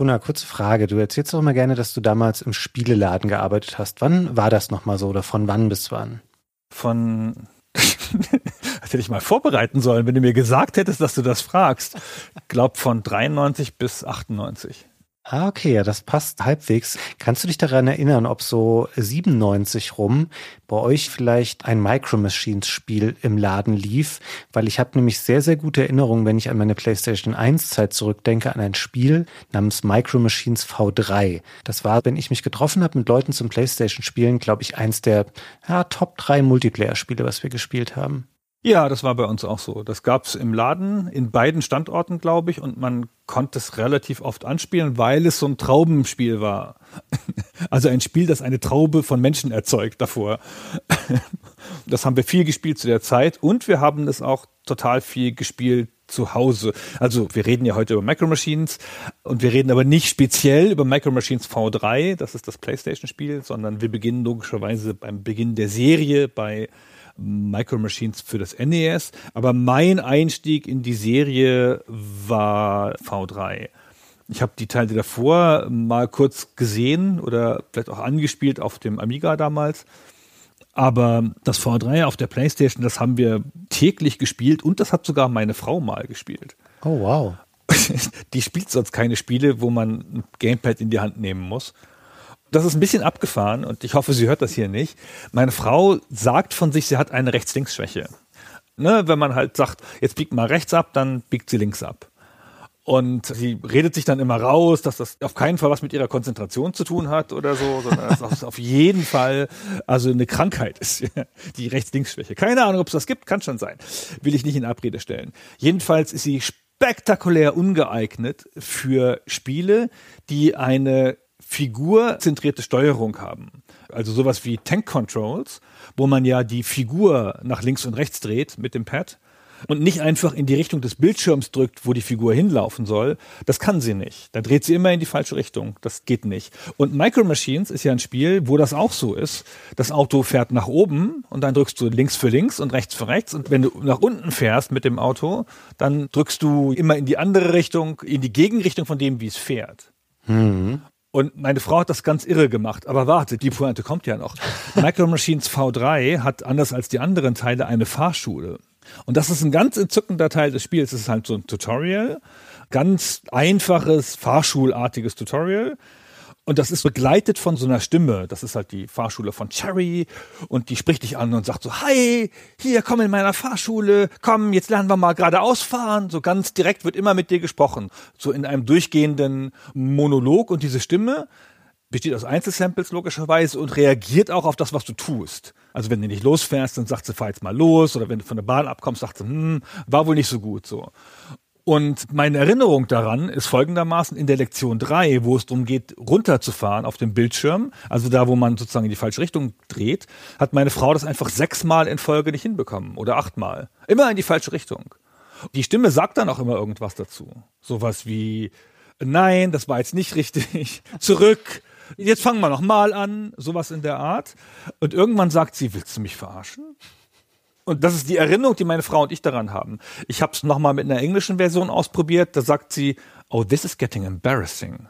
Gunnar, kurze Frage. Du erzählst doch immer gerne, dass du damals im Spieleladen gearbeitet hast. Wann war das nochmal so oder von wann bis wann? Von das hätte ich mal vorbereiten sollen, wenn du mir gesagt hättest, dass du das fragst. Ich glaube von 93 bis 98. Ah, okay, ja, das passt halbwegs. Kannst du dich daran erinnern, ob so 97 rum bei euch vielleicht ein Micro Machines Spiel im Laden lief? Weil ich habe nämlich sehr, sehr gute Erinnerungen, wenn ich an meine PlayStation 1 Zeit zurückdenke, an ein Spiel namens Micro Machines V3. Das war, wenn ich mich getroffen habe mit Leuten zum PlayStation Spielen, glaube ich, eins der ja, Top 3 Multiplayer Spiele, was wir gespielt haben. Ja, das war bei uns auch so. Das gab's im Laden in beiden Standorten, glaube ich, und man konnte es relativ oft anspielen, weil es so ein Traubenspiel war. Also ein Spiel, das eine Traube von Menschen erzeugt davor. Das haben wir viel gespielt zu der Zeit und wir haben es auch total viel gespielt zu Hause. Also wir reden ja heute über Micro Machines und wir reden aber nicht speziell über Micro Machines V3, das ist das PlayStation-Spiel, sondern wir beginnen logischerweise beim Beginn der Serie bei Micro Machines für das NES. Aber mein Einstieg in die Serie war V3. Ich habe die Teile davor mal kurz gesehen oder vielleicht auch angespielt auf dem Amiga damals. Aber das V3 auf der Playstation, das haben wir täglich gespielt und das hat sogar meine Frau mal gespielt. Oh, wow. Die spielt sonst keine Spiele, wo man ein Gamepad in die Hand nehmen muss das ist ein bisschen abgefahren und ich hoffe, sie hört das hier nicht. Meine Frau sagt von sich, sie hat eine Rechts-Links-Schwäche. Ne, wenn man halt sagt, jetzt biegt mal rechts ab, dann biegt sie links ab. Und sie redet sich dann immer raus, dass das auf keinen Fall was mit ihrer Konzentration zu tun hat oder so, sondern dass das auf jeden Fall also eine Krankheit ist, die Rechts-Links-Schwäche. Keine Ahnung, ob es das gibt, kann schon sein. Will ich nicht in Abrede stellen. Jedenfalls ist sie spektakulär ungeeignet für Spiele, die eine figurzentrierte Steuerung haben. Also sowas wie Tank Controls, wo man ja die Figur nach links und rechts dreht mit dem Pad und nicht einfach in die Richtung des Bildschirms drückt, wo die Figur hinlaufen soll. Das kann sie nicht. Da dreht sie immer in die falsche Richtung. Das geht nicht. Und Micro Machines ist ja ein Spiel, wo das auch so ist. Das Auto fährt nach oben und dann drückst du links für links und rechts für rechts. Und wenn du nach unten fährst mit dem Auto, dann drückst du immer in die andere Richtung, in die Gegenrichtung von dem, wie es fährt. Mhm. Und meine Frau hat das ganz irre gemacht. Aber warte, die Pointe kommt ja noch. Micro Machines V3 hat anders als die anderen Teile eine Fahrschule. Und das ist ein ganz entzückender Teil des Spiels. Es ist halt so ein Tutorial. Ganz einfaches, fahrschulartiges Tutorial. Und das ist begleitet von so einer Stimme. Das ist halt die Fahrschule von Cherry. Und die spricht dich an und sagt so, hi, hier, komm in meiner Fahrschule. Komm, jetzt lernen wir mal geradeaus fahren. So ganz direkt wird immer mit dir gesprochen. So in einem durchgehenden Monolog. Und diese Stimme besteht aus Einzelsamples logischerweise und reagiert auch auf das, was du tust. Also wenn du nicht losfährst, dann sagt sie, fahr jetzt mal los. Oder wenn du von der Bahn abkommst, sagt sie, hm, war wohl nicht so gut so. Und meine Erinnerung daran ist folgendermaßen in der Lektion 3, wo es darum geht, runterzufahren auf dem Bildschirm, also da, wo man sozusagen in die falsche Richtung dreht, hat meine Frau das einfach sechsmal in Folge nicht hinbekommen oder achtmal. Immer in die falsche Richtung. Die Stimme sagt dann auch immer irgendwas dazu. Sowas wie, nein, das war jetzt nicht richtig, zurück, jetzt fangen wir nochmal an, sowas in der Art. Und irgendwann sagt sie, willst du mich verarschen? Und das ist die Erinnerung, die meine Frau und ich daran haben. Ich habe es nochmal mit einer englischen Version ausprobiert. Da sagt sie, oh, this is getting embarrassing.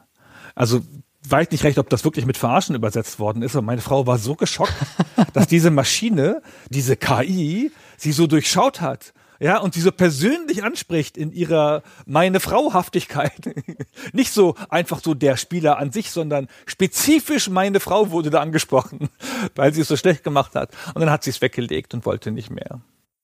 Also weiß nicht recht, ob das wirklich mit Verarschen übersetzt worden ist, aber meine Frau war so geschockt, dass diese Maschine, diese KI, sie so durchschaut hat ja, und sie so persönlich anspricht in ihrer meine Frauhaftigkeit. Nicht so einfach so der Spieler an sich, sondern spezifisch meine Frau wurde da angesprochen, weil sie es so schlecht gemacht hat. Und dann hat sie es weggelegt und wollte nicht mehr.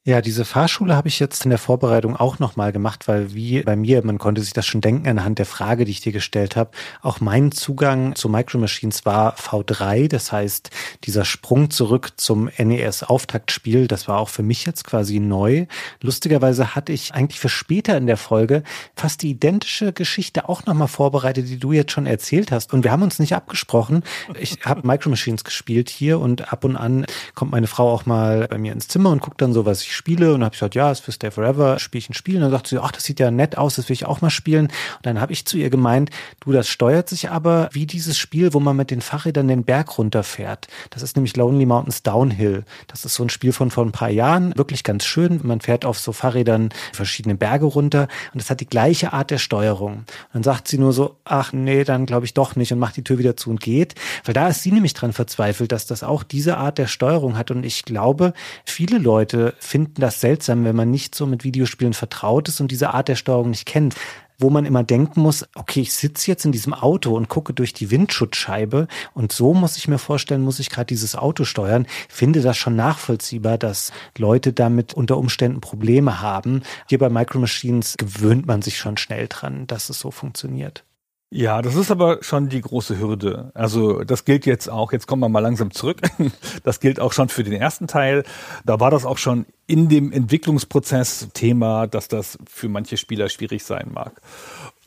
Ja, diese Fahrschule habe ich jetzt in der Vorbereitung auch nochmal gemacht, weil wie bei mir, man konnte sich das schon denken anhand der Frage, die ich dir gestellt habe, auch mein Zugang zu Micro Machines war V3, das heißt dieser Sprung zurück zum NES-Auftaktspiel, das war auch für mich jetzt quasi neu. Lustigerweise hatte ich eigentlich für später in der Folge fast die identische Geschichte auch nochmal vorbereitet, die du jetzt schon erzählt hast und wir haben uns nicht abgesprochen. Ich habe Micro Machines gespielt hier und ab und an kommt meine Frau auch mal bei mir ins Zimmer und guckt dann so, was ich spiele und habe ich gesagt, ja, ist für Stay Forever, spiele ich ein Spiel. Und dann sagt sie, ach, das sieht ja nett aus, das will ich auch mal spielen. Und dann habe ich zu ihr gemeint, du, das steuert sich aber wie dieses Spiel, wo man mit den Fahrrädern den Berg runterfährt. Das ist nämlich Lonely Mountains Downhill. Das ist so ein Spiel von vor ein paar Jahren, wirklich ganz schön. Man fährt auf so Fahrrädern verschiedene Berge runter und es hat die gleiche Art der Steuerung. Und dann sagt sie nur so, ach nee, dann glaube ich doch nicht und macht die Tür wieder zu und geht. Weil da ist sie nämlich dran verzweifelt, dass das auch diese Art der Steuerung hat. Und ich glaube, viele Leute finden finden das seltsam, wenn man nicht so mit Videospielen vertraut ist und diese Art der Steuerung nicht kennt wo man immer denken muss, okay, ich sitze jetzt in diesem Auto und gucke durch die Windschutzscheibe und so muss ich mir vorstellen, muss ich gerade dieses Auto steuern. Finde das schon nachvollziehbar, dass Leute damit unter Umständen Probleme haben. Hier bei Micro Machines gewöhnt man sich schon schnell dran, dass es so funktioniert. Ja, das ist aber schon die große Hürde. Also das gilt jetzt auch, jetzt kommen wir mal langsam zurück. Das gilt auch schon für den ersten Teil. Da war das auch schon in dem Entwicklungsprozess Thema, dass das für manche Spieler schwierig sein mag.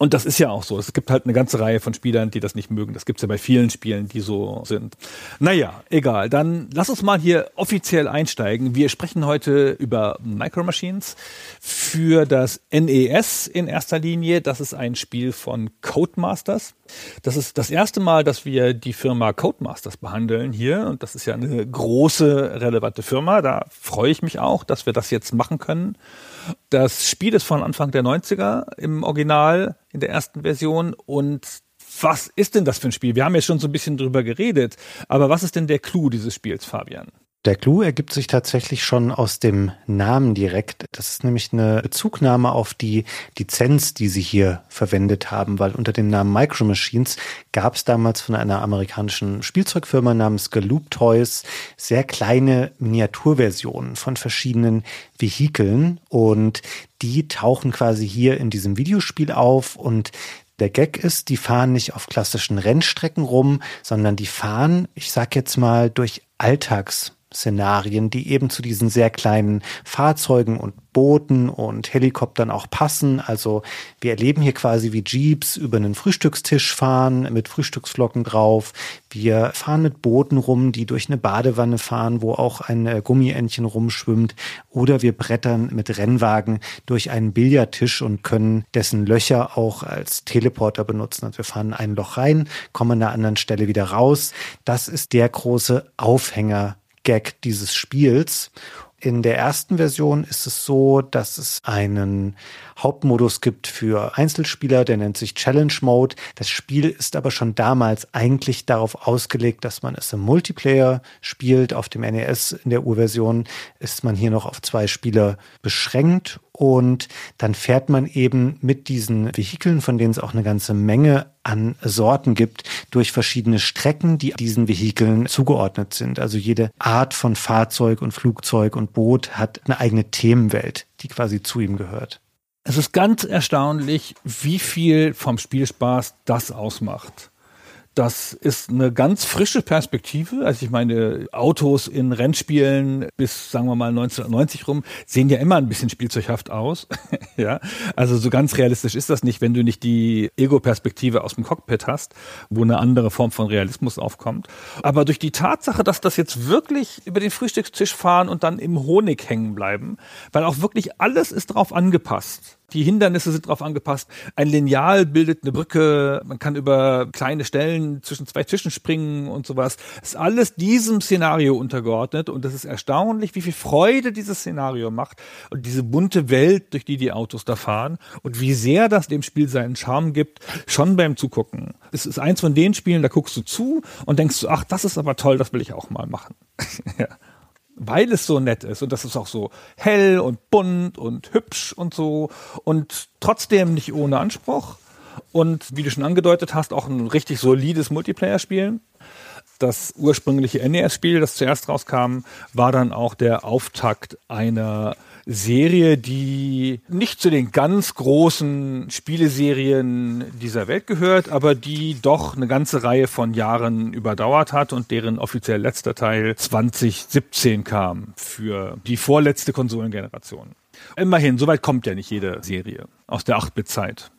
Und das ist ja auch so. Es gibt halt eine ganze Reihe von Spielern, die das nicht mögen. Das gibt's ja bei vielen Spielen, die so sind. Naja, egal. Dann lass uns mal hier offiziell einsteigen. Wir sprechen heute über Micro Machines für das NES in erster Linie. Das ist ein Spiel von Codemasters. Das ist das erste Mal, dass wir die Firma Codemasters behandeln hier. Und das ist ja eine große, relevante Firma. Da freue ich mich auch, dass wir das jetzt machen können. Das Spiel ist von Anfang der 90er im Original, in der ersten Version. Und was ist denn das für ein Spiel? Wir haben ja schon so ein bisschen drüber geredet. Aber was ist denn der Clou dieses Spiels, Fabian? Der Clou ergibt sich tatsächlich schon aus dem Namen direkt. Das ist nämlich eine Bezugnahme auf die Lizenz, die sie hier verwendet haben, weil unter dem Namen Micro Machines gab es damals von einer amerikanischen Spielzeugfirma namens Galoop Toys sehr kleine Miniaturversionen von verschiedenen Vehikeln und die tauchen quasi hier in diesem Videospiel auf und der Gag ist, die fahren nicht auf klassischen Rennstrecken rum, sondern die fahren, ich sag jetzt mal, durch Alltags Szenarien, die eben zu diesen sehr kleinen Fahrzeugen und Booten und Helikoptern auch passen. Also wir erleben hier quasi wie Jeeps über einen Frühstückstisch fahren mit Frühstücksflocken drauf. Wir fahren mit Booten rum, die durch eine Badewanne fahren, wo auch ein äh, Gummientchen rumschwimmt. Oder wir brettern mit Rennwagen durch einen Billardtisch und können dessen Löcher auch als Teleporter benutzen. Also wir fahren ein Loch rein, kommen an einer anderen Stelle wieder raus. Das ist der große Aufhänger Gag dieses Spiels. In der ersten Version ist es so, dass es einen Hauptmodus gibt für Einzelspieler, der nennt sich Challenge Mode. Das Spiel ist aber schon damals eigentlich darauf ausgelegt, dass man es im Multiplayer spielt. Auf dem NES in der Urversion ist man hier noch auf zwei Spieler beschränkt und dann fährt man eben mit diesen Vehikeln, von denen es auch eine ganze Menge an Sorten gibt, durch verschiedene Strecken, die diesen Vehikeln zugeordnet sind. Also jede Art von Fahrzeug und Flugzeug und Boot hat eine eigene Themenwelt, die quasi zu ihm gehört. Es ist ganz erstaunlich, wie viel vom Spielspaß das ausmacht. Das ist eine ganz frische Perspektive. Also ich meine, Autos in Rennspielen bis, sagen wir mal, 1990 rum sehen ja immer ein bisschen spielzeughaft aus. ja, also so ganz realistisch ist das nicht, wenn du nicht die Ego-Perspektive aus dem Cockpit hast, wo eine andere Form von Realismus aufkommt. Aber durch die Tatsache, dass das jetzt wirklich über den Frühstückstisch fahren und dann im Honig hängen bleiben, weil auch wirklich alles ist drauf angepasst die Hindernisse sind darauf angepasst. Ein Lineal bildet eine Brücke. Man kann über kleine Stellen zwischen zwei Tischen springen und sowas. ist alles diesem Szenario untergeordnet und es ist erstaunlich, wie viel Freude dieses Szenario macht und diese bunte Welt, durch die die Autos da fahren und wie sehr das dem Spiel seinen Charme gibt, schon beim Zugucken. Es ist eins von den Spielen, da guckst du zu und denkst du, ach, das ist aber toll, das will ich auch mal machen. ja weil es so nett ist und das ist auch so hell und bunt und hübsch und so und trotzdem nicht ohne Anspruch und wie du schon angedeutet hast, auch ein richtig solides Multiplayer-Spiel. Das ursprüngliche NES-Spiel, das zuerst rauskam, war dann auch der Auftakt einer Serie, die nicht zu den ganz großen Spieleserien dieser Welt gehört, aber die doch eine ganze Reihe von Jahren überdauert hat und deren offiziell letzter Teil 2017 kam für die vorletzte Konsolengeneration. Immerhin, soweit kommt ja nicht jede Serie aus der 8-Bit-Zeit.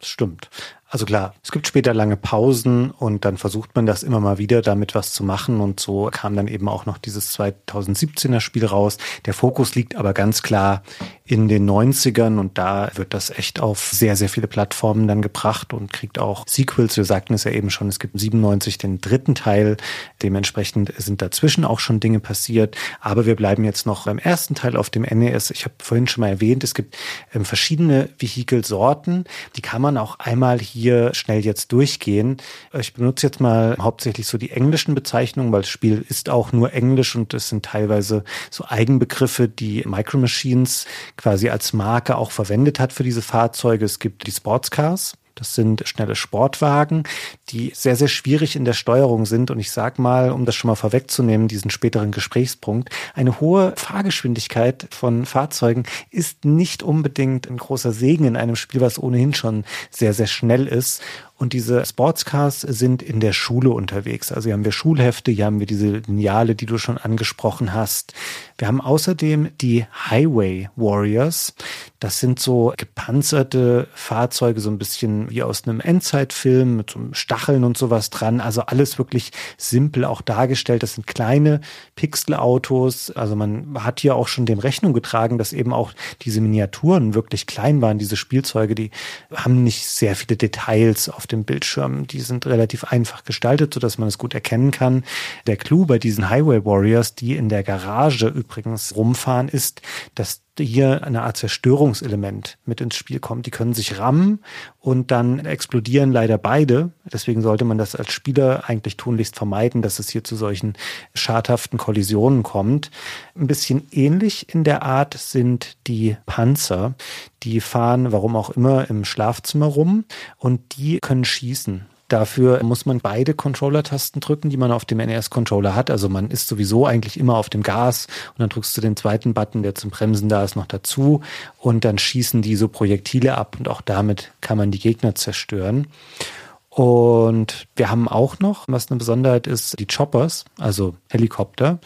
Stimmt. Also klar, es gibt später lange Pausen und dann versucht man das immer mal wieder damit was zu machen und so kam dann eben auch noch dieses 2017er Spiel raus. Der Fokus liegt aber ganz klar in den 90ern und da wird das echt auf sehr, sehr viele Plattformen dann gebracht und kriegt auch Sequels. Wir sagten es ja eben schon, es gibt 97 den dritten Teil. Dementsprechend sind dazwischen auch schon Dinge passiert. Aber wir bleiben jetzt noch beim ersten Teil auf dem NES. Ich habe vorhin schon mal erwähnt, es gibt ähm, verschiedene Vehikelsorten. Die kann man auch einmal hier schnell jetzt durchgehen. Ich benutze jetzt mal hauptsächlich so die englischen Bezeichnungen, weil das Spiel ist auch nur Englisch und es sind teilweise so Eigenbegriffe, die Micro Machines quasi als Marke auch verwendet hat für diese Fahrzeuge. Es gibt die Sportscars. Das sind schnelle Sportwagen, die sehr, sehr schwierig in der Steuerung sind. Und ich sage mal, um das schon mal vorwegzunehmen, diesen späteren Gesprächspunkt, eine hohe Fahrgeschwindigkeit von Fahrzeugen ist nicht unbedingt ein großer Segen in einem Spiel, was ohnehin schon sehr, sehr schnell ist. Und diese Sportscars sind in der Schule unterwegs. Also hier haben wir Schulhefte, hier haben wir diese Lineale, die du schon angesprochen hast. Wir haben außerdem die Highway Warriors. Das sind so gepanzerte Fahrzeuge, so ein bisschen wie aus einem Endzeitfilm mit so Stacheln und sowas dran. Also alles wirklich simpel auch dargestellt. Das sind kleine Pixelautos. Also man hat hier auch schon dem Rechnung getragen, dass eben auch diese Miniaturen wirklich klein waren. Diese Spielzeuge, die haben nicht sehr viele Details auf dem Bildschirm. Die sind relativ einfach gestaltet, sodass man es gut erkennen kann. Der Clou bei diesen Highway Warriors, die in der Garage übrigens rumfahren, ist, dass hier eine Art Zerstörungselement mit ins Spiel kommt. Die können sich rammen und dann explodieren leider beide. Deswegen sollte man das als Spieler eigentlich tunlichst vermeiden, dass es hier zu solchen schadhaften Kollisionen kommt. Ein bisschen ähnlich in der Art sind die Panzer. Die fahren, warum auch immer, im Schlafzimmer rum und die können schießen. Dafür muss man beide Controller-Tasten drücken, die man auf dem NES-Controller hat. Also man ist sowieso eigentlich immer auf dem Gas und dann drückst du den zweiten Button, der zum Bremsen da ist, noch dazu und dann schießen die so Projektile ab und auch damit kann man die Gegner zerstören. Und wir haben auch noch, was eine Besonderheit ist, die Choppers, also Helikopter.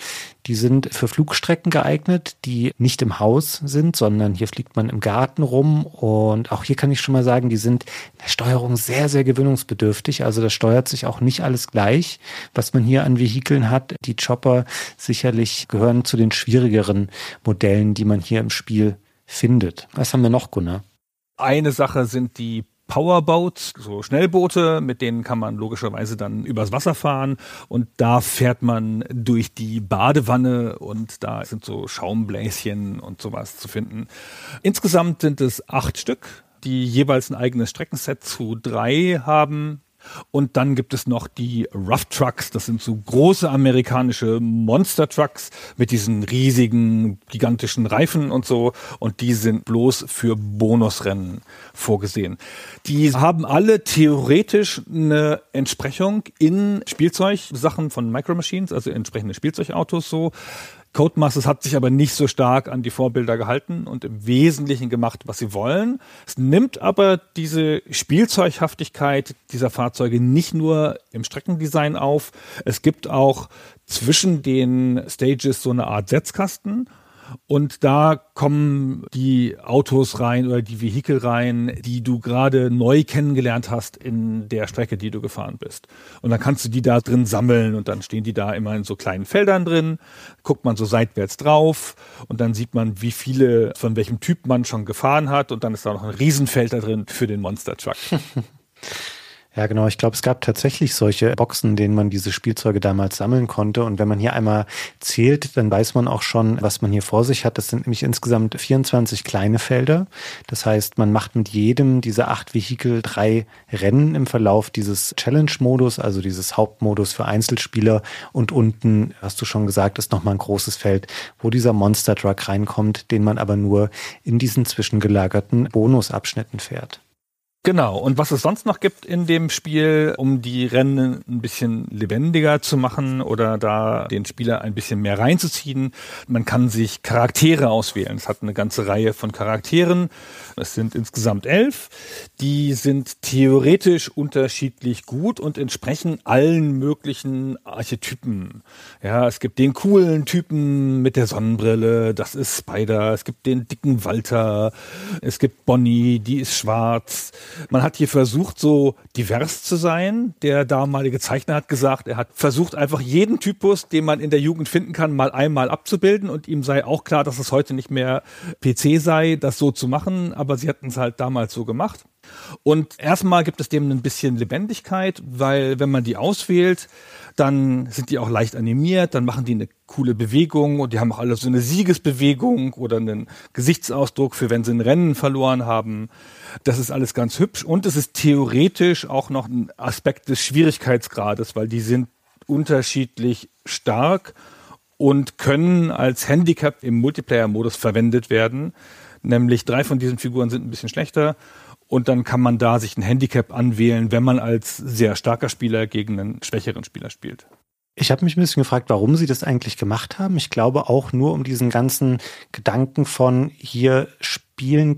Die sind für Flugstrecken geeignet, die nicht im Haus sind, sondern hier fliegt man im Garten rum. Und auch hier kann ich schon mal sagen, die sind in der Steuerung sehr, sehr gewöhnungsbedürftig. Also das steuert sich auch nicht alles gleich, was man hier an Vehikeln hat. Die Chopper sicherlich gehören zu den schwierigeren Modellen, die man hier im Spiel findet. Was haben wir noch, Gunnar? Eine Sache sind die Powerboats, so Schnellboote, mit denen kann man logischerweise dann übers Wasser fahren und da fährt man durch die Badewanne und da sind so Schaumbläschen und sowas zu finden. Insgesamt sind es acht Stück, die jeweils ein eigenes Streckenset zu drei haben. Und dann gibt es noch die Rough Trucks. Das sind so große amerikanische Monster Trucks mit diesen riesigen, gigantischen Reifen und so. Und die sind bloß für Bonusrennen vorgesehen. Die haben alle theoretisch eine Entsprechung in Spielzeugsachen von Micro Machines, also entsprechende Spielzeugautos so. Codemasters hat sich aber nicht so stark an die Vorbilder gehalten und im Wesentlichen gemacht, was sie wollen. Es nimmt aber diese Spielzeughaftigkeit dieser Fahrzeuge nicht nur im Streckendesign auf. Es gibt auch zwischen den Stages so eine Art Setzkasten und da kommen die Autos rein oder die Vehikel rein, die du gerade neu kennengelernt hast in der Strecke, die du gefahren bist. Und dann kannst du die da drin sammeln und dann stehen die da immer in so kleinen Feldern drin, guckt man so seitwärts drauf und dann sieht man, wie viele von welchem Typ man schon gefahren hat und dann ist da noch ein Riesenfeld da drin für den Monster Truck. Ja, genau. Ich glaube, es gab tatsächlich solche Boxen, denen man diese Spielzeuge damals sammeln konnte. Und wenn man hier einmal zählt, dann weiß man auch schon, was man hier vor sich hat. Das sind nämlich insgesamt 24 kleine Felder. Das heißt, man macht mit jedem dieser acht Vehikel drei Rennen im Verlauf dieses Challenge-Modus, also dieses Hauptmodus für Einzelspieler. Und unten, hast du schon gesagt, ist nochmal ein großes Feld, wo dieser Monster Truck reinkommt, den man aber nur in diesen zwischengelagerten Bonusabschnitten fährt. Genau. Und was es sonst noch gibt in dem Spiel, um die Rennen ein bisschen lebendiger zu machen oder da den Spieler ein bisschen mehr reinzuziehen, man kann sich Charaktere auswählen. Es hat eine ganze Reihe von Charakteren. Es sind insgesamt elf. Die sind theoretisch unterschiedlich gut und entsprechen allen möglichen Archetypen. Ja, es gibt den coolen Typen mit der Sonnenbrille, das ist Spider. Es gibt den dicken Walter. Es gibt Bonnie, die ist schwarz. Man hat hier versucht, so divers zu sein. Der damalige Zeichner hat gesagt, er hat versucht, einfach jeden Typus, den man in der Jugend finden kann, mal einmal abzubilden und ihm sei auch klar, dass es heute nicht mehr PC sei, das so zu machen, aber sie hatten es halt damals so gemacht. Und erstmal gibt es dem ein bisschen Lebendigkeit, weil wenn man die auswählt, dann sind die auch leicht animiert, dann machen die eine coole Bewegung und die haben auch alle so eine Siegesbewegung oder einen Gesichtsausdruck für wenn sie ein Rennen verloren haben. Das ist alles ganz hübsch und es ist theoretisch auch noch ein Aspekt des Schwierigkeitsgrades, weil die sind unterschiedlich stark und können als Handicap im Multiplayer-Modus verwendet werden. Nämlich drei von diesen Figuren sind ein bisschen schlechter und dann kann man da sich ein Handicap anwählen, wenn man als sehr starker Spieler gegen einen schwächeren Spieler spielt. Ich habe mich ein bisschen gefragt, warum sie das eigentlich gemacht haben. Ich glaube auch nur um diesen ganzen Gedanken von hier spielen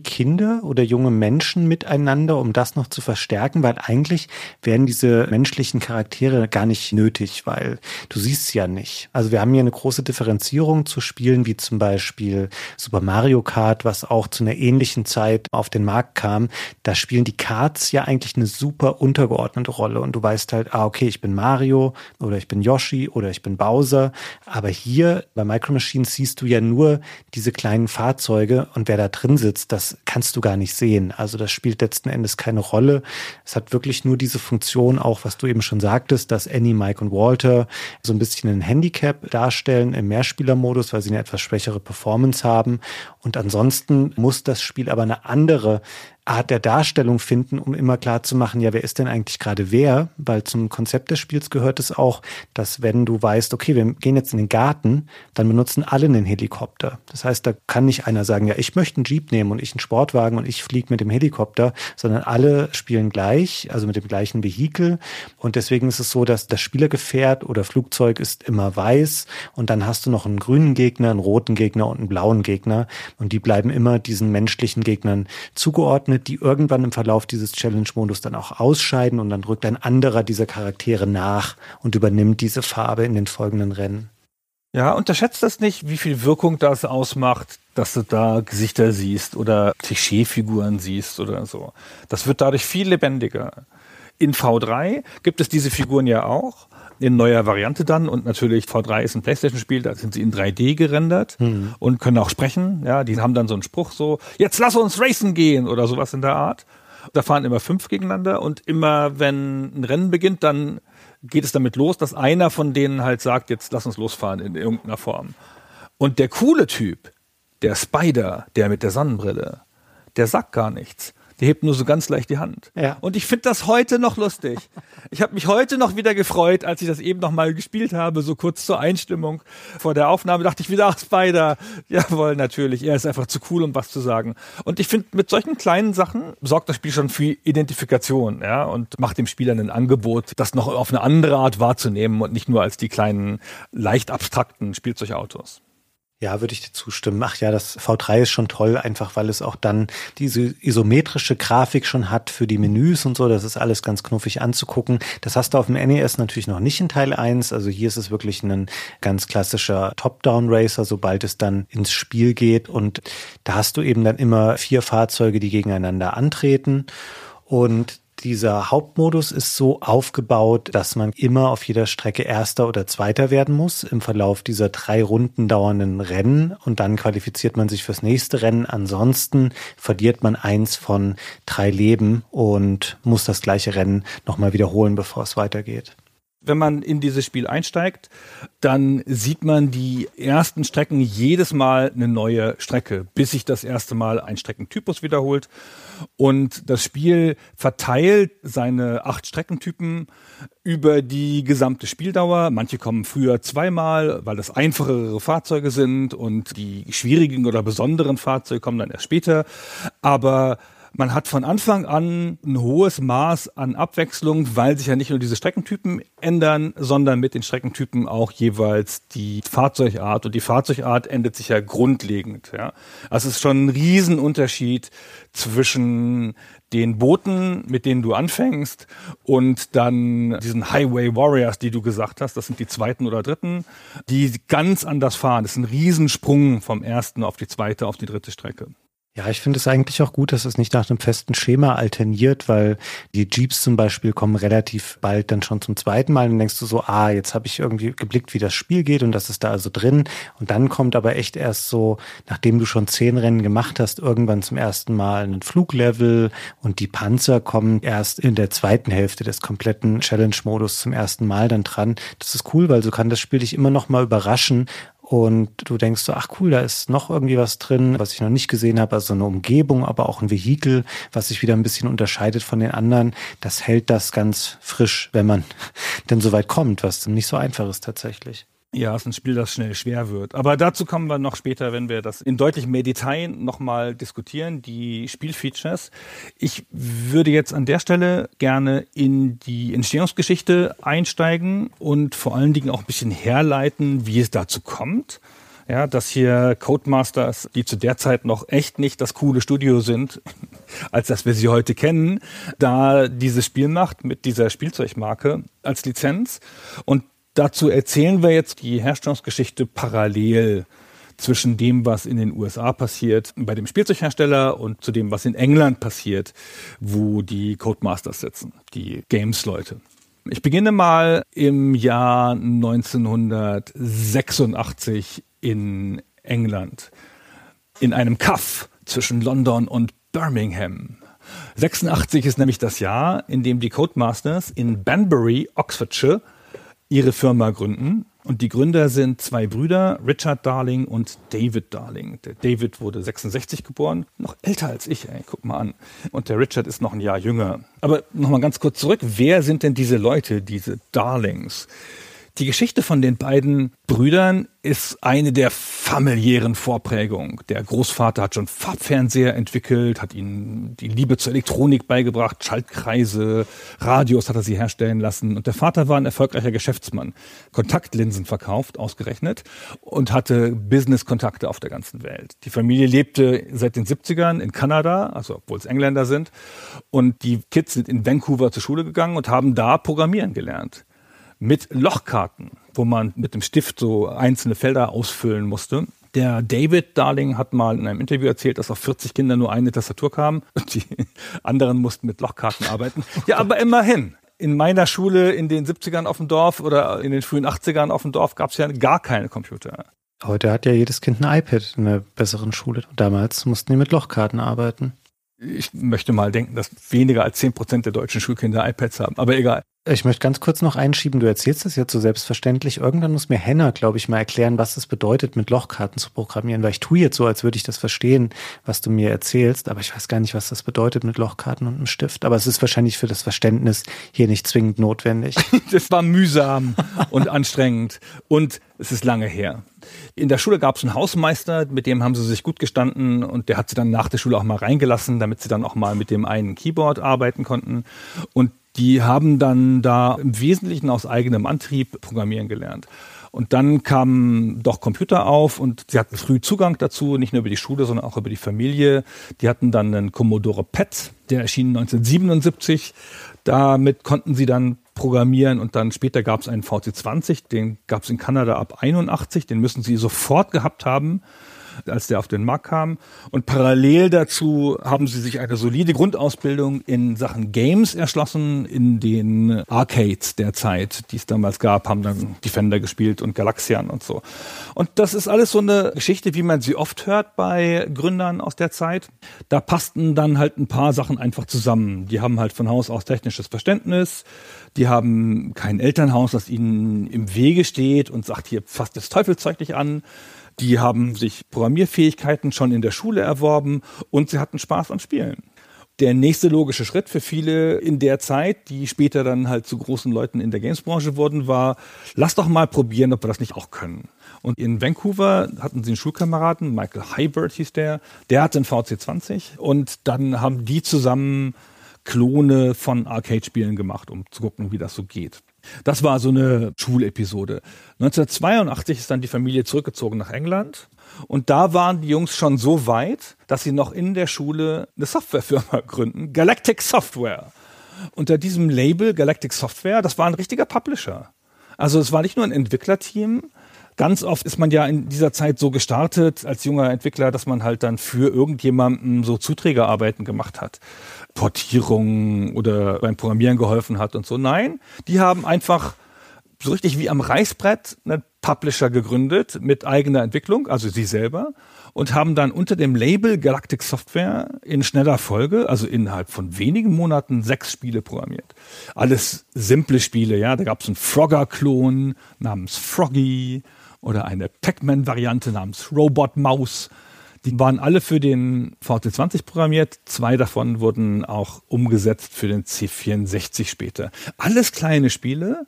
Kinder oder junge Menschen miteinander, um das noch zu verstärken, weil eigentlich werden diese menschlichen Charaktere gar nicht nötig, weil du siehst sie ja nicht. Also wir haben hier eine große Differenzierung zu Spielen wie zum Beispiel Super Mario Kart, was auch zu einer ähnlichen Zeit auf den Markt kam. Da spielen die Karts ja eigentlich eine super untergeordnete Rolle und du weißt halt, ah, okay, ich bin Mario oder ich bin Yoshi oder ich bin Bowser. Aber hier bei Micro Machines siehst du ja nur diese kleinen Fahrzeuge und wer da drin sitzt sitzt, das kannst du gar nicht sehen. Also das spielt letzten Endes keine Rolle. Es hat wirklich nur diese Funktion, auch was du eben schon sagtest, dass Annie, Mike und Walter so ein bisschen ein Handicap darstellen im Mehrspielermodus, weil sie eine etwas schwächere Performance haben. Und ansonsten muss das Spiel aber eine andere Art der Darstellung finden, um immer klar zu machen, ja, wer ist denn eigentlich gerade wer? Weil zum Konzept des Spiels gehört es auch, dass wenn du weißt, okay, wir gehen jetzt in den Garten, dann benutzen alle einen Helikopter. Das heißt, da kann nicht einer sagen, ja, ich möchte einen Jeep nehmen und ich einen Sportwagen und ich fliege mit dem Helikopter, sondern alle spielen gleich, also mit dem gleichen Vehikel. Und deswegen ist es so, dass das Spielergefährt oder Flugzeug ist immer weiß und dann hast du noch einen grünen Gegner, einen roten Gegner und einen blauen Gegner und die bleiben immer diesen menschlichen Gegnern zugeordnet die irgendwann im Verlauf dieses Challenge-Modus dann auch ausscheiden und dann rückt ein anderer dieser Charaktere nach und übernimmt diese Farbe in den folgenden Rennen. Ja, unterschätzt das nicht, wie viel Wirkung das ausmacht, dass du da Gesichter siehst oder Klischeefiguren siehst oder so. Das wird dadurch viel lebendiger. In V3 gibt es diese Figuren ja auch in neuer Variante dann und natürlich V3 ist ein Playstation-Spiel, da sind sie in 3D gerendert mhm. und können auch sprechen. Ja, die haben dann so einen Spruch so, jetzt lass uns racen gehen oder sowas in der Art. Da fahren immer fünf gegeneinander und immer wenn ein Rennen beginnt, dann geht es damit los, dass einer von denen halt sagt, jetzt lass uns losfahren in irgendeiner Form. Und der coole Typ, der Spider, der mit der Sonnenbrille, der sagt gar nichts. Der hebt nur so ganz leicht die Hand. Ja. Und ich finde das heute noch lustig. Ich habe mich heute noch wieder gefreut, als ich das eben noch mal gespielt habe, so kurz zur Einstimmung vor der Aufnahme, dachte ich wieder, ach Spider, jawohl, natürlich, er ist einfach zu cool, um was zu sagen. Und ich finde, mit solchen kleinen Sachen sorgt das Spiel schon für Identifikation, ja, und macht dem Spieler ein Angebot, das noch auf eine andere Art wahrzunehmen und nicht nur als die kleinen, leicht abstrakten Spielzeugautos. Ja, würde ich dir zustimmen. Ach ja, das V3 ist schon toll, einfach weil es auch dann diese isometrische Grafik schon hat für die Menüs und so. Das ist alles ganz knuffig anzugucken. Das hast du auf dem NES natürlich noch nicht in Teil 1. Also hier ist es wirklich ein ganz klassischer Top-Down-Racer, sobald es dann ins Spiel geht. Und da hast du eben dann immer vier Fahrzeuge, die gegeneinander antreten. Und dieser Hauptmodus ist so aufgebaut, dass man immer auf jeder Strecke Erster oder Zweiter werden muss im Verlauf dieser drei Runden dauernden Rennen und dann qualifiziert man sich fürs nächste Rennen. Ansonsten verliert man eins von drei Leben und muss das gleiche Rennen nochmal wiederholen, bevor es weitergeht. Wenn man in dieses Spiel einsteigt, dann sieht man die ersten Strecken jedes Mal eine neue Strecke, bis sich das erste Mal ein Streckentypus wiederholt. Und das Spiel verteilt seine acht Streckentypen über die gesamte Spieldauer. Manche kommen früher zweimal, weil das einfachere Fahrzeuge sind und die schwierigen oder besonderen Fahrzeuge kommen dann erst später. Aber Man hat von Anfang an ein hohes Maß an Abwechslung, weil sich ja nicht nur diese Streckentypen ändern, sondern mit den Streckentypen auch jeweils die Fahrzeugart. Und die Fahrzeugart ändert sich ja grundlegend. Ja. Also es ist schon ein Riesenunterschied zwischen den Booten, mit denen du anfängst, und dann diesen Highway Warriors, die du gesagt hast, das sind die zweiten oder dritten, die ganz anders fahren. Das ist ein Riesensprung vom ersten auf die zweite, auf die dritte Strecke. Ja, ich finde es eigentlich auch gut, dass es nicht nach einem festen Schema alterniert, weil die Jeeps zum Beispiel kommen relativ bald dann schon zum zweiten Mal und denkst du so, ah, jetzt habe ich irgendwie geblickt, wie das Spiel geht und das ist da also drin. Und dann kommt aber echt erst so, nachdem du schon zehn Rennen gemacht hast, irgendwann zum ersten Mal ein Fluglevel und die Panzer kommen erst in der zweiten Hälfte des kompletten Challenge-Modus zum ersten Mal dann dran. Das ist cool, weil so kann das Spiel dich immer noch mal überraschen und du denkst so, ach cool, da ist noch irgendwie was drin, was ich noch nicht gesehen habe, also eine Umgebung, aber auch ein Vehikel, was sich wieder ein bisschen unterscheidet von den anderen. Das hält das ganz frisch, wenn man denn so weit kommt, was nicht so einfach ist tatsächlich. Ja, es ist ein Spiel, das schnell schwer wird. Aber dazu kommen wir noch später, wenn wir das in deutlich mehr Detail nochmal diskutieren, die Spielfeatures. Ich würde jetzt an der Stelle gerne in die Entstehungsgeschichte einsteigen und vor allen Dingen auch ein bisschen herleiten, wie es dazu kommt. Ja, dass hier Codemasters, die zu der Zeit noch echt nicht das coole Studio sind, als dass wir sie heute kennen, da dieses Spiel macht mit dieser Spielzeugmarke als Lizenz. Und dazu erzählen wir jetzt die Herstellungsgeschichte parallel zwischen dem, was in den USA passiert bei dem Spielzeughersteller und zu dem, was in England passiert, wo die Codemasters sitzen, die Games-Leute. Ich beginne mal im Jahr 1986 in England, in einem Kaff zwischen London und Birmingham. 86 ist nämlich das Jahr, in dem die Codemasters in Banbury, Oxfordshire, ihre Firma gründen. Und die Gründer sind zwei Brüder, Richard Darling und David Darling. Der David wurde 66 geboren, noch älter als ich, ey, guck mal an. Und der Richard ist noch ein Jahr jünger. Aber nochmal ganz kurz zurück, wer sind denn diese Leute, diese Darlings? Die Geschichte von den beiden Brüdern ist eine der familiären Vorprägungen. Der Großvater hat schon Farbfernseher entwickelt, hat ihnen die Liebe zur Elektronik beigebracht, Schaltkreise, Radios hat er sie herstellen lassen. Und der Vater war ein erfolgreicher Geschäftsmann, Kontaktlinsen verkauft, ausgerechnet, und hatte Business-Kontakte auf der ganzen Welt. Die Familie lebte seit den 70ern in Kanada, also obwohl es Engländer sind. Und die Kids sind in Vancouver zur Schule gegangen und haben da Programmieren gelernt mit Lochkarten, wo man mit dem Stift so einzelne Felder ausfüllen musste. Der David Darling hat mal in einem Interview erzählt, dass auf 40 Kinder nur eine Tastatur kam und die anderen mussten mit Lochkarten arbeiten. Ja, aber immerhin. In meiner Schule in den 70ern auf dem Dorf oder in den frühen 80ern auf dem Dorf gab es ja gar keine Computer. Heute hat ja jedes Kind ein iPad in einer besseren Schule. Damals mussten die mit Lochkarten arbeiten. Ich möchte mal denken, dass weniger als 10 Prozent der deutschen Schulkinder iPads haben, aber egal. Ich möchte ganz kurz noch einschieben, du erzählst das jetzt so selbstverständlich. Irgendwann muss mir Henna, glaube ich, mal erklären, was es bedeutet, mit Lochkarten zu programmieren, weil ich tue jetzt so, als würde ich das verstehen, was du mir erzählst, aber ich weiß gar nicht, was das bedeutet mit Lochkarten und einem Stift. Aber es ist wahrscheinlich für das Verständnis hier nicht zwingend notwendig. das war mühsam und anstrengend und es ist lange her. In der Schule gab es einen Hausmeister, mit dem haben sie sich gut gestanden und der hat sie dann nach der Schule auch mal reingelassen, damit sie dann auch mal mit dem einen Keyboard arbeiten konnten. Und die haben dann da im Wesentlichen aus eigenem Antrieb programmieren gelernt. Und dann kamen doch Computer auf und sie hatten früh Zugang dazu, nicht nur über die Schule, sondern auch über die Familie. Die hatten dann einen Commodore PET, der erschien 1977. Damit konnten sie dann programmieren und dann später gab es einen VC20, den gab es in Kanada ab 81, den müssen sie sofort gehabt haben als der auf den Markt kam. Und parallel dazu haben sie sich eine solide Grundausbildung in Sachen Games erschlossen, in den Arcades der Zeit, die es damals gab, haben dann Defender gespielt und Galaxian und so. Und das ist alles so eine Geschichte, wie man sie oft hört bei Gründern aus der Zeit. Da passten dann halt ein paar Sachen einfach zusammen. Die haben halt von Haus aus technisches Verständnis. Die haben kein Elternhaus, das ihnen im Wege steht und sagt, hier fasst das Teufelzeug nicht an. Die haben sich Programmierfähigkeiten schon in der Schule erworben und sie hatten Spaß am Spielen. der nächste logische Schritt für viele in der Zeit, die später dann halt zu großen Leuten in der Gamesbranche wurden, war, lass doch mal probieren, ob wir das nicht auch können. Und in Vancouver hatten sie einen Schulkameraden, Michael Hybert hieß der, der hatte einen VC20 und dann haben die zusammen Klone von Arcade-Spielen gemacht, um zu gucken, wie das so geht. Das war so eine Schulepisode. 1982 ist dann die Familie zurückgezogen nach England und da waren die Jungs schon so weit, dass sie noch in der Schule eine Softwarefirma gründen, Galactic Software. Unter diesem Label Galactic Software, das war ein richtiger Publisher. Also es war nicht nur ein Entwicklerteam, ganz oft ist man ja in dieser Zeit so gestartet als junger Entwickler, dass man halt dann für irgendjemanden so Zuträgerarbeiten gemacht hat. Portierung oder beim Programmieren geholfen hat und so. Nein, die haben einfach so richtig wie am Reißbrett einen Publisher gegründet mit eigener Entwicklung, also sie selber, und haben dann unter dem Label Galactic Software in schneller Folge, also innerhalb von wenigen Monaten, sechs Spiele programmiert. Alles simple Spiele, ja. Da gab es einen Frogger-Klon namens Froggy oder eine Pac-Man-Variante namens Robot Mouse. Die waren alle für den VT20 programmiert. Zwei davon wurden auch umgesetzt für den C64 später. Alles kleine Spiele,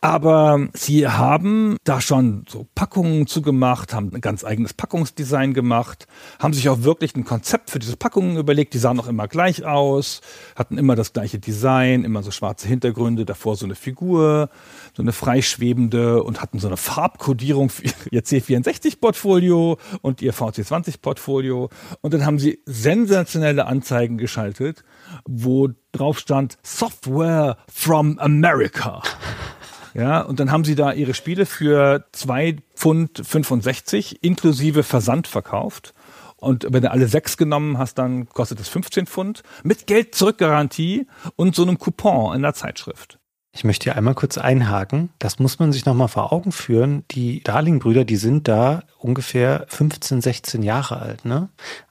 aber sie haben da schon so Packungen zugemacht, haben ein ganz eigenes Packungsdesign gemacht, haben sich auch wirklich ein Konzept für diese Packungen überlegt. Die sahen auch immer gleich aus, hatten immer das gleiche Design, immer so schwarze Hintergründe, davor so eine Figur, so eine freischwebende und hatten so eine Farbkodierung für ihr C64-Portfolio und ihr VC20-Portfolio. Und dann haben sie sensationelle Anzeigen geschaltet, wo drauf stand Software from America. Ja, und dann haben sie da ihre Spiele für 2 Pfund 65 inklusive Versand verkauft. Und wenn du alle sechs genommen hast, dann kostet es 15 Pfund mit Geld zurückgarantie und so einem Coupon in der Zeitschrift. Ich möchte hier einmal kurz einhaken. Das muss man sich nochmal vor Augen führen. Die Darling-Brüder, die sind da ungefähr 15, 16 Jahre alt, ne?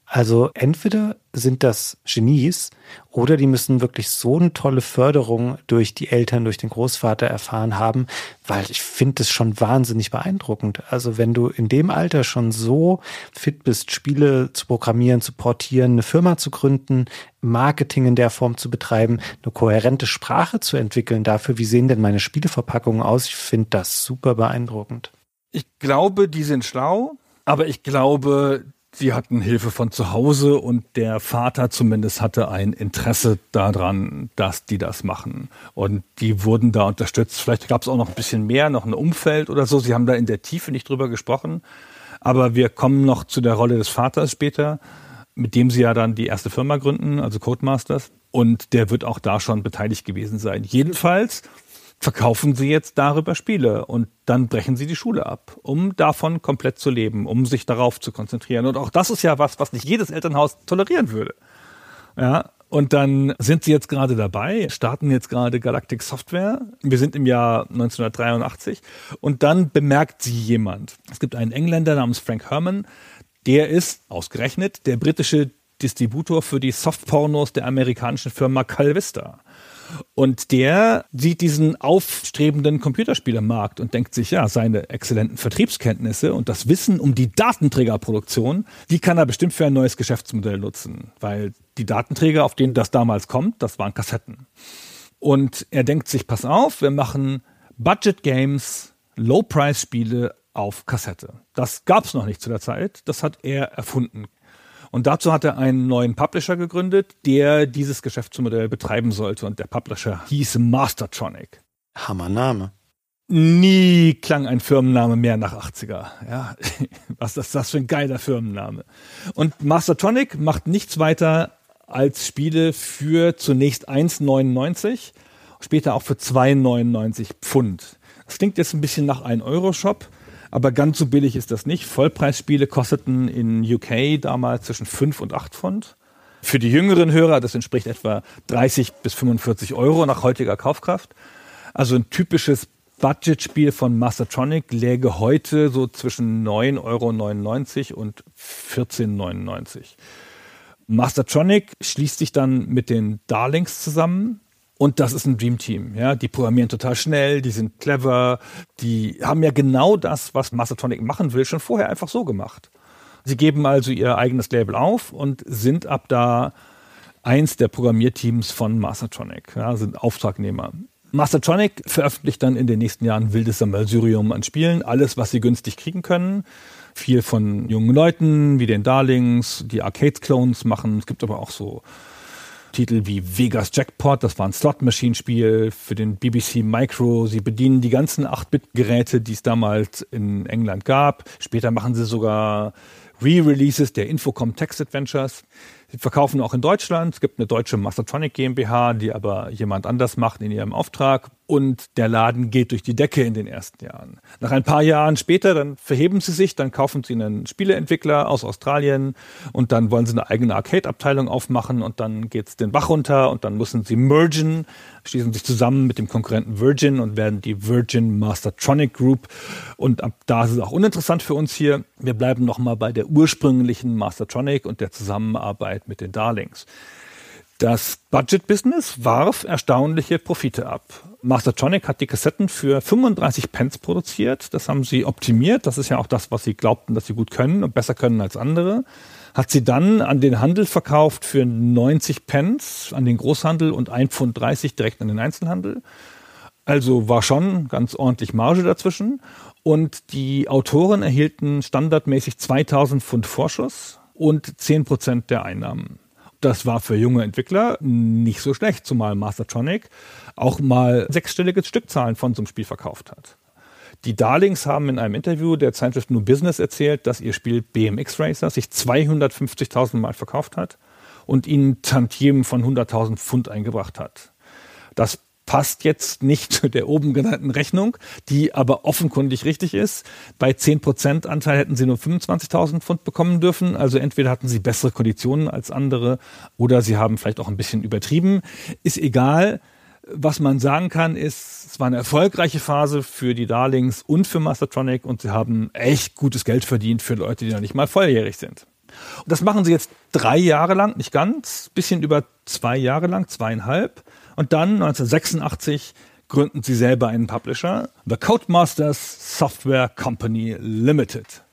Also entweder sind das Genies oder die müssen wirklich so eine tolle Förderung durch die Eltern, durch den Großvater erfahren haben, weil ich finde es schon wahnsinnig beeindruckend. Also wenn du in dem Alter schon so fit bist, Spiele zu programmieren, zu portieren, eine Firma zu gründen, Marketing in der Form zu betreiben, eine kohärente Sprache zu entwickeln dafür, wie sehen denn meine Spieleverpackungen aus, ich finde das super beeindruckend. Ich glaube, die sind schlau, aber ich glaube, Sie hatten Hilfe von zu Hause und der Vater zumindest hatte ein Interesse daran, dass die das machen. Und die wurden da unterstützt. Vielleicht gab es auch noch ein bisschen mehr, noch ein Umfeld oder so. Sie haben da in der Tiefe nicht drüber gesprochen. Aber wir kommen noch zu der Rolle des Vaters später, mit dem sie ja dann die erste Firma gründen, also Codemasters. Und der wird auch da schon beteiligt gewesen sein. Jedenfalls verkaufen sie jetzt darüber Spiele und dann brechen sie die Schule ab, um davon komplett zu leben, um sich darauf zu konzentrieren. Und auch das ist ja was, was nicht jedes Elternhaus tolerieren würde. Ja, und dann sind sie jetzt gerade dabei, starten jetzt gerade Galactic Software. Wir sind im Jahr 1983 und dann bemerkt sie jemand. Es gibt einen Engländer namens Frank Herman, der ist ausgerechnet der britische Distributor für die Softpornos der amerikanischen Firma Calvista. Und der sieht diesen aufstrebenden Computerspielermarkt und denkt sich, ja, seine exzellenten Vertriebskenntnisse und das Wissen um die Datenträgerproduktion, die kann er bestimmt für ein neues Geschäftsmodell nutzen. Weil die Datenträger, auf denen das damals kommt, das waren Kassetten. Und er denkt sich, pass auf, wir machen Budget Games, Low-Price-Spiele auf Kassette. Das gab es noch nicht zu der Zeit. Das hat er erfunden. Und dazu hat er einen neuen Publisher gegründet, der dieses Geschäftsmodell betreiben sollte. Und der Publisher hieß Mastertronic. Hammername. Nie klang ein Firmenname mehr nach 80er. Ja, was ist das für ein geiler Firmenname? Und Mastertronic macht nichts weiter als Spiele für zunächst 1,99, später auch für 2,99 Pfund. Das klingt jetzt ein bisschen nach 1 Euro Shop. Aber ganz so billig ist das nicht. Vollpreisspiele kosteten in UK damals zwischen 5 und 8 Pfund. Für die jüngeren Hörer, das entspricht etwa 30 bis 45 Euro nach heutiger Kaufkraft. Also ein typisches Budgetspiel von Mastertronic läge heute so zwischen 9,99 Euro und 14,99 Euro. Mastertronic schließt sich dann mit den Darlings zusammen. Und das ist ein Dream Team. Ja, die programmieren total schnell, die sind clever, die haben ja genau das, was Mastertronic machen will, schon vorher einfach so gemacht. Sie geben also ihr eigenes Label auf und sind ab da eins der Programmierteams von Mastertronic, ja, sind Auftragnehmer. Mastertronic veröffentlicht dann in den nächsten Jahren wildes Sammelsurium an Spielen, alles, was sie günstig kriegen können. Viel von jungen Leuten, wie den Darlings, die Arcade-Clones machen. Es gibt aber auch so Titel wie Vegas Jackpot, das war ein Slot-Machine-Spiel für den BBC Micro. Sie bedienen die ganzen 8-Bit-Geräte, die es damals in England gab. Später machen sie sogar Re-Releases der Infocom Text Adventures. Sie verkaufen auch in Deutschland. Es gibt eine deutsche Mastertronic GmbH, die aber jemand anders macht in ihrem Auftrag. Und der Laden geht durch die Decke in den ersten Jahren. Nach ein paar Jahren später, dann verheben sie sich, dann kaufen sie einen Spieleentwickler aus Australien und dann wollen sie eine eigene Arcade-Abteilung aufmachen und dann geht's den Bach runter und dann müssen sie mergen, schließen sich zusammen mit dem Konkurrenten Virgin und werden die Virgin Mastertronic Group. Und ab da ist es auch uninteressant für uns hier. Wir bleiben nochmal bei der ursprünglichen Mastertronic und der Zusammenarbeit mit den Darlings. Das Budget-Business warf erstaunliche Profite ab. Mastertronic hat die Kassetten für 35 Pence produziert. Das haben sie optimiert. Das ist ja auch das, was sie glaubten, dass sie gut können und besser können als andere. Hat sie dann an den Handel verkauft für 90 Pence, an den Großhandel und 1,30 Pfund direkt an den Einzelhandel. Also war schon ganz ordentlich Marge dazwischen. Und die Autoren erhielten standardmäßig 2000 Pfund Vorschuss und 10 Prozent der Einnahmen. Das war für junge Entwickler nicht so schlecht, zumal Mastertronic auch mal sechsstellige Stückzahlen von so einem Spiel verkauft hat. Die Darlings haben in einem Interview der Zeitschrift New Business erzählt, dass ihr Spiel BMX Racer sich 250.000 Mal verkauft hat und ihnen Tantiemen von 100.000 Pfund eingebracht hat. Das passt jetzt nicht zu der oben genannten Rechnung, die aber offenkundig richtig ist. Bei 10% Anteil hätten sie nur 25.000 Pfund bekommen dürfen. Also entweder hatten sie bessere Konditionen als andere oder sie haben vielleicht auch ein bisschen übertrieben. Ist egal. Was man sagen kann, ist, es war eine erfolgreiche Phase für die Darlings und für Mastertronic und sie haben echt gutes Geld verdient für Leute, die noch nicht mal volljährig sind. Und das machen sie jetzt drei Jahre lang, nicht ganz, bisschen über zwei Jahre lang, zweieinhalb. Und dann 1986 gründen sie selber einen Publisher, The Codemasters Software Company Limited.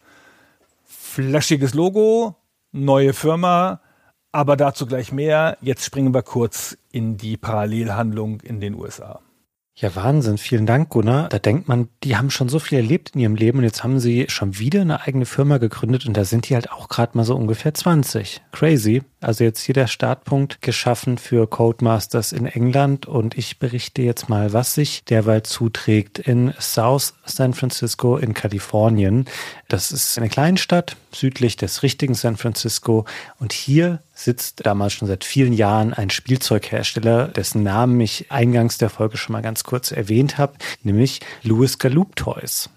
Flashiges Logo, neue Firma, aber dazu gleich mehr. Jetzt springen wir kurz in die Parallelhandlung in den USA. Ja, Wahnsinn. Vielen Dank, Gunnar. Da denkt man, die haben schon so viel erlebt in ihrem Leben und jetzt haben sie schon wieder eine eigene Firma gegründet und da sind die halt auch gerade mal so ungefähr 20. Crazy. Also jetzt hier der Startpunkt geschaffen für Codemasters in England und ich berichte jetzt mal, was sich derweil zuträgt in South San Francisco in Kalifornien. Das ist eine Kleinstadt südlich des richtigen San Francisco und hier sitzt damals schon seit vielen Jahren ein Spielzeughersteller, dessen Namen ich eingangs der Folge schon mal ganz kurz erwähnt habe, nämlich Louis Galoob Toys.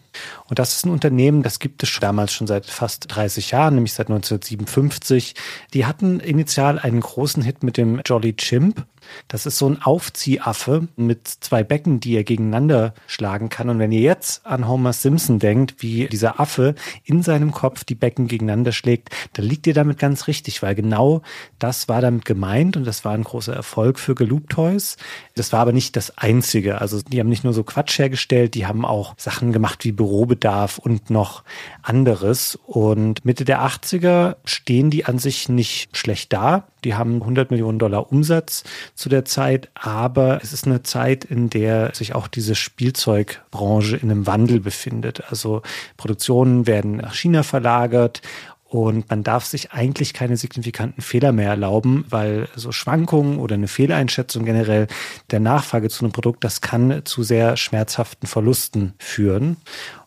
Und das ist ein Unternehmen, das gibt es damals schon seit fast 30 Jahren, nämlich seit 1957. Die hatten initial einen großen Hit mit dem Jolly Chimp. Das ist so ein Aufziehaffe mit zwei Becken, die er gegeneinander schlagen kann. Und wenn ihr jetzt an Homer Simpson denkt, wie dieser Affe in seinem Kopf die Becken gegeneinander schlägt, dann liegt ihr damit ganz richtig, weil genau das war damit gemeint und das war ein großer Erfolg für Geloop Toys. Das war aber nicht das einzige. Also die haben nicht nur so Quatsch hergestellt, die haben auch Sachen gemacht wie Bürobedarf und noch anderes. Und Mitte der 80er stehen die an sich nicht schlecht da. Die haben 100 Millionen Dollar Umsatz zu der Zeit, aber es ist eine Zeit, in der sich auch diese Spielzeugbranche in einem Wandel befindet. Also Produktionen werden nach China verlagert und man darf sich eigentlich keine signifikanten Fehler mehr erlauben, weil so Schwankungen oder eine Fehleinschätzung generell der Nachfrage zu einem Produkt, das kann zu sehr schmerzhaften Verlusten führen.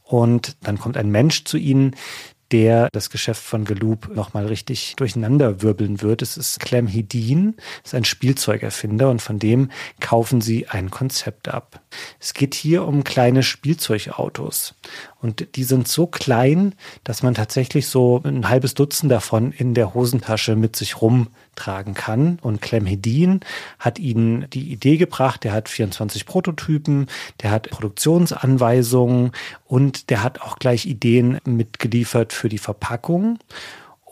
Und dann kommt ein Mensch zu ihnen, der das Geschäft von Geloop nochmal richtig durcheinander wirbeln wird. Es ist Clem Hedin, ist ein Spielzeugerfinder und von dem kaufen sie ein Konzept ab. Es geht hier um kleine Spielzeugautos und die sind so klein, dass man tatsächlich so ein halbes Dutzend davon in der Hosentasche mit sich rumtragen kann. Und Clem Hedin hat ihnen die Idee gebracht. Der hat 24 Prototypen, der hat Produktionsanweisungen und der hat auch gleich Ideen mitgeliefert für die Verpackung.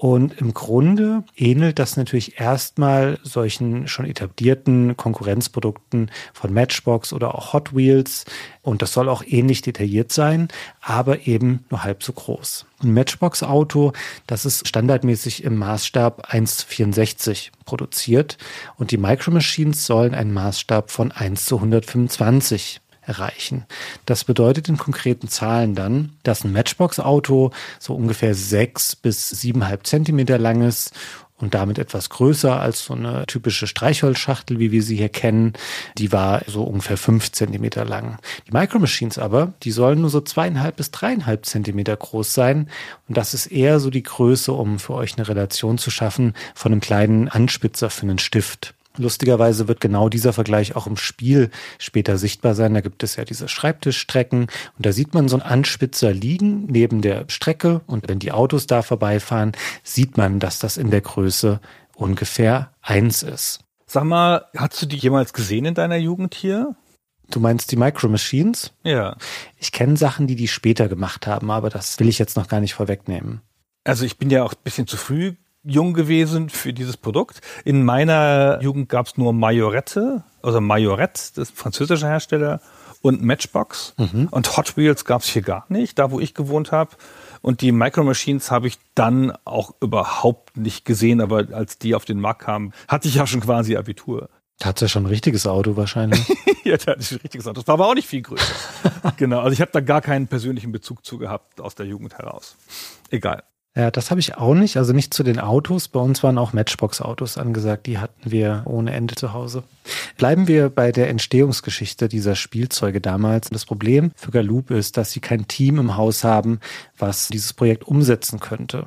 Und im Grunde ähnelt das natürlich erstmal solchen schon etablierten Konkurrenzprodukten von Matchbox oder auch Hot Wheels. Und das soll auch ähnlich detailliert sein, aber eben nur halb so groß. Ein Matchbox-Auto, das ist standardmäßig im Maßstab 1 zu 64 produziert und die Micro Machines sollen einen Maßstab von 1 zu 125 erreichen. Das bedeutet in konkreten Zahlen dann, dass ein Matchbox-Auto so ungefähr sechs bis siebeneinhalb Zentimeter lang ist und damit etwas größer als so eine typische Streichholzschachtel, wie wir sie hier kennen. Die war so ungefähr fünf Zentimeter lang. Die Micro Machines aber, die sollen nur so zweieinhalb bis dreieinhalb Zentimeter groß sein. Und das ist eher so die Größe, um für euch eine Relation zu schaffen von einem kleinen Anspitzer für einen Stift. Lustigerweise wird genau dieser Vergleich auch im Spiel später sichtbar sein. Da gibt es ja diese Schreibtischstrecken und da sieht man so einen Anspitzer liegen neben der Strecke und wenn die Autos da vorbeifahren, sieht man, dass das in der Größe ungefähr eins ist. Sag mal, hast du die jemals gesehen in deiner Jugend hier? Du meinst die Micro Machines? Ja. Ich kenne Sachen, die die später gemacht haben, aber das will ich jetzt noch gar nicht vorwegnehmen. Also ich bin ja auch ein bisschen zu früh jung gewesen für dieses Produkt. In meiner Jugend gab es nur Majorette, also Majorette, das französische Hersteller, und Matchbox. Mhm. Und Hot Wheels gab es hier gar nicht, da wo ich gewohnt habe. Und die Micro Machines habe ich dann auch überhaupt nicht gesehen, aber als die auf den Markt kamen, hatte ich ja schon quasi Abitur. Da hat ja schon ein richtiges Auto wahrscheinlich. ja, da hatte ich ein richtiges Auto. Das war aber auch nicht viel größer. genau, also ich habe da gar keinen persönlichen Bezug zu gehabt aus der Jugend heraus. Egal. Ja, das habe ich auch nicht. Also nicht zu den Autos. Bei uns waren auch Matchbox-Autos angesagt. Die hatten wir ohne Ende zu Hause. Bleiben wir bei der Entstehungsgeschichte dieser Spielzeuge damals. Das Problem für Galoop ist, dass sie kein Team im Haus haben, was dieses Projekt umsetzen könnte.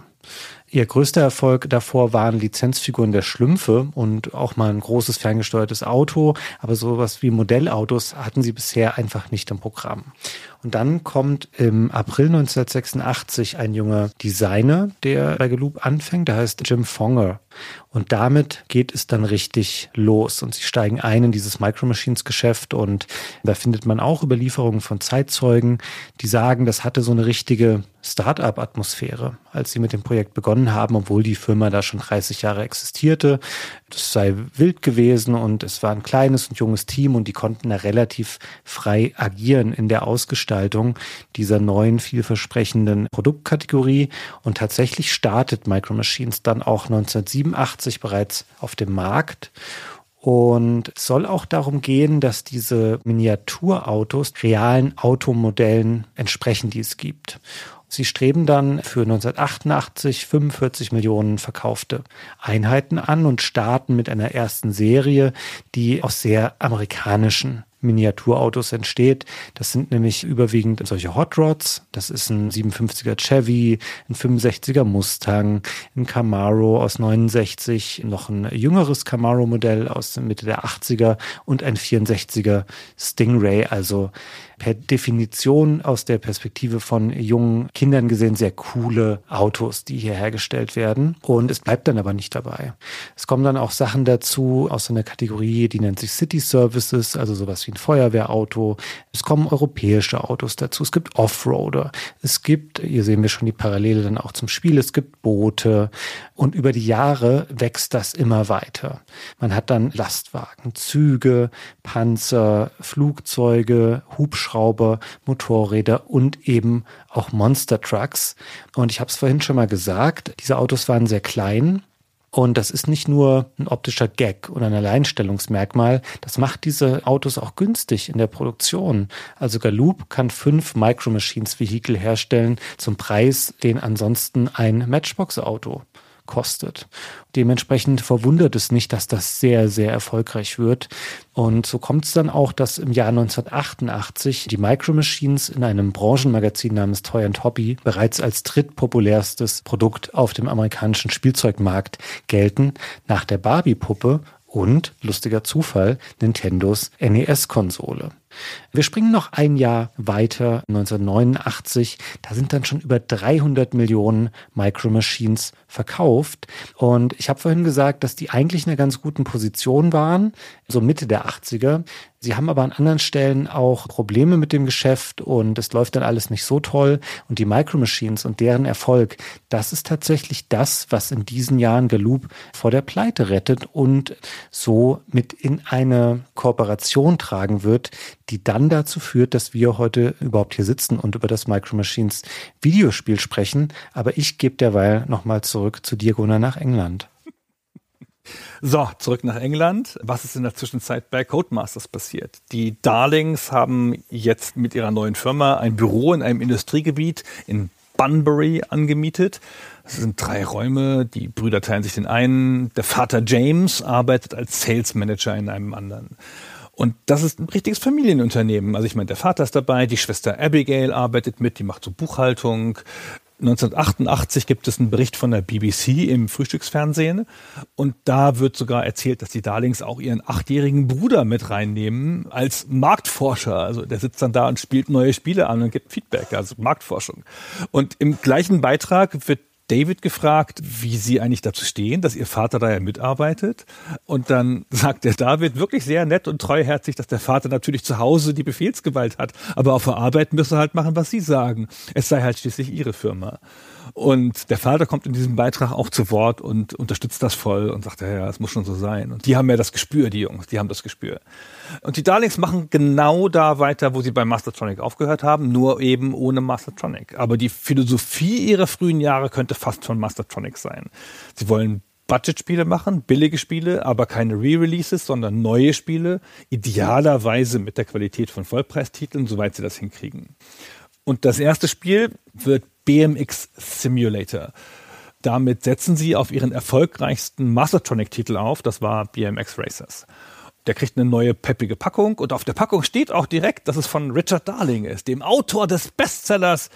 Ihr größter Erfolg davor waren Lizenzfiguren der Schlümpfe und auch mal ein großes ferngesteuertes Auto, aber sowas wie Modellautos hatten sie bisher einfach nicht im Programm. Und dann kommt im April 1986 ein junger Designer, der bei Geloop anfängt, der heißt Jim Fonger. Und damit geht es dann richtig los. Und sie steigen ein in dieses Micro Machines Geschäft und da findet man auch Überlieferungen von Zeitzeugen, die sagen, das hatte so eine richtige Start-up-Atmosphäre, als sie mit dem Projekt begonnen haben, obwohl die Firma da schon 30 Jahre existierte. Das sei wild gewesen und es war ein kleines und junges Team und die konnten da relativ frei agieren in der Ausgestaltung dieser neuen, vielversprechenden Produktkategorie. Und tatsächlich startet Micro Machines dann auch 1987 bereits auf dem Markt. Und es soll auch darum gehen, dass diese Miniaturautos realen Automodellen entsprechen, die es gibt. Sie streben dann für 1988 45 Millionen verkaufte Einheiten an und starten mit einer ersten Serie, die aus sehr amerikanischen Miniaturautos entsteht. Das sind nämlich überwiegend solche Hot Rods. Das ist ein 57er Chevy, ein 65er Mustang, ein Camaro aus 69, noch ein jüngeres Camaro-Modell aus Mitte der 80er und ein 64er Stingray, also per Definition aus der Perspektive von jungen Kindern gesehen sehr coole Autos, die hier hergestellt werden. Und es bleibt dann aber nicht dabei. Es kommen dann auch Sachen dazu aus einer Kategorie, die nennt sich City Services, also sowas wie ein Feuerwehrauto. Es kommen europäische Autos dazu. Es gibt Offroader. Es gibt, hier sehen wir schon die Parallele dann auch zum Spiel, es gibt Boote. Und über die Jahre wächst das immer weiter. Man hat dann Lastwagen, Züge, Panzer, Flugzeuge, Hubschrauber, Hubschrauber, Motorräder und eben auch Monster Trucks. Und ich habe es vorhin schon mal gesagt, diese Autos waren sehr klein. Und das ist nicht nur ein optischer Gag oder ein Alleinstellungsmerkmal, das macht diese Autos auch günstig in der Produktion. Also Galoop kann fünf Micro Machines Vehikel herstellen zum Preis, den ansonsten ein Matchbox-Auto kostet. Dementsprechend verwundert es nicht, dass das sehr, sehr erfolgreich wird. Und so kommt es dann auch, dass im Jahr 1988 die Micro Machines in einem Branchenmagazin namens Toy and Hobby bereits als drittpopulärstes Produkt auf dem amerikanischen Spielzeugmarkt gelten, nach der Barbie-Puppe und, lustiger Zufall, Nintendos NES-Konsole. Wir springen noch ein Jahr weiter, 1989. Da sind dann schon über 300 Millionen Micro Machines verkauft. Und ich habe vorhin gesagt, dass die eigentlich in einer ganz guten Position waren, so Mitte der 80er. Sie haben aber an anderen Stellen auch Probleme mit dem Geschäft und es läuft dann alles nicht so toll. Und die Micro Machines und deren Erfolg, das ist tatsächlich das, was in diesen Jahren Galoob vor der Pleite rettet und so mit in eine Kooperation tragen wird, die dann dazu führt, dass wir heute überhaupt hier sitzen und über das Micro Machines Videospiel sprechen. Aber ich gebe derweil nochmal zurück zu dir, Gunnar, nach England. So, zurück nach England. Was ist in der Zwischenzeit bei Codemasters passiert? Die Darlings haben jetzt mit ihrer neuen Firma ein Büro in einem Industriegebiet in Bunbury angemietet. Es sind drei Räume, die Brüder teilen sich den einen. Der Vater James arbeitet als Sales Manager in einem anderen. Und das ist ein richtiges Familienunternehmen. Also ich meine, der Vater ist dabei, die Schwester Abigail arbeitet mit, die macht so Buchhaltung. 1988 gibt es einen Bericht von der BBC im Frühstücksfernsehen und da wird sogar erzählt, dass die Darlings auch ihren achtjährigen Bruder mit reinnehmen als Marktforscher. Also der sitzt dann da und spielt neue Spiele an und gibt Feedback, also Marktforschung. Und im gleichen Beitrag wird David gefragt, wie sie eigentlich dazu stehen, dass ihr Vater da ja mitarbeitet. Und dann sagt der David wirklich sehr nett und treuherzig, dass der Vater natürlich zu Hause die Befehlsgewalt hat, aber auf der Arbeit müsse halt machen, was sie sagen. Es sei halt schließlich ihre Firma. Und der Vater kommt in diesem Beitrag auch zu Wort und unterstützt das voll und sagt, ja, es muss schon so sein. Und die haben ja das Gespür, die Jungs, die haben das Gespür. Und die Darlings machen genau da weiter, wo sie bei Mastertronic aufgehört haben, nur eben ohne Mastertronic. Aber die Philosophie ihrer frühen Jahre könnte fast von Mastertronic sein. Sie wollen Budgetspiele machen, billige Spiele, aber keine Re-Releases, sondern neue Spiele, idealerweise mit der Qualität von Vollpreistiteln, soweit sie das hinkriegen. Und das erste Spiel wird BMX Simulator. Damit setzen sie auf ihren erfolgreichsten Mastertronic-Titel auf, das war BMX Racers. Der kriegt eine neue peppige Packung und auf der Packung steht auch direkt, dass es von Richard Darling ist, dem Autor des Bestsellers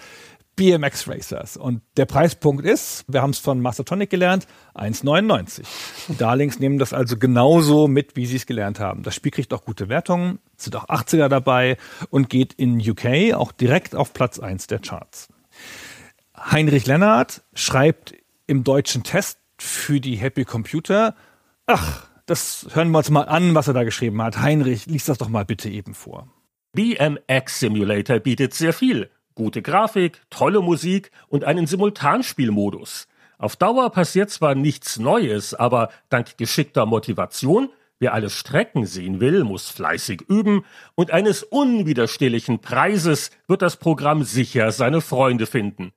BMX Racers. Und der Preispunkt ist, wir haben es von Mastertonic gelernt, 1,99. Die Darlings nehmen das also genauso mit, wie sie es gelernt haben. Das Spiel kriegt auch gute Wertungen, sind auch 80er dabei und geht in UK auch direkt auf Platz 1 der Charts. Heinrich Lennart schreibt im deutschen Test für die Happy Computer, ach, das hören wir uns mal an, was er da geschrieben hat. Heinrich, lies das doch mal bitte eben vor. BMX Simulator bietet sehr viel. Gute Grafik, tolle Musik und einen Simultanspielmodus. Auf Dauer passiert zwar nichts Neues, aber dank geschickter Motivation, wer alle Strecken sehen will, muss fleißig üben und eines unwiderstehlichen Preises wird das Programm sicher seine Freunde finden.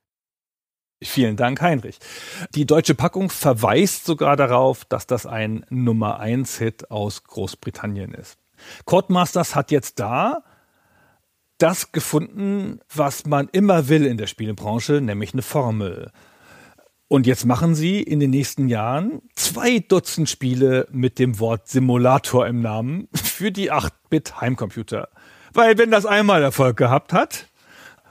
Vielen Dank, Heinrich. Die deutsche Packung verweist sogar darauf, dass das ein Nummer 1 Hit aus Großbritannien ist. Codemasters hat jetzt da das gefunden, was man immer will in der Spielebranche, nämlich eine Formel. Und jetzt machen sie in den nächsten Jahren zwei Dutzend Spiele mit dem Wort Simulator im Namen für die 8-Bit Heimcomputer. Weil wenn das einmal Erfolg gehabt hat,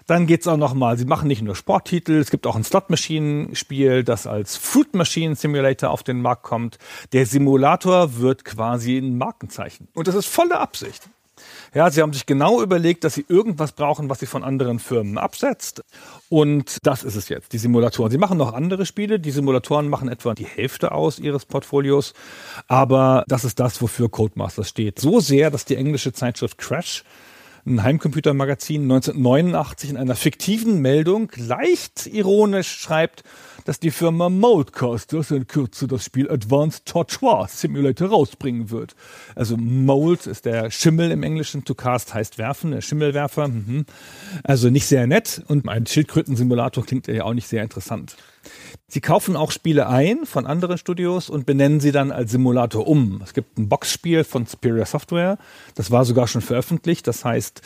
dann geht's auch noch mal. Sie machen nicht nur Sporttitel, es gibt auch ein Slot-Maschinen-Spiel, das als Fruit Machine Simulator auf den Markt kommt. Der Simulator wird quasi ein Markenzeichen. Und das ist volle Absicht. Ja, sie haben sich genau überlegt, dass sie irgendwas brauchen, was sie von anderen Firmen absetzt. Und das ist es jetzt, die Simulatoren. Sie machen noch andere Spiele. Die Simulatoren machen etwa die Hälfte aus ihres Portfolios. Aber das ist das, wofür Codemasters steht. So sehr, dass die englische Zeitschrift Crash ein Heimcomputermagazin 1989 in einer fiktiven Meldung leicht ironisch schreibt, dass die Firma Moldcasters in Kürze das Spiel Advanced Tortoise Simulator rausbringen wird. Also Mold ist der Schimmel im Englischen, to cast heißt werfen, der Schimmelwerfer. Mhm. Also nicht sehr nett und ein Schildkröten-Simulator klingt ja auch nicht sehr interessant. Sie kaufen auch Spiele ein von anderen Studios und benennen sie dann als Simulator um. Es gibt ein Boxspiel von Superior Software, das war sogar schon veröffentlicht, das heißt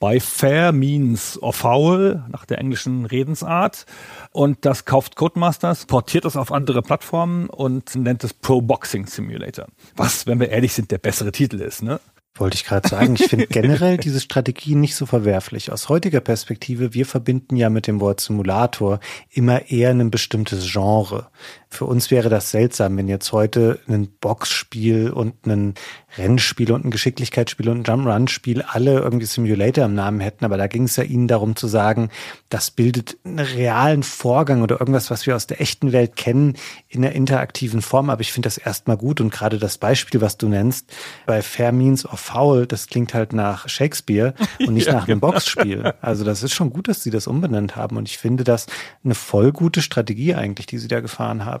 By Fair Means or Foul, nach der englischen Redensart. Und das kauft Codemasters, portiert es auf andere Plattformen und nennt es Pro Boxing Simulator. Was, wenn wir ehrlich sind, der bessere Titel ist, ne? Wollte ich gerade sagen. Ich finde generell diese Strategie nicht so verwerflich. Aus heutiger Perspektive, wir verbinden ja mit dem Wort Simulator immer eher ein bestimmtes Genre. Für uns wäre das seltsam, wenn jetzt heute ein Boxspiel und ein Rennspiel und ein Geschicklichkeitsspiel und ein Jump-Run-Spiel alle irgendwie Simulator im Namen hätten. Aber da ging es ja ihnen darum zu sagen, das bildet einen realen Vorgang oder irgendwas, was wir aus der echten Welt kennen, in einer interaktiven Form. Aber ich finde das erstmal gut und gerade das Beispiel, was du nennst, bei Fair Means or Foul, das klingt halt nach Shakespeare und nicht ja, nach einem genau. Boxspiel. Also das ist schon gut, dass sie das umbenannt haben und ich finde das eine voll gute Strategie eigentlich, die sie da gefahren haben.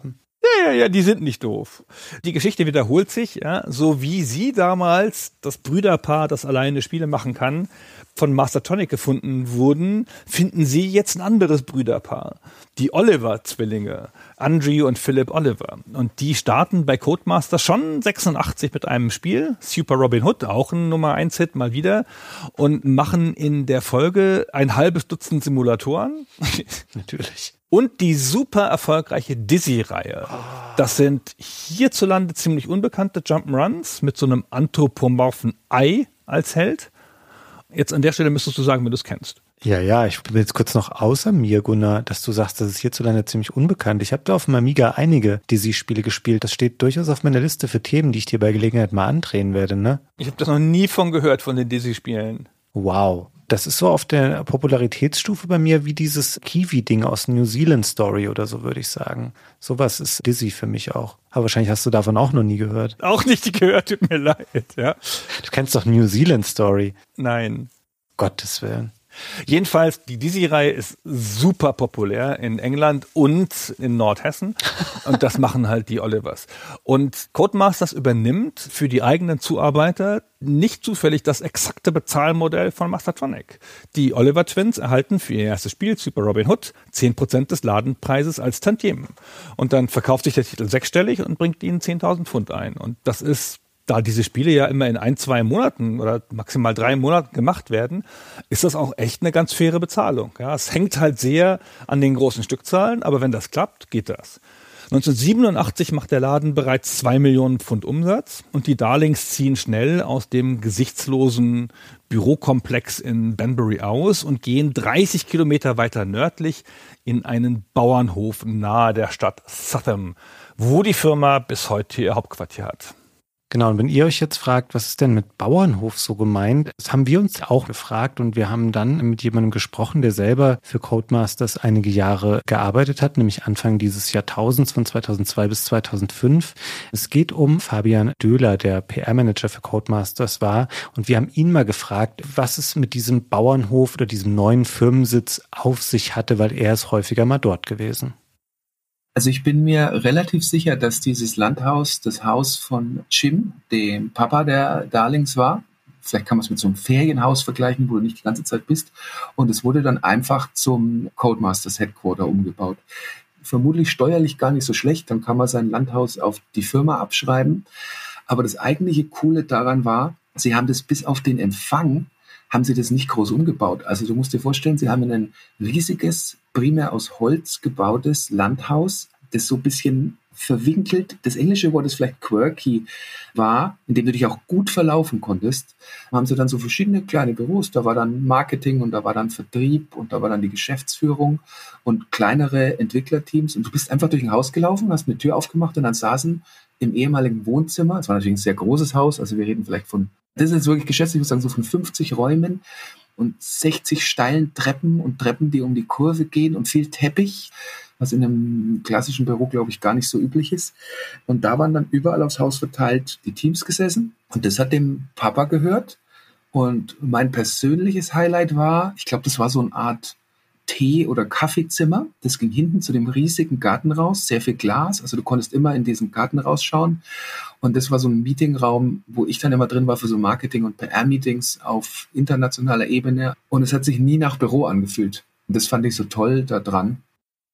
Ja, ja, die sind nicht doof. Die Geschichte wiederholt sich, ja, so wie sie damals, das Brüderpaar, das alleine Spiele machen kann, von Master Tonic gefunden wurden, finden sie jetzt ein anderes Brüderpaar. Die Oliver-Zwillinge, Andrew und Philip Oliver. Und die starten bei Codemaster schon 86 mit einem Spiel, Super Robin Hood, auch ein Nummer 1 Hit mal wieder, und machen in der Folge ein halbes Dutzend Simulatoren. Natürlich und die super erfolgreiche Dizzy-Reihe. Das sind hierzulande ziemlich unbekannte Jump'n'Runs mit so einem anthropomorphen Ei als Held. Jetzt an der Stelle müsstest du sagen, wenn du es kennst. Ja, ja, ich bin jetzt kurz noch außer mir, Gunnar, dass du sagst, das ist hierzulande ziemlich unbekannt. Ich habe da auf dem Amiga einige Dizzy-Spiele gespielt. Das steht durchaus auf meiner Liste für Themen, die ich dir bei Gelegenheit mal andrehen werde, ne? Ich habe das noch nie von gehört, von den Dizzy-Spielen. Wow. Das ist so auf der Popularitätsstufe bei mir wie dieses Kiwi-Ding aus New Zealand Story oder so, würde ich sagen. Sowas ist Dizzy für mich auch. Aber wahrscheinlich hast du davon auch noch nie gehört. Auch nicht gehört, tut mir leid, ja. Du kennst doch New Zealand Story. Nein. Gottes Willen. Jedenfalls, die Dizzy-Reihe ist super populär in England und in Nordhessen. Und das machen halt die Olivers. Und Codemasters übernimmt für die eigenen Zuarbeiter nicht zufällig das exakte Bezahlmodell von Mastertronic. Die Oliver Twins erhalten für ihr erstes Spiel, Super Robin Hood, 10% des Ladenpreises als Tantiemen. Und dann verkauft sich der Titel sechsstellig und bringt ihnen 10.000 Pfund ein. Und das ist da diese Spiele ja immer in ein, zwei Monaten oder maximal drei Monaten gemacht werden, ist das auch echt eine ganz faire Bezahlung. Ja, es hängt halt sehr an den großen Stückzahlen, aber wenn das klappt, geht das. 1987 macht der Laden bereits zwei Millionen Pfund Umsatz und die Darlings ziehen schnell aus dem gesichtslosen Bürokomplex in Banbury aus und gehen 30 Kilometer weiter nördlich in einen Bauernhof nahe der Stadt Southam, wo die Firma bis heute ihr Hauptquartier hat. Genau, und wenn ihr euch jetzt fragt, was ist denn mit Bauernhof so gemeint, das haben wir uns auch gefragt und wir haben dann mit jemandem gesprochen, der selber für Codemasters einige Jahre gearbeitet hat, nämlich Anfang dieses Jahrtausends von 2002 bis 2005. Es geht um Fabian Döhler, der PR-Manager für Codemasters war und wir haben ihn mal gefragt, was es mit diesem Bauernhof oder diesem neuen Firmensitz auf sich hatte, weil er ist häufiger mal dort gewesen. Also ich bin mir relativ sicher, dass dieses Landhaus das Haus von Jim, dem Papa der Darlings war. Vielleicht kann man es mit so einem Ferienhaus vergleichen, wo du nicht die ganze Zeit bist. Und es wurde dann einfach zum Codemasters Headquarter umgebaut. Vermutlich steuerlich gar nicht so schlecht. Dann kann man sein Landhaus auf die Firma abschreiben. Aber das eigentliche Coole daran war, sie haben das bis auf den Empfang haben sie das nicht groß umgebaut. Also du musst dir vorstellen, sie haben ein riesiges, primär aus Holz gebautes Landhaus, das so ein bisschen verwinkelt, das englische Wort ist vielleicht quirky, war, in dem du dich auch gut verlaufen konntest, haben sie dann so verschiedene kleine Büros. Da war dann Marketing und da war dann Vertrieb und da war dann die Geschäftsführung und kleinere Entwicklerteams. Und du bist einfach durch ein Haus gelaufen, hast eine Tür aufgemacht und dann saßen im ehemaligen Wohnzimmer, es war natürlich ein sehr großes Haus, also wir reden vielleicht von das ist jetzt wirklich geschätzt, ich würde sagen, so von 50 Räumen und 60 steilen Treppen und Treppen, die um die Kurve gehen und viel Teppich, was in einem klassischen Büro, glaube ich, gar nicht so üblich ist. Und da waren dann überall aufs Haus verteilt die Teams gesessen und das hat dem Papa gehört. Und mein persönliches Highlight war, ich glaube, das war so eine Art Tee- oder Kaffeezimmer. Das ging hinten zu dem riesigen Garten raus, sehr viel Glas. Also du konntest immer in diesen Garten rausschauen. Und das war so ein Meetingraum, wo ich dann immer drin war für so Marketing- und PR-Meetings auf internationaler Ebene. Und es hat sich nie nach Büro angefühlt. Und das fand ich so toll da dran.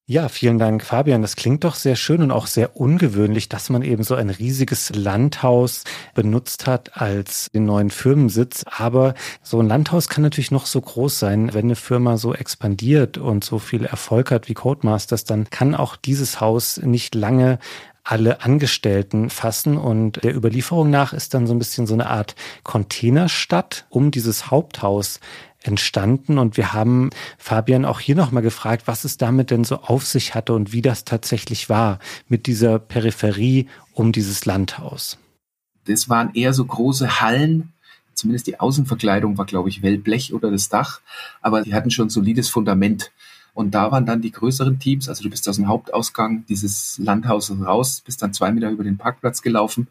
Ja, vielen Dank, Fabian. Das klingt doch sehr schön und auch sehr ungewöhnlich, dass man eben so ein riesiges Landhaus benutzt hat als den neuen Firmensitz. Aber so ein Landhaus kann natürlich noch so groß sein. Wenn eine Firma so expandiert und so viel Erfolg hat wie Codemasters, dann kann auch dieses Haus nicht lange alle Angestellten fassen. Und der Überlieferung nach ist dann so ein bisschen so eine Art Containerstadt um dieses Haupthaus entstanden. Und wir haben Fabian auch hier nochmal gefragt, was es damit denn so auf sich hatte und wie das tatsächlich war mit dieser Peripherie um dieses Landhaus. Das waren eher so große Hallen, zumindest die Außenverkleidung war, glaube ich, Wellblech oder das Dach, aber die hatten schon solides Fundament. Und da waren dann die größeren Teams, also du bist aus dem Hauptausgang dieses Landhauses raus, bist dann zwei Meter über den Parkplatz gelaufen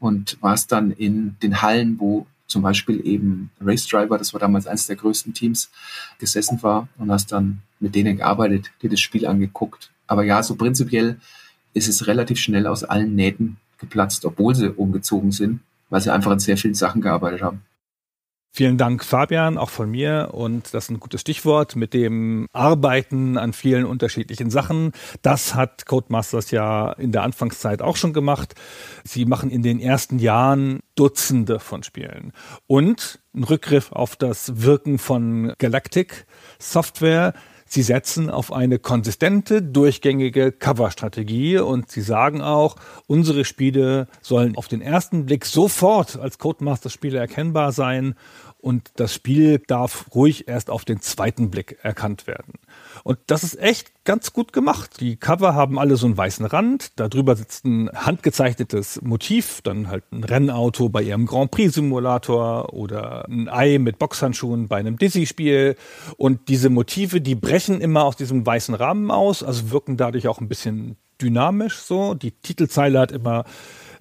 und warst dann in den Hallen, wo zum Beispiel eben Race Driver, das war damals eines der größten Teams, gesessen war und hast dann mit denen gearbeitet, dir das Spiel angeguckt. Aber ja, so prinzipiell ist es relativ schnell aus allen Nähten geplatzt, obwohl sie umgezogen sind, weil sie einfach an sehr vielen Sachen gearbeitet haben. Vielen Dank, Fabian, auch von mir. Und das ist ein gutes Stichwort mit dem Arbeiten an vielen unterschiedlichen Sachen. Das hat Codemasters ja in der Anfangszeit auch schon gemacht. Sie machen in den ersten Jahren Dutzende von Spielen. Und ein Rückgriff auf das Wirken von Galactic Software Sie setzen auf eine konsistente, durchgängige Coverstrategie und sie sagen auch, unsere Spiele sollen auf den ersten Blick sofort als Codemaster-Spiele erkennbar sein und das Spiel darf ruhig erst auf den zweiten Blick erkannt werden. Und das ist echt ganz gut gemacht. Die Cover haben alle so einen weißen Rand, darüber sitzt ein handgezeichnetes Motiv, dann halt ein Rennauto bei ihrem Grand Prix Simulator oder ein Ei mit Boxhandschuhen bei einem Dizzy-Spiel. Und diese Motive, die brechen immer aus diesem weißen Rahmen aus, also wirken dadurch auch ein bisschen dynamisch so. Die Titelzeile hat immer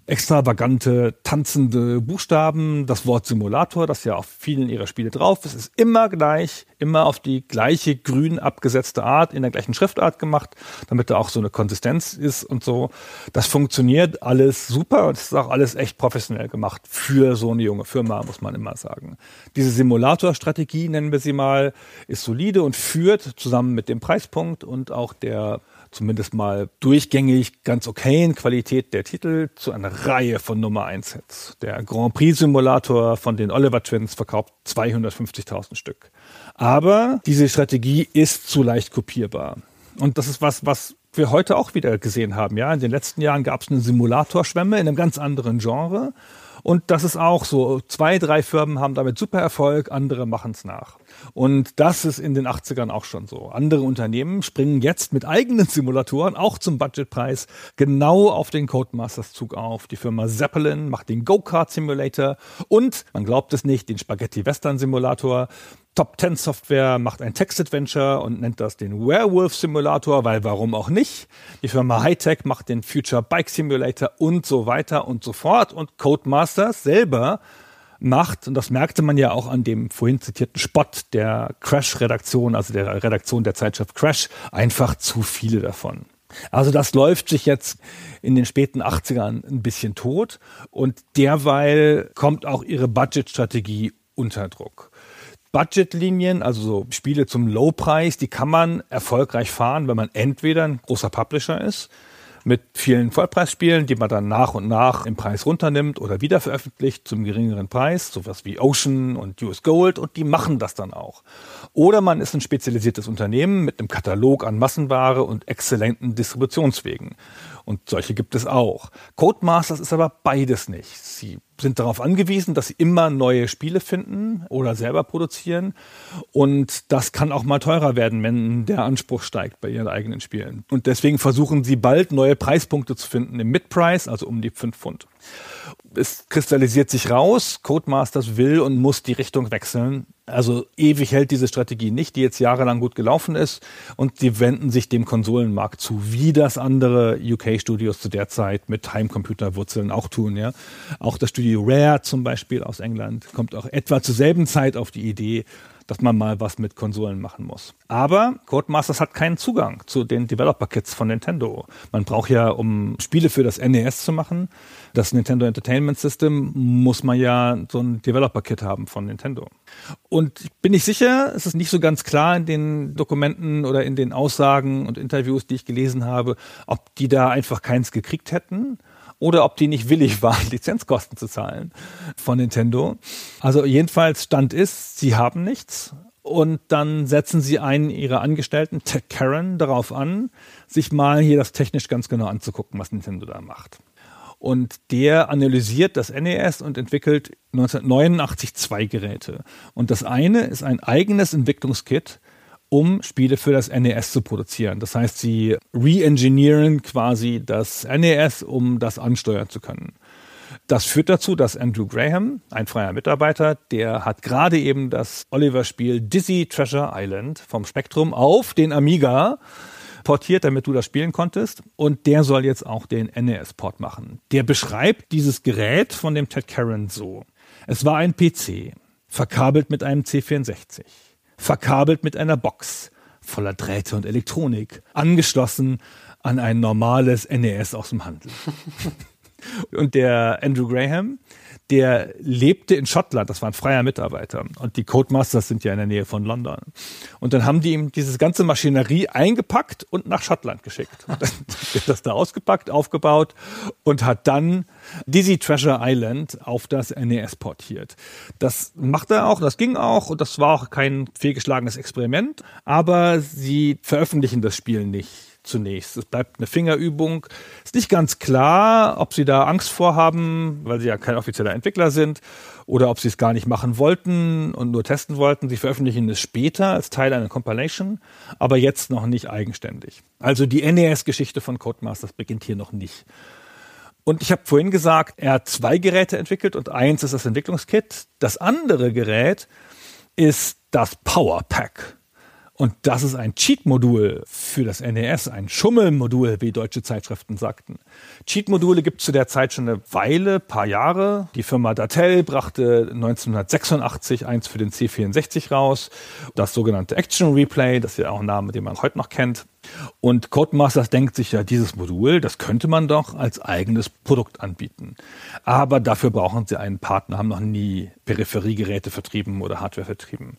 extravagante, tanzende Buchstaben, das Wort Simulator, das ja auf vielen ihrer Spiele drauf ist, ist immer gleich, immer auf die gleiche grün abgesetzte Art, in der gleichen Schriftart gemacht, damit da auch so eine Konsistenz ist und so. Das funktioniert alles super und es ist auch alles echt professionell gemacht für so eine junge Firma, muss man immer sagen. Diese Simulator-Strategie, nennen wir sie mal, ist solide und führt zusammen mit dem Preispunkt und auch der zumindest mal durchgängig ganz okayen Qualität der Titel zu einer Reihe von Nummer 1 Hits. Der Grand Prix Simulator von den Oliver Twins verkauft 250.000 Stück. Aber diese Strategie ist zu leicht kopierbar. Und das ist was, was wir heute auch wieder gesehen haben. Ja, in den letzten Jahren gab es eine Simulatorschwemme in einem ganz anderen Genre. Und das ist auch so. Zwei, drei Firmen haben damit super Erfolg, andere machen es nach. Und das ist in den 80ern auch schon so. Andere Unternehmen springen jetzt mit eigenen Simulatoren auch zum Budgetpreis genau auf den Codemasters Zug auf. Die Firma Zeppelin macht den Go-Kart Simulator und, man glaubt es nicht, den Spaghetti Western Simulator. Top 10 Software macht ein Text-Adventure und nennt das den Werewolf Simulator, weil warum auch nicht? Die Firma Hightech macht den Future Bike Simulator und so weiter und so fort. Und Codemasters selber macht, und das merkte man ja auch an dem vorhin zitierten Spot der Crash-Redaktion, also der Redaktion der Zeitschrift Crash, einfach zu viele davon. Also das läuft sich jetzt in den späten 80ern ein bisschen tot und derweil kommt auch ihre Budgetstrategie unter Druck. Budgetlinien, also so Spiele zum Low-Preis, die kann man erfolgreich fahren, wenn man entweder ein großer Publisher ist, mit vielen Vollpreisspielen, die man dann nach und nach im Preis runternimmt oder wieder veröffentlicht zum geringeren Preis, sowas wie Ocean und US Gold und die machen das dann auch. Oder man ist ein spezialisiertes Unternehmen mit einem Katalog an Massenware und exzellenten Distributionswegen. Und solche gibt es auch. Codemasters ist aber beides nicht. Sie sind darauf angewiesen, dass sie immer neue Spiele finden oder selber produzieren. Und das kann auch mal teurer werden, wenn der Anspruch steigt bei ihren eigenen Spielen. Und deswegen versuchen sie bald neue Preispunkte zu finden im Mid-Price, also um die 5 Pfund es kristallisiert sich raus, Codemasters will und muss die Richtung wechseln. Also ewig hält diese Strategie nicht, die jetzt jahrelang gut gelaufen ist. Und sie wenden sich dem Konsolenmarkt zu, wie das andere UK-Studios zu der Zeit mit Heimcomputerwurzeln auch tun. Ja. Auch das Studio Rare zum Beispiel aus England kommt auch etwa zur selben Zeit auf die Idee, dass man mal was mit Konsolen machen muss. Aber Codemasters hat keinen Zugang zu den Developer-Kits von Nintendo. Man braucht ja, um Spiele für das NES zu machen, das Nintendo Entertainment System, muss man ja so ein Developer-Kit haben von Nintendo. Und ich bin nicht sicher, es ist nicht so ganz klar in den Dokumenten oder in den Aussagen und Interviews, die ich gelesen habe, ob die da einfach keins gekriegt hätten oder ob die nicht willig waren, Lizenzkosten zu zahlen von Nintendo. Also jedenfalls Stand ist, sie haben nichts Und dann setzen sie einen ihrer Angestellten, Ted Karen, darauf an, sich mal hier das technisch ganz genau anzugucken, was Nintendo da macht. Und der analysiert das NES und entwickelt 1989 zwei Geräte. Und das eine ist ein eigenes Entwicklungskit, um Spiele für das NES zu produzieren. Das heißt, sie re-engineeren quasi das NES, um das ansteuern zu können. Das führt dazu, dass Andrew Graham, ein freier Mitarbeiter, der hat gerade eben das Oliver-Spiel Dizzy Treasure Island vom Spektrum auf den Amiga portiert, damit du das spielen konntest. Und der soll jetzt auch den NES-Port machen. Der beschreibt dieses Gerät von dem Ted Karen so. Es war ein PC, verkabelt mit einem C64, verkabelt mit einer Box, voller Drähte und Elektronik, angeschlossen an ein normales NES aus dem Handel. Und der Andrew Graham, der lebte in Schottland, das war ein freier Mitarbeiter. Und die Codemasters sind ja in der Nähe von London. Und dann haben die ihm dieses ganze Maschinerie eingepackt und nach Schottland geschickt. Und dann wird das da ausgepackt, aufgebaut und hat dann Dizzy Treasure Island auf das NES portiert. Das macht er auch, das ging auch und das war auch kein fehlgeschlagenes Experiment, aber sie veröffentlichen das Spiel nicht zunächst. Es bleibt eine Fingerübung. Ist nicht ganz klar, ob sie da Angst vorhaben, weil sie ja kein offizieller Entwickler sind, oder ob sie es gar nicht machen wollten und nur testen wollten. Sie veröffentlichen es später als Teil einer Compilation, aber jetzt noch nicht eigenständig. Also die NES-Geschichte von Codemasters beginnt hier noch nicht. Und ich habe vorhin gesagt, er hat zwei Geräte entwickelt und eins ist das Entwicklungskit. Das andere Gerät ist das Power Pack. Und das ist ein Cheat-Modul für das NES, ein Schummelmodul, wie deutsche Zeitschriften sagten. Cheat-Module gibt es zu der Zeit schon eine Weile, paar Jahre. Die Firma Datel brachte 1986 eins für den C64 raus, das sogenannte Action Replay, das ist ja auch ein Name, den man heute noch kennt. Und Codemasters denkt sich ja, dieses Modul, das könnte man doch als eigenes Produkt anbieten. Aber dafür brauchen sie einen Partner, haben noch nie Peripheriegeräte vertrieben oder Hardware vertrieben.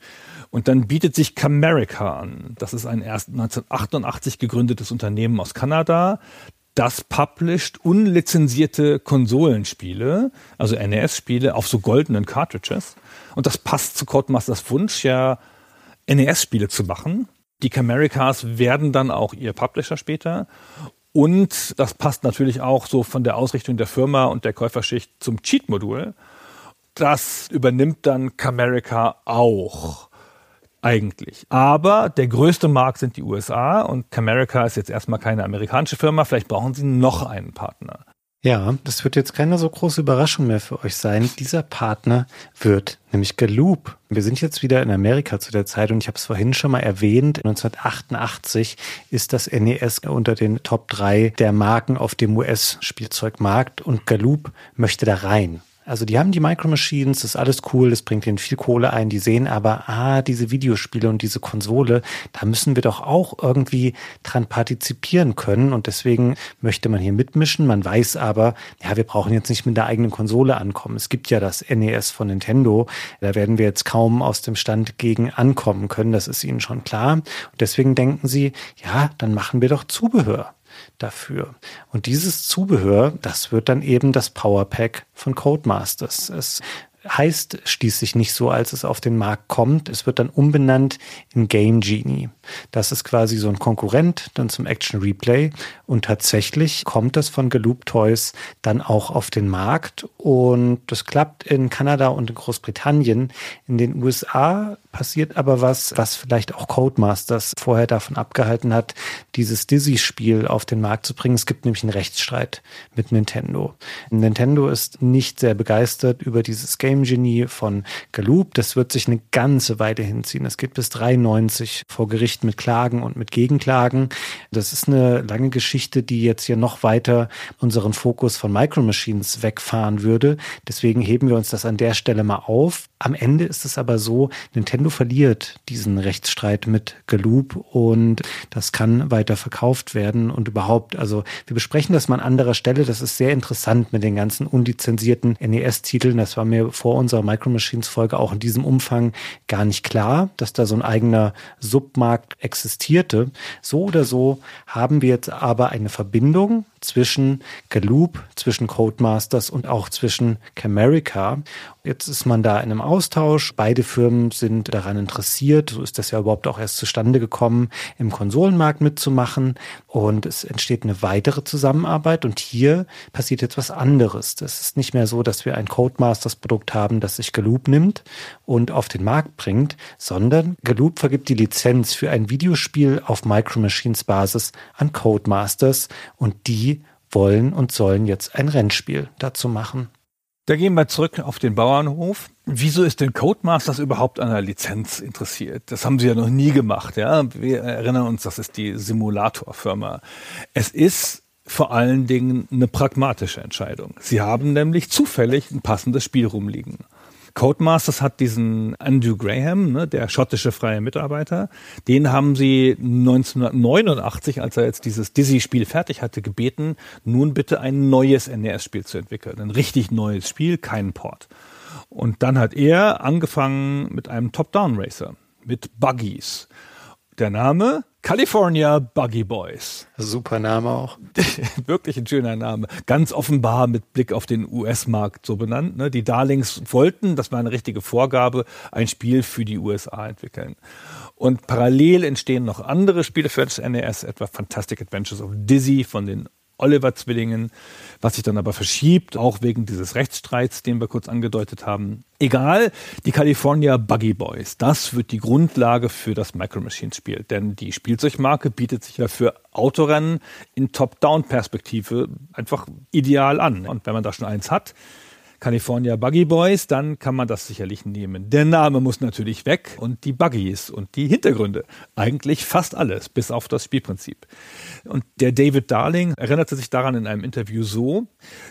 Und dann bietet sich Camerica an. Das ist ein erst 1988 gegründetes Unternehmen aus Kanada. Das published unlizenzierte Konsolenspiele, also NES-Spiele auf so goldenen Cartridges. Und das passt zu Codemasters Wunsch, ja NES-Spiele zu machen. Die Camericas werden dann auch ihr Publisher später. Und das passt natürlich auch so von der Ausrichtung der Firma und der Käuferschicht zum Cheat-Modul. Das übernimmt dann Camerica auch eigentlich. Aber der größte Markt sind die USA und Camerica ist jetzt erstmal keine amerikanische Firma. Vielleicht brauchen sie noch einen Partner. Ja, das wird jetzt keine so große Überraschung mehr für euch sein. Dieser Partner wird nämlich Galoop. Wir sind jetzt wieder in Amerika zu der Zeit und ich habe es vorhin schon mal erwähnt. 1988 ist das NES unter den Top 3 der Marken auf dem US-Spielzeugmarkt und Galoop möchte da rein. Also die haben die Micro Machines, das ist alles cool, das bringt ihnen viel Kohle ein, die sehen aber, ah, diese Videospiele und diese Konsole, da müssen wir doch auch irgendwie dran partizipieren können und deswegen möchte man hier mitmischen. Man weiß aber, ja, wir brauchen jetzt nicht mit der eigenen Konsole ankommen. Es gibt ja das NES von Nintendo, da werden wir jetzt kaum aus dem Stand gegen ankommen können, das ist ihnen schon klar. Und deswegen denken sie, ja, dann machen wir doch Zubehör dafür. Und dieses Zubehör, das wird dann eben das Powerpack von Codemasters. Es heißt schließlich nicht so, als es auf den Markt kommt. Es wird dann umbenannt in Game Genie. Das ist quasi so ein Konkurrent dann zum Action Replay. Und tatsächlich kommt das von Geloop Toys dann auch auf den Markt. Und das klappt in Kanada und in Großbritannien. In den USA passiert aber was, was vielleicht auch Codemasters vorher davon abgehalten hat, dieses Dizzy-Spiel auf den Markt zu bringen. Es gibt nämlich einen Rechtsstreit mit Nintendo. Nintendo ist nicht sehr begeistert über dieses Game Genie von Galoop. Das wird sich eine ganze Weile hinziehen. Es geht bis 93 vor Gericht mit Klagen und mit Gegenklagen. Das ist eine lange Geschichte, die jetzt hier noch weiter unseren Fokus von Micro Machines wegfahren würde. Deswegen heben wir uns das an der Stelle mal auf. Am Ende ist es aber so, Nintendo verliert diesen Rechtsstreit mit Galoop und das kann weiter verkauft werden und überhaupt, also wir besprechen das mal an anderer Stelle. Das ist sehr interessant mit den ganzen undizenzierten NES-Titeln. Das war mir vor unserer Micro Machines Folge auch in diesem Umfang gar nicht klar, dass da so ein eigener Submarkt existierte. So oder so haben wir jetzt aber eine Verbindung zwischen Galoop, zwischen Codemasters und auch zwischen Camerica. Jetzt ist man da in einem Austausch. Beide Firmen sind daran interessiert. So ist das ja überhaupt auch erst zustande gekommen, im Konsolenmarkt mitzumachen. Und es entsteht eine weitere Zusammenarbeit. Und hier passiert jetzt was anderes. Das ist nicht mehr so, dass wir ein Codemasters Produkt haben, das sich Galoop nimmt und auf den Markt bringt, sondern Galoop vergibt die Lizenz für ein Videospiel auf Micro Machines Basis an Codemasters und die wollen und sollen jetzt ein Rennspiel dazu machen. Da gehen wir zurück auf den Bauernhof. Wieso ist denn Codemasters überhaupt an einer Lizenz interessiert? Das haben sie ja noch nie gemacht, ja. Wir erinnern uns, das ist die Simulatorfirma. Es ist vor allen Dingen eine pragmatische Entscheidung. Sie haben nämlich zufällig ein passendes Spiel rumliegen. Codemasters hat diesen Andrew Graham, ne, der schottische freie Mitarbeiter, den haben sie 1989, als er jetzt dieses Dizzy-Spiel fertig hatte, gebeten, nun bitte ein neues NES-Spiel zu entwickeln. Ein richtig neues Spiel, keinen Port. Und dann hat er angefangen mit einem Top-Down-Racer, mit Buggies. Der Name California Buggy Boys. Super Name auch. Wirklich ein schöner Name. Ganz offenbar mit Blick auf den US-Markt so benannt. Ne? Die Darlings wollten, das war eine richtige Vorgabe, ein Spiel für die USA entwickeln. Und parallel entstehen noch andere Spiele für das NES, etwa Fantastic Adventures of Dizzy von den Oliver-Zwillingen, was sich dann aber verschiebt, auch wegen dieses Rechtsstreits, den wir kurz angedeutet haben. Egal, die California Buggy Boys, das wird die Grundlage für das Micro Machines Spiel, denn die Spielzeugmarke bietet sich ja für Autorennen in Top-Down-Perspektive einfach ideal an. Und wenn man da schon eins hat, California Buggy Boys, dann kann man das sicherlich nehmen. Der Name muss natürlich weg und die Buggies und die Hintergründe. Eigentlich fast alles, bis auf das Spielprinzip. Und der David Darling erinnerte sich daran in einem Interview so,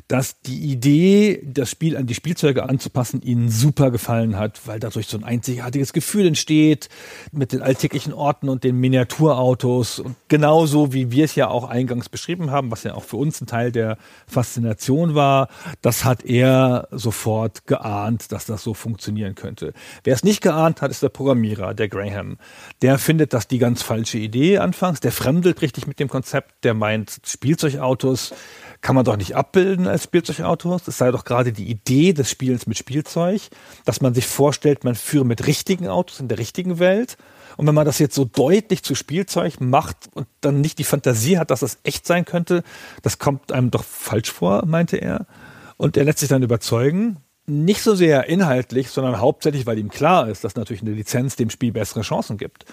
dass die Idee, das Spiel an die Spielzeuge anzupassen, ihnen super gefallen hat, weil dadurch so ein einzigartiges Gefühl entsteht mit den alltäglichen Orten und den Miniaturautos und genauso wie wir es ja auch eingangs beschrieben haben, was ja auch für uns ein Teil der Faszination war, das hat er sofort geahnt, dass das so funktionieren könnte. Wer es nicht geahnt hat, ist der Programmierer, der Graham. Der findet das die ganz falsche Idee anfangs, der fremdelt richtig mit dem Konzept, der meint, Spielzeugautos kann man doch nicht abbilden als Spielzeugautos. Es sei doch gerade die Idee des Spielens mit Spielzeug, dass man sich vorstellt, man führe mit richtigen Autos in der richtigen Welt. Und wenn man das jetzt so deutlich zu Spielzeug macht und dann nicht die Fantasie hat, dass das echt sein könnte, das kommt einem doch falsch vor, meinte er. Und er lässt sich dann überzeugen, nicht so sehr inhaltlich, sondern hauptsächlich, weil ihm klar ist, dass natürlich eine Lizenz dem Spiel bessere Chancen gibt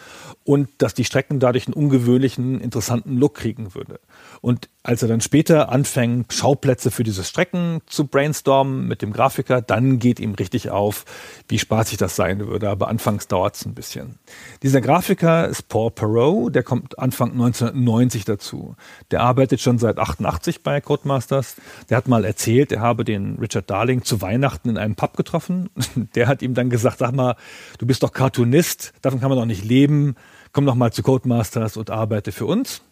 und dass die Strecken dadurch einen ungewöhnlichen, interessanten Look kriegen würde. Und als er dann später anfängt, Schauplätze für diese Strecken zu brainstormen mit dem Grafiker, dann geht ihm richtig auf, wie spaßig das sein würde. Aber anfangs dauert es ein bisschen. Dieser Grafiker ist Paul Perot, der kommt Anfang 1990 dazu. Der arbeitet schon seit 88 bei Codemasters. Der hat mal erzählt, er habe den Richard Darling zu Weihnachten in einem Pub getroffen. Der hat ihm dann gesagt, sag mal, du bist doch Cartoonist, davon kann man doch nicht leben. Komm doch mal zu Codemasters und arbeite für uns.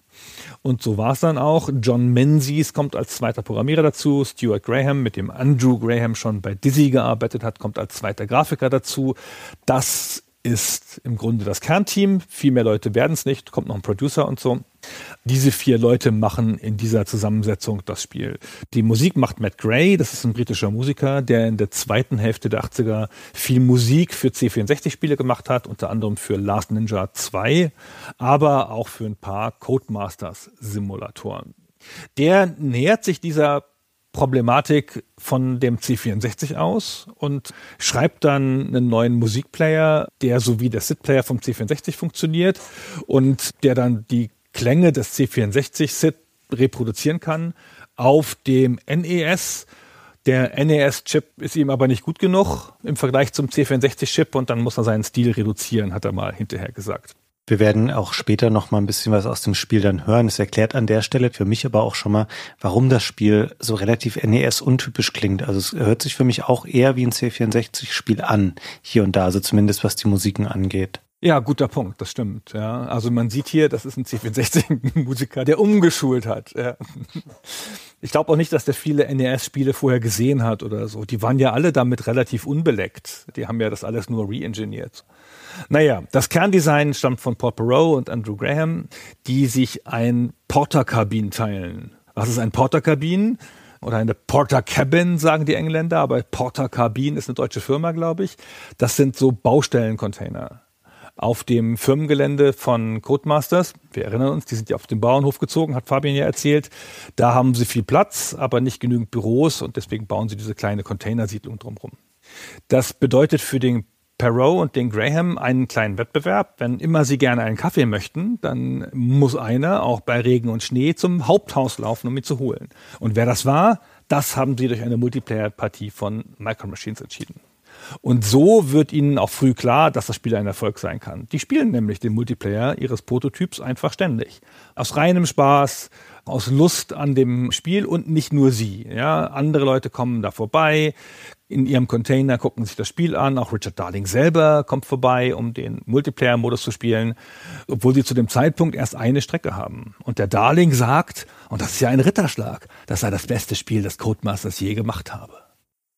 Und so war es dann auch. John Menzies kommt als zweiter Programmierer dazu. Stuart Graham, mit dem Andrew Graham schon bei Dizzy gearbeitet hat, kommt als zweiter Grafiker dazu. Das ist im Grunde das Kernteam. Viel mehr Leute werden es nicht, kommt noch ein Producer und so. Diese vier Leute machen in dieser Zusammensetzung das Spiel. Die Musik macht Matt Gray, das ist ein britischer Musiker, der in der zweiten Hälfte der 80er viel Musik für C64-Spiele gemacht hat, unter anderem für Last Ninja 2, aber auch für ein paar Codemasters-Simulatoren. Der nähert sich dieser Problematik von dem C64 aus und schreibt dann einen neuen Musikplayer, der so wie der SID-Player vom C64 funktioniert und der dann die Klänge des C64 SID reproduzieren kann auf dem NES. Der NES-Chip ist ihm aber nicht gut genug im Vergleich zum C64-Chip und dann muss er seinen Stil reduzieren, hat er mal hinterher gesagt. Wir werden auch später noch mal ein bisschen was aus dem Spiel dann hören. Es erklärt an der Stelle für mich aber auch schon mal, warum das Spiel so relativ NES-untypisch klingt. Also es hört sich für mich auch eher wie ein C64-Spiel an, hier und da, also zumindest was die Musiken angeht. Ja, guter Punkt, das stimmt. Ja. Also man sieht hier, das ist ein C64-Musiker, der umgeschult hat. Ja. Ich glaube auch nicht, dass der viele NES-Spiele vorher gesehen hat oder so. Die waren ja alle damit relativ unbeleckt. Die haben ja das alles nur re-engineert. Naja, das Kerndesign stammt von Paul Perot und Andrew Graham, die sich ein Porterkabin teilen. Was ist ein Porterkabin? Oder eine Porter Cabin, sagen die Engländer, aber Porter Cabin ist eine deutsche Firma, glaube ich. Das sind so Baustellencontainer auf dem Firmengelände von Codemasters. Wir erinnern uns, die sind ja auf den Bauernhof gezogen, hat Fabian ja erzählt. Da haben sie viel Platz, aber nicht genügend Büros und deswegen bauen sie diese kleine Containersiedlung drumherum. Das bedeutet für den Perot und den Graham einen kleinen Wettbewerb. Wenn immer sie gerne einen Kaffee möchten, dann muss einer auch bei Regen und Schnee zum Haupthaus laufen, um ihn zu holen. Und wer das war, das haben sie durch eine Multiplayer-Partie von Micro Machines entschieden. Und so wird ihnen auch früh klar, dass das Spiel ein Erfolg sein kann. Die spielen nämlich den Multiplayer ihres Prototyps einfach ständig. Aus reinem Spaß, aus Lust an dem Spiel und nicht nur sie. Ja, andere Leute kommen da vorbei, in ihrem Container gucken sich das Spiel an. Auch Richard Darling selber kommt vorbei, um den Multiplayer-Modus zu spielen, obwohl sie zu dem Zeitpunkt erst eine Strecke haben. Und der Darling sagt, und das ist ja ein Ritterschlag, das sei das beste Spiel, das Codemasters je gemacht habe.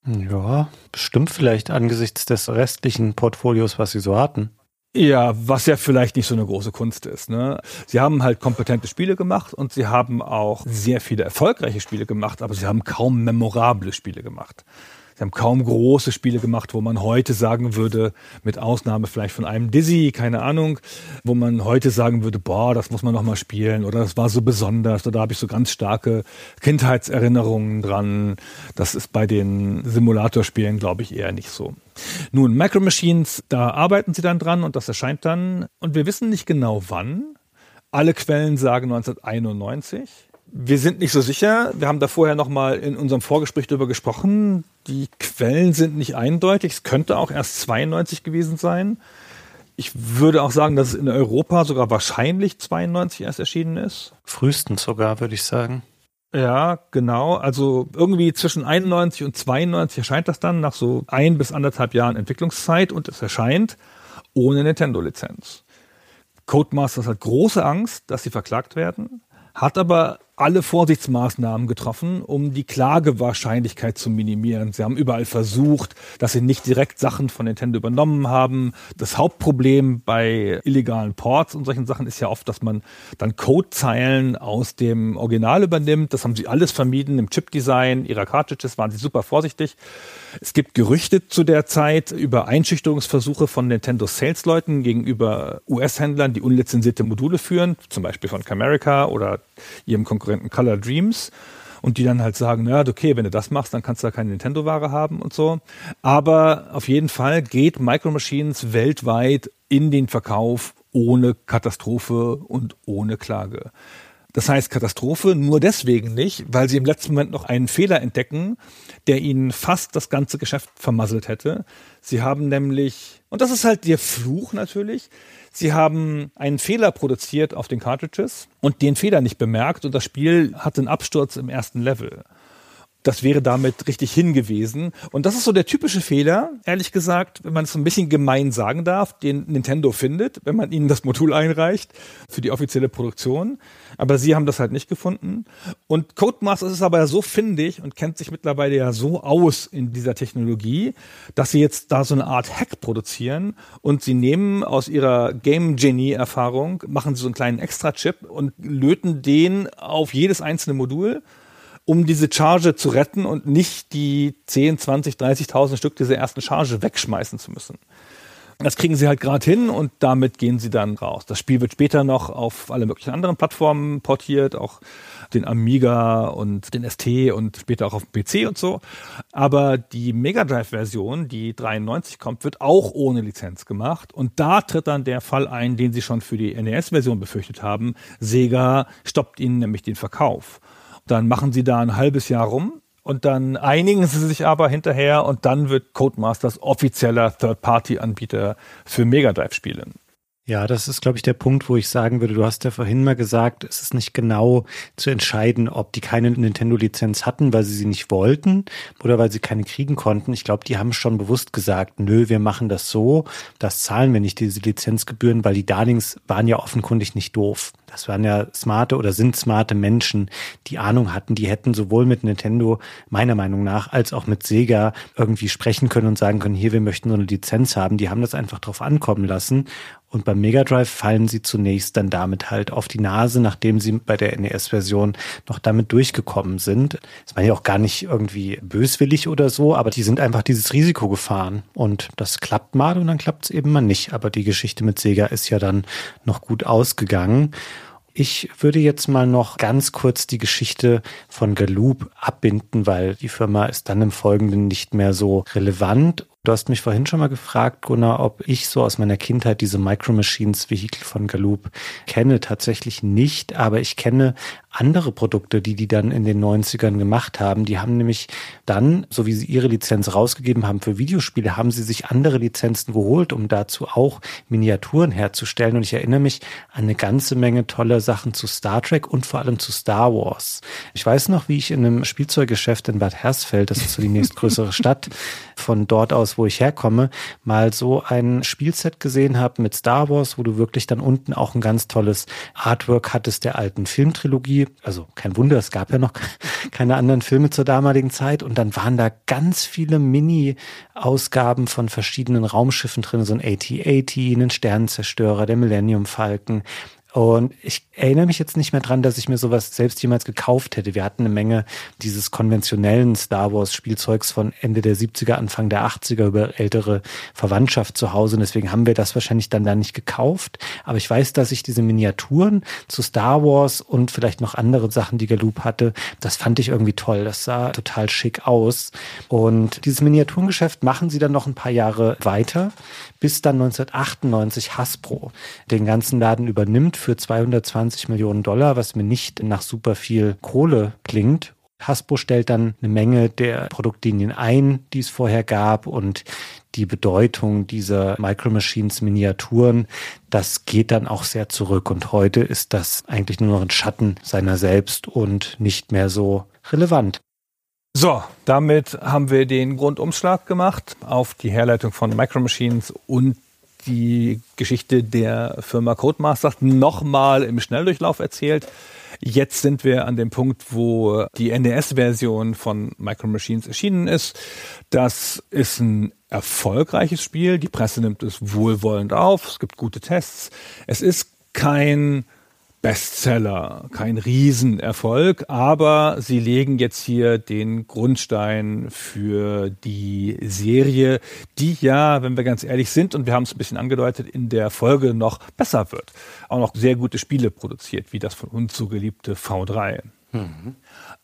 Ja, bestimmt vielleicht angesichts des restlichen Portfolios, was sie so hatten. Ja, was ja vielleicht nicht so eine große Kunst ist. Ne? Sie haben halt kompetente Spiele gemacht und sie haben auch sehr viele erfolgreiche Spiele gemacht, aber sie haben kaum memorable Spiele gemacht. Sie haben kaum große Spiele gemacht, wo man heute sagen würde, mit Ausnahme vielleicht von einem Dizzy, keine Ahnung, wo man heute sagen würde, boah, das muss man noch mal spielen oder das war so besonders oder da habe ich so ganz starke Kindheitserinnerungen dran. Das ist bei den Simulatorspielen, glaube ich, eher nicht so. Nun, Micro Machines, da arbeiten sie dann dran und das erscheint dann und wir wissen nicht genau wann. Alle Quellen sagen 1991. Wir sind nicht so sicher. Wir haben da vorher noch mal in unserem Vorgespräch darüber gesprochen. Die Quellen sind nicht eindeutig. Es könnte auch erst 92 gewesen sein. Ich würde auch sagen, dass es in Europa sogar wahrscheinlich 92 erst erschienen ist. Frühestens sogar, würde ich sagen. Ja, genau. Also irgendwie zwischen 91 und 92 erscheint das dann nach so ein bis anderthalb Jahren Entwicklungszeit und es erscheint ohne Nintendo-Lizenz. Codemasters hat große Angst, dass sie verklagt werden, hat aber alle Vorsichtsmaßnahmen getroffen, um die Klagewahrscheinlichkeit zu minimieren. Sie haben überall versucht, dass sie nicht direkt Sachen von Nintendo übernommen haben. Das Hauptproblem bei illegalen Ports und solchen Sachen ist ja oft, dass man dann Codezeilen aus dem Original übernimmt. Das haben sie alles vermieden. Im Chipdesign ihrer Cartridges waren sie super vorsichtig. Es gibt Gerüchte zu der Zeit über Einschüchterungsversuche von Nintendo Sales-Leuten gegenüber US-Händlern, die unlizenzierte Module führen, zum Beispiel von Camerica oder ihrem Konkurrenten Color Dreams und die dann halt sagen, naja, okay, wenn du das machst, dann kannst du da keine Nintendo-Ware haben und so. Aber auf jeden Fall geht Micro Machines weltweit in den Verkauf ohne Katastrophe und ohne Klage. Das heißt Katastrophe nur deswegen nicht, weil sie im letzten Moment noch einen Fehler entdecken, der ihnen fast das ganze Geschäft vermasselt hätte. Sie haben nämlich, und das ist halt der Fluch natürlich, sie haben einen Fehler produziert auf den Cartridges und den Fehler nicht bemerkt und das Spiel hat einen Absturz im ersten Level das wäre damit richtig hingewiesen. Und das ist so der typische Fehler, ehrlich gesagt, wenn man es so ein bisschen gemein sagen darf, den Nintendo findet, wenn man ihnen das Modul einreicht für die offizielle Produktion. Aber sie haben das halt nicht gefunden. Und Codemasters ist aber so findig und kennt sich mittlerweile ja so aus in dieser Technologie, dass sie jetzt da so eine Art Hack produzieren und sie nehmen aus ihrer Game Genie Erfahrung, machen sie so einen kleinen Extra-Chip und löten den auf jedes einzelne Modul um diese Charge zu retten und nicht die 10, 20, 30.000 Stück dieser ersten Charge wegschmeißen zu müssen. Das kriegen sie halt gerade hin und damit gehen sie dann raus. Das Spiel wird später noch auf alle möglichen anderen Plattformen portiert, auch den Amiga und den ST und später auch auf dem PC und so. Aber die Mega Drive-Version, die 93 kommt, wird auch ohne Lizenz gemacht. Und da tritt dann der Fall ein, den sie schon für die NES-Version befürchtet haben. Sega stoppt ihnen nämlich den Verkauf. Dann machen sie da ein halbes Jahr rum und dann einigen sie sich aber hinterher und dann wird Codemasters offizieller Third-Party-Anbieter für Mega Drive-Spiele. Ja, das ist, glaube ich, der Punkt, wo ich sagen würde, du hast ja vorhin mal gesagt, es ist nicht genau zu entscheiden, ob die keine Nintendo-Lizenz hatten, weil sie sie nicht wollten oder weil sie keine kriegen konnten. Ich glaube, die haben schon bewusst gesagt, nö, wir machen das so, das zahlen wir nicht, diese Lizenzgebühren, weil die Darlings waren ja offenkundig nicht doof. Das waren ja smarte oder sind smarte Menschen, die Ahnung hatten. Die hätten sowohl mit Nintendo, meiner Meinung nach, als auch mit Sega irgendwie sprechen können und sagen können, hier, wir möchten so eine Lizenz haben. Die haben das einfach drauf ankommen lassen Und beim Mega Drive fallen sie zunächst dann damit halt auf die Nase, nachdem sie bei der NES-Version noch damit durchgekommen sind. Das war ja auch gar nicht irgendwie böswillig oder so, aber die sind einfach dieses Risiko gefahren. Und das klappt mal und dann klappt es eben mal nicht. Aber die Geschichte mit Sega ist ja dann noch gut ausgegangen. Ich würde jetzt mal noch ganz kurz die Geschichte von Galoop abbinden, weil die Firma ist dann im Folgenden nicht mehr so relevant. Du hast mich vorhin schon mal gefragt, Gunnar, ob ich so aus meiner Kindheit diese Micro Machines Vehikel von Galoop kenne. Tatsächlich nicht, aber ich kenne andere Produkte, die die dann in den 90ern gemacht haben. Die haben nämlich dann, so wie sie ihre Lizenz rausgegeben haben für Videospiele, haben sie sich andere Lizenzen geholt, um dazu auch Miniaturen herzustellen. Und ich erinnere mich an eine ganze Menge toller Sachen zu Star Trek und vor allem zu Star Wars. Ich weiß noch, wie ich in einem Spielzeuggeschäft in Bad Hersfeld, das ist so die nächstgrößere Stadt, von dort aus, wo ich herkomme, mal so ein Spielset gesehen habe mit Star Wars, wo du wirklich dann unten auch ein ganz tolles Artwork hattest der alten Filmtrilogie. Also kein Wunder, es gab ja noch keine anderen Filme zur damaligen Zeit. Und dann waren da ganz viele Mini-Ausgaben von verschiedenen Raumschiffen drin, so ein AT-AT, einen Sternenzerstörer, der Millennium Falcon, und ich erinnere mich jetzt nicht mehr dran, dass ich mir sowas selbst jemals gekauft hätte. Wir hatten eine Menge dieses konventionellen Star Wars Spielzeugs von Ende der 70er, Anfang der 80er über ältere Verwandtschaft zu Hause. Und deswegen haben wir das wahrscheinlich dann da nicht gekauft. Aber ich weiß, dass ich diese Miniaturen zu Star Wars und vielleicht noch andere Sachen, die Galoop hatte, das fand ich irgendwie toll. Das sah total schick aus. Und dieses Miniaturengeschäft machen sie dann noch ein paar Jahre weiter, bis dann 1998 Hasbro den ganzen Laden übernimmt für 220 Millionen Dollar, was mir nicht nach super viel Kohle klingt. Hasbro stellt dann eine Menge der Produktlinien ein, die es vorher gab und die Bedeutung dieser Micro Machines Miniaturen, das geht dann auch sehr zurück und heute ist das eigentlich nur noch ein Schatten seiner selbst und nicht mehr so relevant. So, damit haben wir den Grundumschlag gemacht auf die Herleitung von Micro Machines und die Geschichte der Firma Codemaster nochmal im Schnelldurchlauf erzählt. Jetzt sind wir an dem Punkt, wo die NES-Version von Micro Machines erschienen ist. Das ist ein erfolgreiches Spiel. Die Presse nimmt es wohlwollend auf. Es gibt gute Tests. Es ist kein Bestseller, kein Riesenerfolg, aber sie legen jetzt hier den Grundstein für die Serie, die ja, wenn wir ganz ehrlich sind, und wir haben es ein bisschen angedeutet, in der Folge noch besser wird. Auch noch sehr gute Spiele produziert, wie das von uns so geliebte V3. Mhm.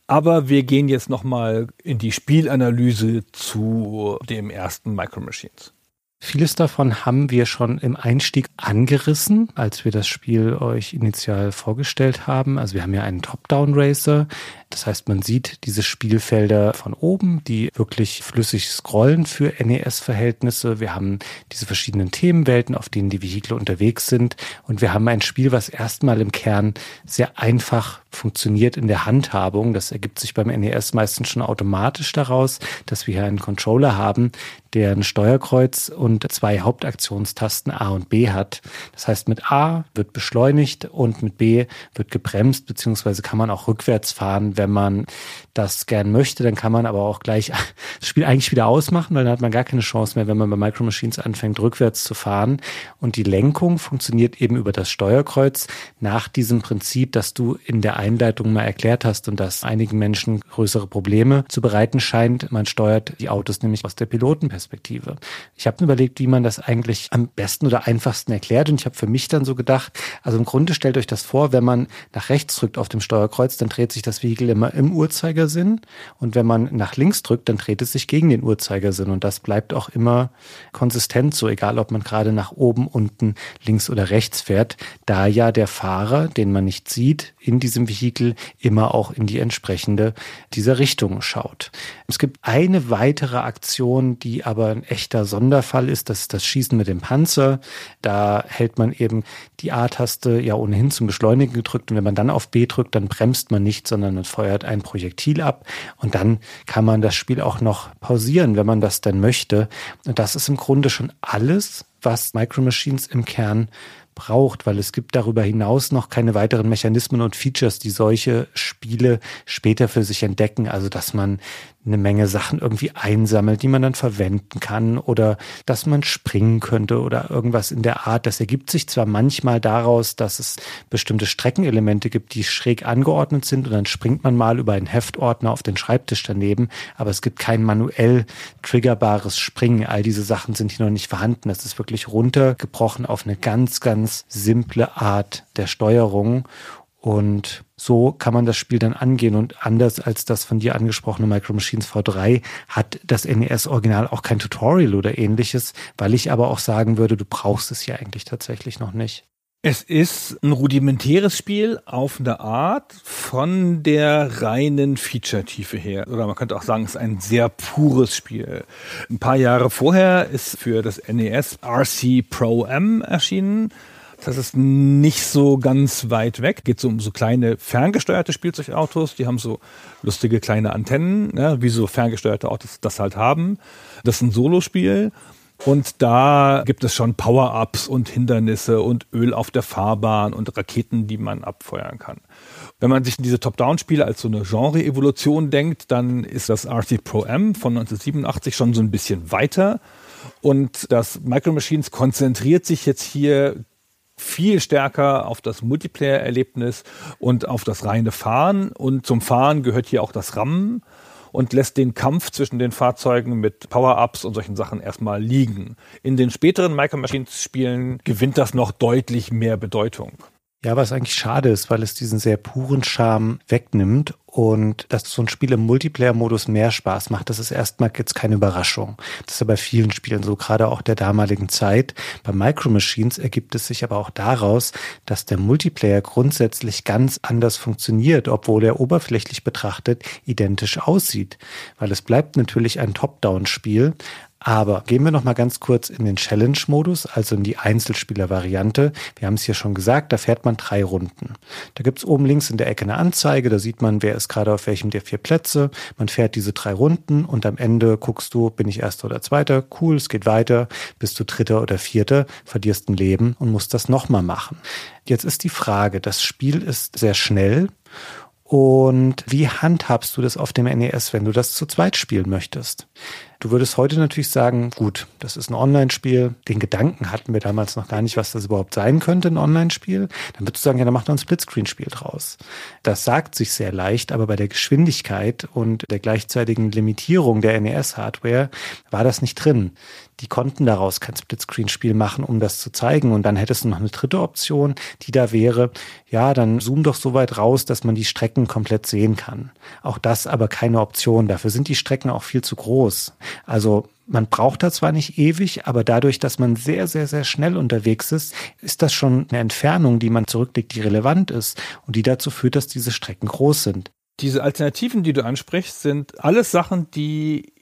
Aber wir gehen jetzt nochmal in die Spielanalyse zu dem ersten Micro Machines. Vieles davon haben wir schon im Einstieg angerissen, als wir das Spiel euch initial vorgestellt haben. Also wir haben ja einen Top-Down-Racer. Das heißt, man sieht diese Spielfelder von oben, die wirklich flüssig scrollen für NES-Verhältnisse. Wir haben diese verschiedenen Themenwelten, auf denen die Vehikel unterwegs sind. Und wir haben ein Spiel, was erstmal im Kern sehr einfach funktioniert in der Handhabung. Das ergibt sich beim NES meistens schon automatisch daraus, dass wir hier einen Controller haben, der ein Steuerkreuz und zwei Hauptaktionstasten A und B hat. Das heißt, mit A wird beschleunigt und mit B wird gebremst, beziehungsweise kann man auch rückwärts fahren, wenn man das gern möchte. Dann kann man aber auch gleich das Spiel eigentlich wieder ausmachen, weil dann hat man gar keine Chance mehr, wenn man bei Micro Machines anfängt, rückwärts zu fahren. Und die Lenkung funktioniert eben über das Steuerkreuz nach diesem Prinzip, dass du in der Einleitung mal erklärt hast und das einigen Menschen größere Probleme zu bereiten scheint. Man steuert die Autos nämlich aus der Pilotenperspektive. Ich habe überlegt, wie man das eigentlich am besten oder einfachsten erklärt und ich habe für mich dann so gedacht, also im Grunde stellt euch das vor, wenn man nach rechts drückt auf dem Steuerkreuz, dann dreht sich das Vehikel immer im Uhrzeigersinn. Und wenn man nach links drückt, dann dreht es sich gegen den Uhrzeigersinn. Und das bleibt auch immer konsistent so, egal ob man gerade nach oben, unten, links oder rechts fährt, da ja der Fahrer, den man nicht sieht, in diesem Vehikel immer auch in die entsprechende dieser Richtung schaut. Es gibt eine weitere Aktion, die aber ein echter Sonderfall ist, das ist das Schießen mit dem Panzer. Da hält man eben die A-Taste ja ohnehin zum Beschleunigen gedrückt. Und wenn man dann auf B drückt, dann bremst man nicht, sondern man feuert ein Projektil ab und dann kann man das Spiel auch noch pausieren, wenn man das denn möchte. Und das ist im Grunde schon alles, was Micro Machines im Kern braucht, weil es gibt darüber hinaus noch keine weiteren Mechanismen und Features, die solche Spiele später für sich entdecken. Also dass man eine Menge Sachen irgendwie einsammelt, die man dann verwenden kann oder dass man springen könnte oder irgendwas in der Art. Das ergibt sich zwar manchmal daraus, dass es bestimmte Streckenelemente gibt, die schräg angeordnet sind und dann springt man mal über einen Heftordner auf den Schreibtisch daneben, aber es gibt kein manuell triggerbares Springen. All diese Sachen sind hier noch nicht vorhanden. Das ist wirklich runtergebrochen auf eine ganz, ganz simple Art der Steuerung und so kann man das Spiel dann angehen. Und anders als das von dir angesprochene Micro Machines V3 hat das NES-Original auch kein Tutorial oder ähnliches, weil ich aber auch sagen würde, du brauchst es ja eigentlich tatsächlich noch nicht. Es ist ein rudimentäres Spiel auf eine Art von der reinen Feature-Tiefe her. Oder man könnte auch sagen, es ist ein sehr pures Spiel. Ein paar Jahre vorher ist für das NES RC Pro M erschienen. Das ist nicht so ganz weit weg. Geht so um so kleine ferngesteuerte Spielzeugautos. Die haben so lustige kleine Antennen, ja, wie so ferngesteuerte Autos das halt haben. Das ist ein Solospiel. Und da gibt es schon Power-Ups und Hindernisse und Öl auf der Fahrbahn und Raketen, die man abfeuern kann. Wenn man sich diese Top-Down-Spiele als so eine Genre-Evolution denkt, dann ist das RC Pro M von 1987 schon so ein bisschen weiter. Und das Micro Machines konzentriert sich jetzt hier viel stärker auf das Multiplayer-Erlebnis und auf das reine Fahren. Und zum Fahren gehört hier auch das Rammen und lässt den Kampf zwischen den Fahrzeugen mit Power-Ups und solchen Sachen erstmal liegen. In den späteren Micro Machines-Spielen gewinnt das noch deutlich mehr Bedeutung. Ja, was eigentlich schade ist, weil es diesen sehr puren Charme wegnimmt und dass so ein Spiel im Multiplayer-Modus mehr Spaß macht, das ist erstmal jetzt keine Überraschung. Das ist ja bei vielen Spielen so, gerade auch der damaligen Zeit. Bei Micro Machines ergibt es sich aber auch daraus, dass der Multiplayer grundsätzlich ganz anders funktioniert, obwohl er oberflächlich betrachtet identisch aussieht. Weil es bleibt natürlich ein Top-Down-Spiel, aber gehen wir noch mal ganz kurz in den Challenge-Modus, also in die Einzelspieler-Variante. Wir haben es hier schon gesagt, da fährt man drei Runden. Da gibt's oben links in der Ecke eine Anzeige, da sieht man, wer ist gerade auf welchem der vier Plätze. Man fährt diese drei Runden und am Ende guckst du, bin ich Erster oder Zweiter? Cool, es geht weiter. Bist du Dritter oder Vierter? Verlierst ein Leben und musst das nochmal machen. Jetzt ist die Frage, das Spiel ist sehr schnell und wie handhabst du das auf dem NES, wenn du das zu zweit spielen möchtest? Du würdest heute natürlich sagen, gut, das ist ein Online-Spiel. Den Gedanken hatten wir damals noch gar nicht, was das überhaupt sein könnte, ein Online-Spiel. Dann würdest du sagen, ja, dann macht man ein Splitscreen-Spiel draus. Das sagt sich sehr leicht, aber bei der Geschwindigkeit und der gleichzeitigen Limitierung der NES-Hardware war das nicht drin. Die konnten daraus kein Splitscreen-Spiel machen, um das zu zeigen. Und dann hättest du noch eine dritte Option, die da wäre, ja, dann zoom doch so weit raus, dass man die Strecken komplett sehen kann. Auch das aber keine Option. Dafür sind die Strecken auch viel zu groß. Also man braucht da zwar nicht ewig, aber dadurch, dass man sehr, sehr, sehr schnell unterwegs ist, ist das schon eine Entfernung, die man zurücklegt, die relevant ist und die dazu führt, dass diese Strecken groß sind. Diese Alternativen, die du ansprichst, sind alles Sachen, die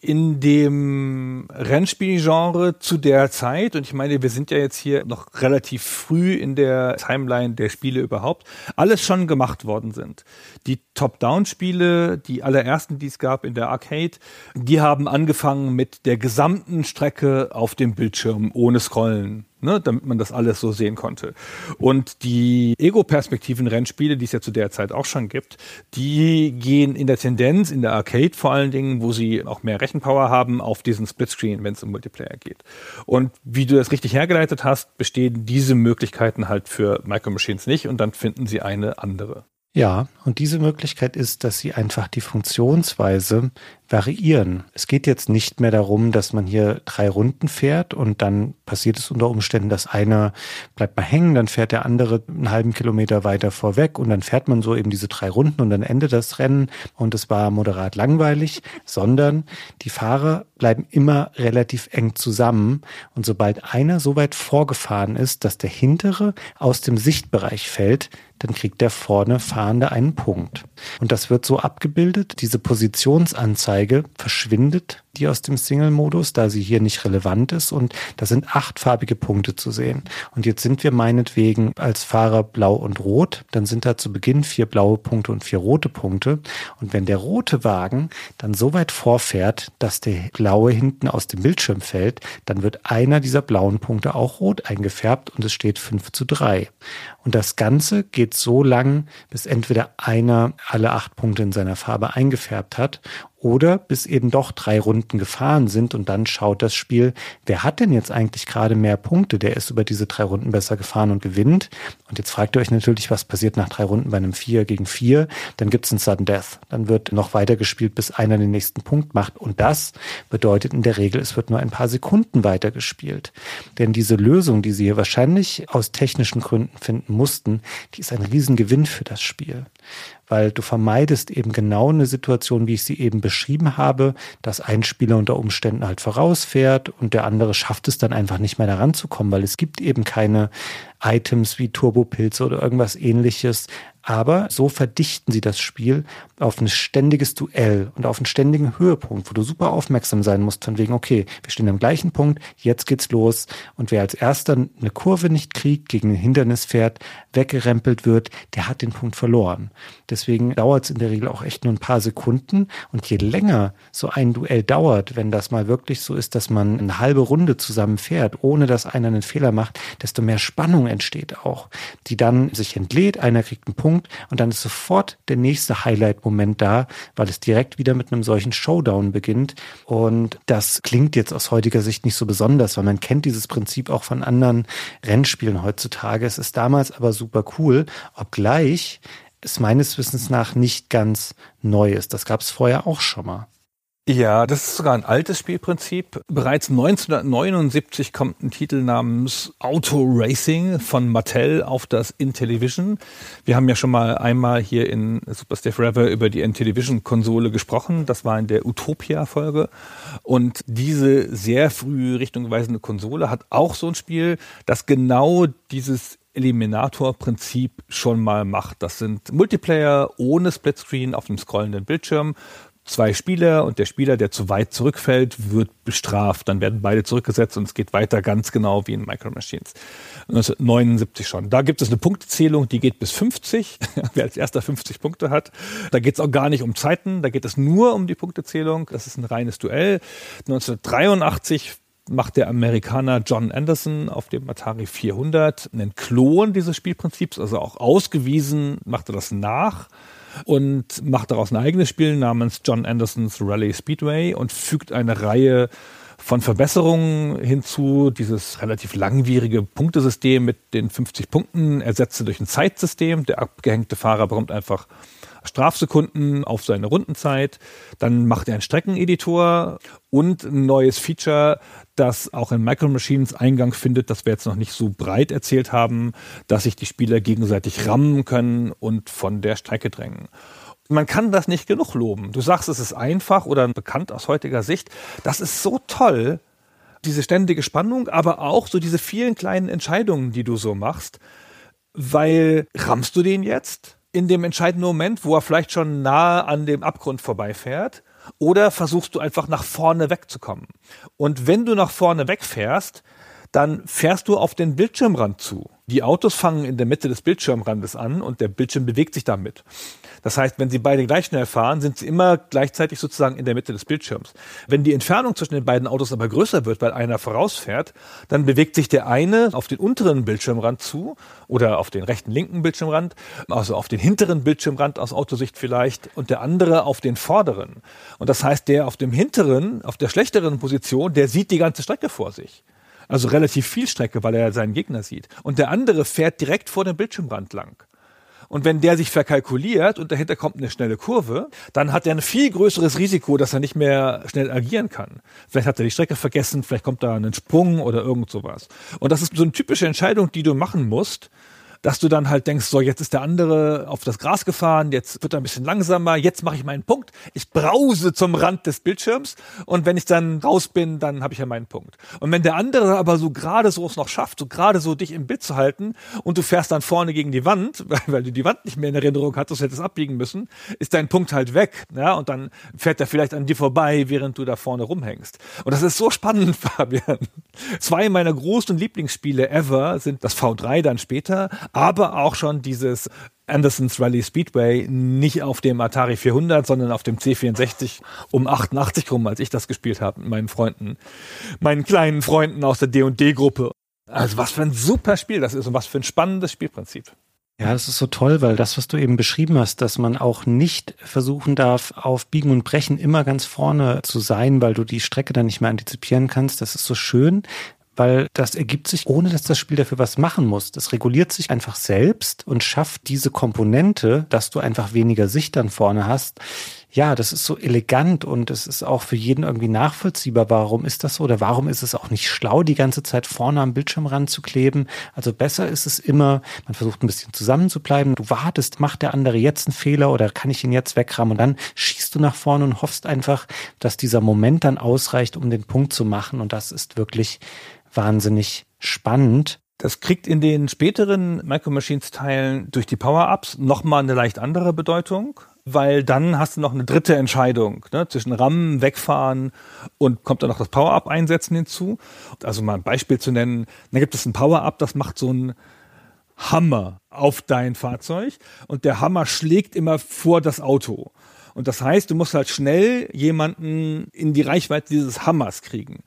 in dem Rennspielgenre zu der Zeit, und ich meine, wir sind ja jetzt hier noch relativ früh in der Timeline der Spiele überhaupt, alles schon gemacht worden sind. Die Top-Down-Spiele, die allerersten, die es gab in der Arcade, die haben angefangen mit der gesamten Strecke auf dem Bildschirm ohne Scrollen ne, damit man das alles so sehen konnte. Und die Ego-Perspektiven-Rennspiele, die es ja zu der Zeit auch schon gibt, die gehen in der Tendenz, in der Arcade vor allen Dingen, wo sie auch mehr Rechenpower haben, auf diesen Splitscreen, wenn es um Multiplayer geht. Und wie du das richtig hergeleitet hast, bestehen diese Möglichkeiten halt für Micro Machines nicht und dann finden sie eine andere. Ja, und diese Möglichkeit ist, dass sie einfach die Funktionsweise variieren. Es geht jetzt nicht mehr darum, dass man hier drei Runden fährt und dann passiert es unter Umständen, dass einer bleibt mal hängen, dann fährt der andere einen halben Kilometer weiter vorweg und dann fährt man so eben diese drei Runden und dann endet das Rennen und es war moderat langweilig, sondern die Fahrer bleiben immer relativ eng zusammen und sobald einer so weit vorgefahren ist, dass der hintere aus dem Sichtbereich fällt, dann kriegt der vorne Fahrende einen Punkt. Und das wird so abgebildet. Diese Positionsanzeige verschwindet die aus dem Single-Modus, da sie hier nicht relevant ist. Und da sind achtfarbige Punkte zu sehen. Und jetzt sind wir meinetwegen als Fahrer blau und rot. Dann sind da zu Beginn vier blaue Punkte und vier rote Punkte. Und wenn der rote Wagen dann so weit vorfährt, dass der blaue hinten aus dem Bildschirm fällt, dann wird einer dieser blauen Punkte auch rot eingefärbt und es steht 5 zu 3. Und das Ganze geht so lang, bis entweder einer alle acht Punkte in seiner Farbe eingefärbt hat oder bis eben doch drei Runden gefahren sind und dann schaut das Spiel, wer hat denn jetzt eigentlich gerade mehr Punkte? Der ist über diese drei Runden besser gefahren und gewinnt. Und jetzt fragt ihr euch natürlich, was passiert nach drei Runden bei einem Vier gegen Vier? Dann gibt es einen Sudden Death. Dann wird noch weiter gespielt, bis einer den nächsten Punkt macht. Und das bedeutet in der Regel, es wird nur ein paar Sekunden weiter gespielt. Denn diese Lösung, die sie hier wahrscheinlich aus technischen Gründen finden mussten, die ist ein Riesengewinn für das Spiel weil du vermeidest eben genau eine Situation, wie ich sie eben beschrieben habe, dass ein Spieler unter Umständen halt vorausfährt und der andere schafft es dann einfach nicht mehr daran zu kommen, weil es gibt eben keine Items wie Turbopilze oder irgendwas ähnliches, aber so verdichten sie das Spiel auf ein ständiges Duell und auf einen ständigen Höhepunkt, wo du super aufmerksam sein musst, von wegen, okay, wir stehen am gleichen Punkt, jetzt geht's los. Und wer als erster eine Kurve nicht kriegt, gegen ein Hindernis fährt, weggerempelt wird, der hat den Punkt verloren. Deswegen dauert es in der Regel auch echt nur ein paar Sekunden. Und je länger so ein Duell dauert, wenn das mal wirklich so ist, dass man eine halbe Runde zusammen fährt, ohne dass einer einen Fehler macht, desto mehr Spannung entsteht auch, die dann sich entlädt, einer kriegt einen Punkt, Punkt und dann ist sofort der nächste Highlight-Moment da, weil es direkt wieder mit einem solchen Showdown beginnt. Und das klingt jetzt aus heutiger Sicht nicht so besonders, weil man kennt dieses Prinzip auch von anderen Rennspielen heutzutage. Es ist damals aber super cool, obgleich es meines Wissens nach nicht ganz neu ist. Das gab es vorher auch schon mal. Ja, das ist sogar ein altes Spielprinzip. Bereits 1979 kommt ein Titel namens Auto Racing von Mattel auf das Intellivision. Wir haben ja schon mal einmal hier in Super Stay Forever über die Intellivision-Konsole gesprochen. Das war in der Utopia-Folge. Und diese sehr früh richtungweisende Konsole hat auch so ein Spiel, das genau dieses Eliminator-Prinzip schon mal macht. Das sind Multiplayer ohne Splitscreen auf dem scrollenden Bildschirm zwei Spieler und der Spieler, der zu weit zurückfällt, wird bestraft. Dann werden beide zurückgesetzt und es geht weiter ganz genau wie in Micro Machines. 1979 schon. Da gibt es eine Punktezählung, die geht bis 50. Wer als erster 50 Punkte hat. Da geht es auch gar nicht um Zeiten, da geht es nur um die Punktezählung. Das ist ein reines Duell. 1983 macht der Amerikaner John Anderson auf dem Atari 400 einen Klon dieses Spielprinzips, also auch ausgewiesen, macht er das nach und macht daraus ein eigenes Spiel namens John Andersons Rally Speedway und fügt eine Reihe von Verbesserungen hinzu. Dieses relativ langwierige Punktesystem mit den 50 Punkten ersetzte durch ein Zeitsystem. Der abgehängte Fahrer bekommt einfach Strafsekunden auf seine Rundenzeit. Dann macht er einen Streckeneditor und ein neues Feature, das auch in Micro Machines Eingang findet, das wir jetzt noch nicht so breit erzählt haben, dass sich die Spieler gegenseitig rammen können und von der Strecke drängen. Man kann das nicht genug loben. Du sagst, es ist einfach oder bekannt aus heutiger Sicht. Das ist so toll, diese ständige Spannung, aber auch so diese vielen kleinen Entscheidungen, die du so machst. Weil rammst du den jetzt? In dem entscheidenden Moment, wo er vielleicht schon nahe an dem Abgrund vorbeifährt, oder versuchst du einfach nach vorne wegzukommen? Und wenn du nach vorne wegfährst, dann fährst du auf den Bildschirmrand zu. Die Autos fangen in der Mitte des Bildschirmrandes an und der Bildschirm bewegt sich damit. Das heißt, wenn sie beide gleich schnell fahren, sind sie immer gleichzeitig sozusagen in der Mitte des Bildschirms. Wenn die Entfernung zwischen den beiden Autos aber größer wird, weil einer vorausfährt, dann bewegt sich der eine auf den unteren Bildschirmrand zu oder auf den rechten linken Bildschirmrand, also auf den hinteren Bildschirmrand aus Autosicht vielleicht und der andere auf den vorderen. Und das heißt, der auf dem hinteren, auf der schlechteren Position, der sieht die ganze Strecke vor sich. Also relativ viel Strecke, weil er seinen Gegner sieht. Und der andere fährt direkt vor dem Bildschirmrand lang. Und wenn der sich verkalkuliert und dahinter kommt eine schnelle Kurve, dann hat er ein viel größeres Risiko, dass er nicht mehr schnell agieren kann. Vielleicht hat er die Strecke vergessen, vielleicht kommt da ein Sprung oder irgend sowas. Und das ist so eine typische Entscheidung, die du machen musst, dass du dann halt denkst, so jetzt ist der andere auf das Gras gefahren, jetzt wird er ein bisschen langsamer, jetzt mache ich meinen Punkt. Ich brause zum Rand des Bildschirms und wenn ich dann raus bin, dann habe ich ja meinen Punkt. Und wenn der andere aber so gerade so es noch schafft, so gerade so dich im Bild zu halten und du fährst dann vorne gegen die Wand, weil, weil du die Wand nicht mehr in Erinnerung hattest, hättest abbiegen müssen, ist dein Punkt halt weg, ja, und dann fährt er vielleicht an dir vorbei, während du da vorne rumhängst. Und das ist so spannend, Fabian. Zwei meiner großen Lieblingsspiele ever sind das V3 dann später, aber auch schon dieses Andersons Rally Speedway nicht auf dem Atari 400, sondern auf dem C64 um 88 rum, als ich das gespielt habe mit meinen Freunden, meinen kleinen Freunden aus der D&D-Gruppe. Also was für ein super Spiel das ist und was für ein spannendes Spielprinzip. Ja, das ist so toll, weil das, was du eben beschrieben hast, dass man auch nicht versuchen darf, auf Biegen und Brechen immer ganz vorne zu sein, weil du die Strecke dann nicht mehr antizipieren kannst, das ist so schön weil das ergibt sich, ohne dass das Spiel dafür was machen muss. Das reguliert sich einfach selbst und schafft diese Komponente, dass du einfach weniger Sicht dann vorne hast. Ja, das ist so elegant und es ist auch für jeden irgendwie nachvollziehbar. Warum ist das so? Oder warum ist es auch nicht schlau, die ganze Zeit vorne am Bildschirm ranzukleben? Also besser ist es immer, man versucht ein bisschen zusammenzubleiben. Du wartest, macht der andere jetzt einen Fehler oder kann ich ihn jetzt wegrammen? Und dann schießt du nach vorne und hoffst einfach, dass dieser Moment dann ausreicht, um den Punkt zu machen. Und das ist wirklich wahnsinnig spannend. Das kriegt in den späteren Micro Machines Teilen durch die Power-Ups nochmal eine leicht andere Bedeutung, weil dann hast du noch eine dritte Entscheidung ne, zwischen Rammen, Wegfahren und kommt dann noch das Power-Up einsetzen hinzu. Also mal ein Beispiel zu nennen, da gibt es ein Power-Up, das macht so ein Hammer auf dein Fahrzeug und der Hammer schlägt immer vor das Auto. Und das heißt, du musst halt schnell jemanden in die Reichweite dieses Hammers kriegen.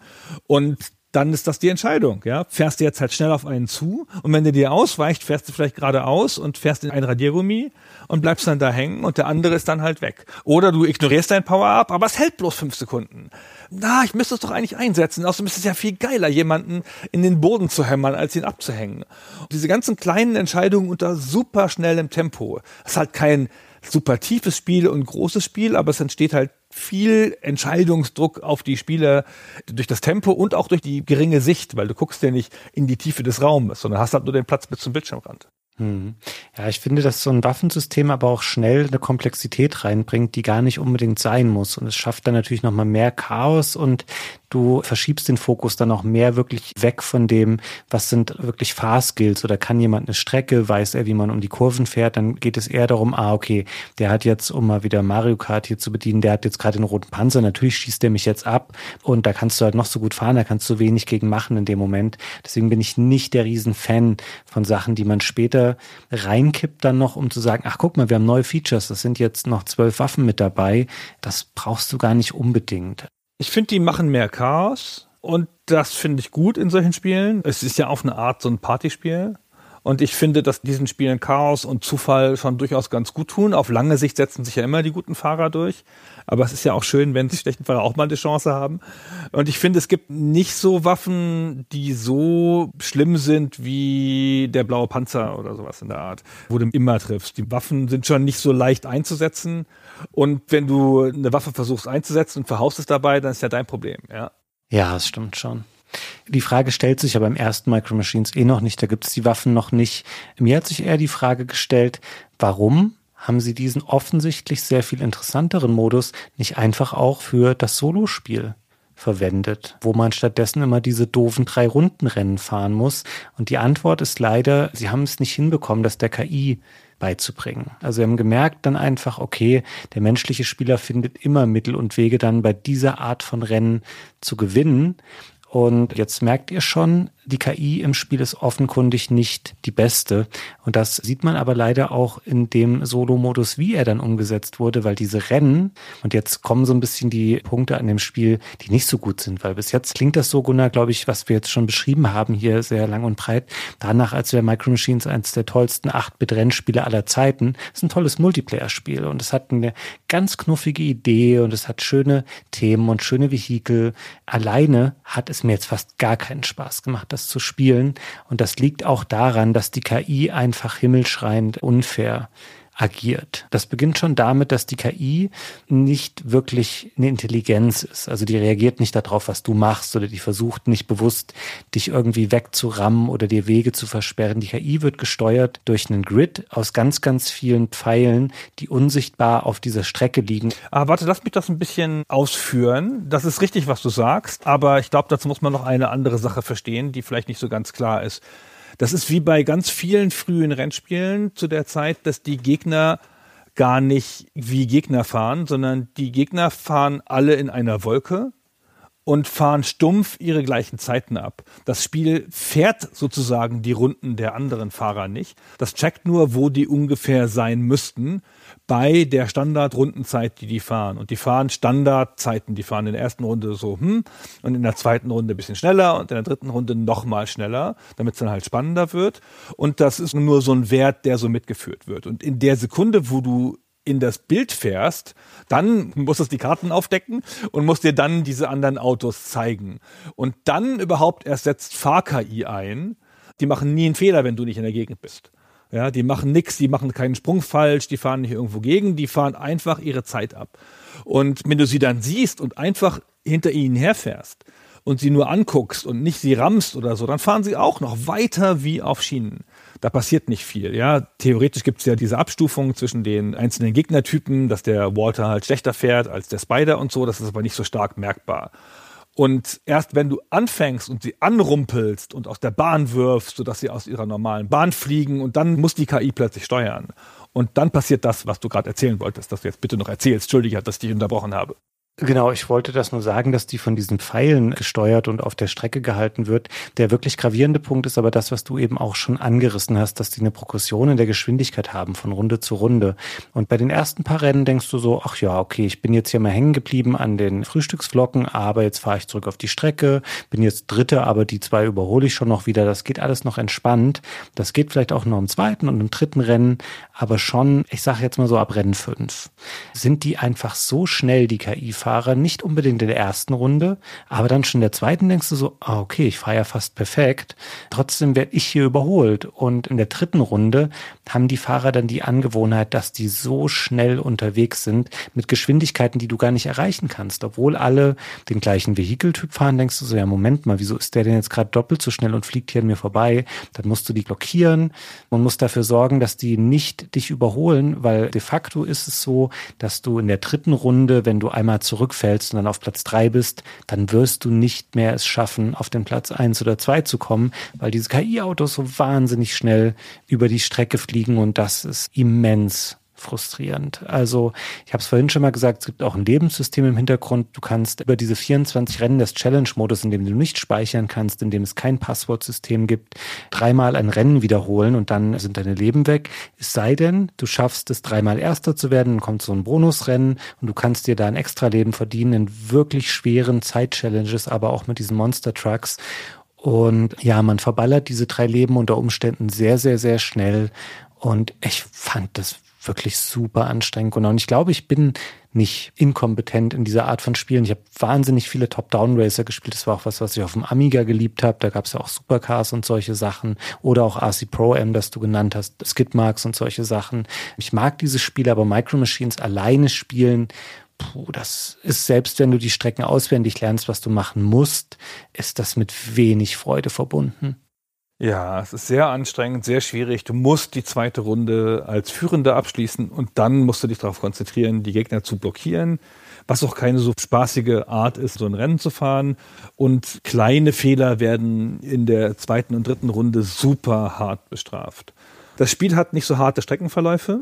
Und dann ist das die Entscheidung. Ja? Fährst du jetzt halt schnell auf einen zu und wenn der dir ausweicht, fährst du vielleicht geradeaus und fährst in ein Radiergummi und bleibst dann da hängen und der andere ist dann halt weg. Oder du ignorierst dein Power-Up, aber es hält bloß fünf Sekunden. Na, ich müsste es doch eigentlich einsetzen. Außerdem ist es ja viel geiler, jemanden in den Boden zu hämmern, als ihn abzuhängen. Und diese ganzen kleinen Entscheidungen unter super schnellem Tempo. Das ist halt kein super tiefes Spiel und großes Spiel, aber es entsteht halt viel Entscheidungsdruck auf die Spieler durch das Tempo und auch durch die geringe Sicht, weil du guckst ja nicht in die Tiefe des Raumes, sondern hast halt nur den Platz bis zum Bildschirmrand. Hm. Ja, ich finde, dass so ein Waffensystem aber auch schnell eine Komplexität reinbringt, die gar nicht unbedingt sein muss. Und es schafft dann natürlich nochmal mehr Chaos und du verschiebst den Fokus dann auch mehr wirklich weg von dem, was sind wirklich Fahrskills oder kann jemand eine Strecke, weiß er, wie man um die Kurven fährt, dann geht es eher darum, ah, okay, der hat jetzt, um mal wieder Mario Kart hier zu bedienen, der hat jetzt gerade den roten Panzer, natürlich schießt der mich jetzt ab und da kannst du halt noch so gut fahren, da kannst du wenig gegen machen in dem Moment. Deswegen bin ich nicht der Riesenfan von Sachen, die man später reinkippt dann noch, um zu sagen, ach guck mal, wir haben neue Features, das sind jetzt noch zwölf Waffen mit dabei. Das brauchst du gar nicht unbedingt. Ich finde, die machen mehr Chaos und das finde ich gut in solchen Spielen. Es ist ja auf eine Art so ein Partyspiel. Und ich finde, dass diesen Spielen Chaos und Zufall schon durchaus ganz gut tun. Auf lange Sicht setzen sich ja immer die guten Fahrer durch. Aber es ist ja auch schön, wenn die schlechten Fahrer auch mal eine Chance haben. Und ich finde, es gibt nicht so Waffen, die so schlimm sind wie der blaue Panzer oder sowas in der Art, wo du immer triffst. Die Waffen sind schon nicht so leicht einzusetzen. Und wenn du eine Waffe versuchst einzusetzen und verhaust es dabei, dann ist ja dein Problem, ja. Ja, das stimmt schon. Die Frage stellt sich ja beim ersten Micro Machines eh noch nicht, da gibt es die Waffen noch nicht. Mir hat sich eher die Frage gestellt, warum haben sie diesen offensichtlich sehr viel interessanteren Modus nicht einfach auch für das Solospiel verwendet, wo man stattdessen immer diese doofen drei Rundenrennen fahren muss. Und die Antwort ist leider, sie haben es nicht hinbekommen, das der KI beizubringen. Also sie haben gemerkt dann einfach, okay, der menschliche Spieler findet immer Mittel und Wege dann bei dieser Art von Rennen zu gewinnen. Und jetzt merkt ihr schon, die KI im Spiel ist offenkundig nicht die beste. Und das sieht man aber leider auch in dem Solo-Modus, wie er dann umgesetzt wurde, weil diese Rennen, und jetzt kommen so ein bisschen die Punkte an dem Spiel, die nicht so gut sind, weil bis jetzt klingt das so, Gunnar, glaube ich, was wir jetzt schon beschrieben haben hier sehr lang und breit, danach, als wäre Micro Machines eines der tollsten 8-Bit-Rennspiele aller Zeiten. Es ist ein tolles Multiplayer-Spiel und es hat eine ganz knuffige Idee und es hat schöne Themen und schöne Vehikel. Alleine hat es mir jetzt fast gar keinen Spaß gemacht, das zu spielen. Und das liegt auch daran, dass die KI einfach himmelschreiend unfair agiert. Das beginnt schon damit, dass die KI nicht wirklich eine Intelligenz ist. Also die reagiert nicht darauf, was du machst oder die versucht nicht bewusst, dich irgendwie wegzurammen oder dir Wege zu versperren. Die KI wird gesteuert durch einen Grid aus ganz, ganz vielen Pfeilen, die unsichtbar auf dieser Strecke liegen. Ah, warte, lass mich das ein bisschen ausführen. Das ist richtig, was du sagst, aber ich glaube, dazu muss man noch eine andere Sache verstehen, die vielleicht nicht so ganz klar ist. Das ist wie bei ganz vielen frühen Rennspielen zu der Zeit, dass die Gegner gar nicht wie Gegner fahren, sondern die Gegner fahren alle in einer Wolke und fahren stumpf ihre gleichen Zeiten ab. Das Spiel fährt sozusagen die Runden der anderen Fahrer nicht. Das checkt nur, wo die ungefähr sein müssten bei der Standardrundenzeit, die die fahren. Und die fahren Standardzeiten. Die fahren in der ersten Runde so, hm, und in der zweiten Runde ein bisschen schneller und in der dritten Runde nochmal schneller, damit es dann halt spannender wird. Und das ist nur so ein Wert, der so mitgeführt wird. Und in der Sekunde, wo du in das Bild fährst, dann musst du die Karten aufdecken und musst dir dann diese anderen Autos zeigen. Und dann überhaupt erst setzt Fahr-KI ein. Die machen nie einen Fehler, wenn du nicht in der Gegend bist. Ja, die machen nichts, die machen keinen Sprung falsch, die fahren nicht irgendwo gegen, die fahren einfach ihre Zeit ab. Und wenn du sie dann siehst und einfach hinter ihnen herfährst und sie nur anguckst und nicht sie rammst oder so, dann fahren sie auch noch weiter wie auf Schienen. Da passiert nicht viel. Ja, theoretisch gibt es ja diese Abstufung zwischen den einzelnen Gegnertypen, dass der Walter halt schlechter fährt als der Spider und so. Das ist aber nicht so stark merkbar. Und erst wenn du anfängst und sie anrumpelst und aus der Bahn wirfst, sodass sie aus ihrer normalen Bahn fliegen und dann muss die KI plötzlich steuern. Und dann passiert das, was du gerade erzählen wolltest, dass du jetzt bitte noch erzählst. Entschuldige, dass ich dich unterbrochen habe. Genau, ich wollte das nur sagen, dass die von diesen Pfeilen gesteuert und auf der Strecke gehalten wird. Der wirklich gravierende Punkt ist aber das, was du eben auch schon angerissen hast, dass die eine Progression in der Geschwindigkeit haben von Runde zu Runde. Und bei den ersten paar Rennen denkst du so, ach ja, okay, ich bin jetzt hier mal hängen geblieben an den Frühstücksflocken, aber jetzt fahre ich zurück auf die Strecke, bin jetzt Dritte, aber die zwei überhole ich schon noch wieder. Das geht alles noch entspannt. Das geht vielleicht auch noch im zweiten und im dritten Rennen, aber schon, ich sage jetzt mal so ab Rennen fünf, sind die einfach so schnell, die KI Fahrer, nicht unbedingt in der ersten Runde, aber dann schon in der zweiten denkst du so, ah, okay, ich fahre ja fast perfekt. Trotzdem werde ich hier überholt. Und in der dritten Runde haben die Fahrer dann die Angewohnheit, dass die so schnell unterwegs sind mit Geschwindigkeiten, die du gar nicht erreichen kannst. Obwohl alle den gleichen Vehikeltyp fahren, denkst du so, ja, Moment mal, wieso ist der denn jetzt gerade doppelt so schnell und fliegt hier an mir vorbei? Dann musst du die blockieren und musst dafür sorgen, dass die nicht dich überholen, weil de facto ist es so, dass du in der dritten Runde, wenn du einmal zu zurückfällst und dann auf Platz drei bist, dann wirst du nicht mehr es schaffen, auf den Platz eins oder zwei zu kommen, weil diese KI-Autos so wahnsinnig schnell über die Strecke fliegen und das ist immens frustrierend. Also ich habe es vorhin schon mal gesagt, es gibt auch ein Lebenssystem im Hintergrund. Du kannst über diese 24 Rennen des Challenge-Modus, in dem du nicht speichern kannst, in dem es kein Passwortsystem gibt, dreimal ein Rennen wiederholen und dann sind deine Leben weg. Es sei denn, du schaffst es dreimal Erster zu werden, dann kommt so ein Bonusrennen und du kannst dir da ein extra Leben verdienen in wirklich schweren Zeit-Challenges, aber auch mit diesen Monster-Trucks. Und ja, man verballert diese drei Leben unter Umständen sehr, sehr, sehr schnell. Und ich fand das wirklich super anstrengend. Und ich glaube, ich bin nicht inkompetent in dieser Art von Spielen. Ich habe wahnsinnig viele Top-Down-Racer gespielt. Das war auch was, was ich auf dem Amiga geliebt habe. Da gab es ja auch Supercars und solche Sachen. Oder auch RC Pro M, das du genannt hast, Skidmarks und solche Sachen. Ich mag diese Spiele, aber Micro Machines alleine spielen, puh, das ist selbst, wenn du die Strecken auswendig lernst, was du machen musst, ist das mit wenig Freude verbunden. Ja, es ist sehr anstrengend, sehr schwierig. Du musst die zweite Runde als Führender abschließen und dann musst du dich darauf konzentrieren, die Gegner zu blockieren, was auch keine so spaßige Art ist, so ein Rennen zu fahren. Und kleine Fehler werden in der zweiten und dritten Runde super hart bestraft. Das Spiel hat nicht so harte Streckenverläufe,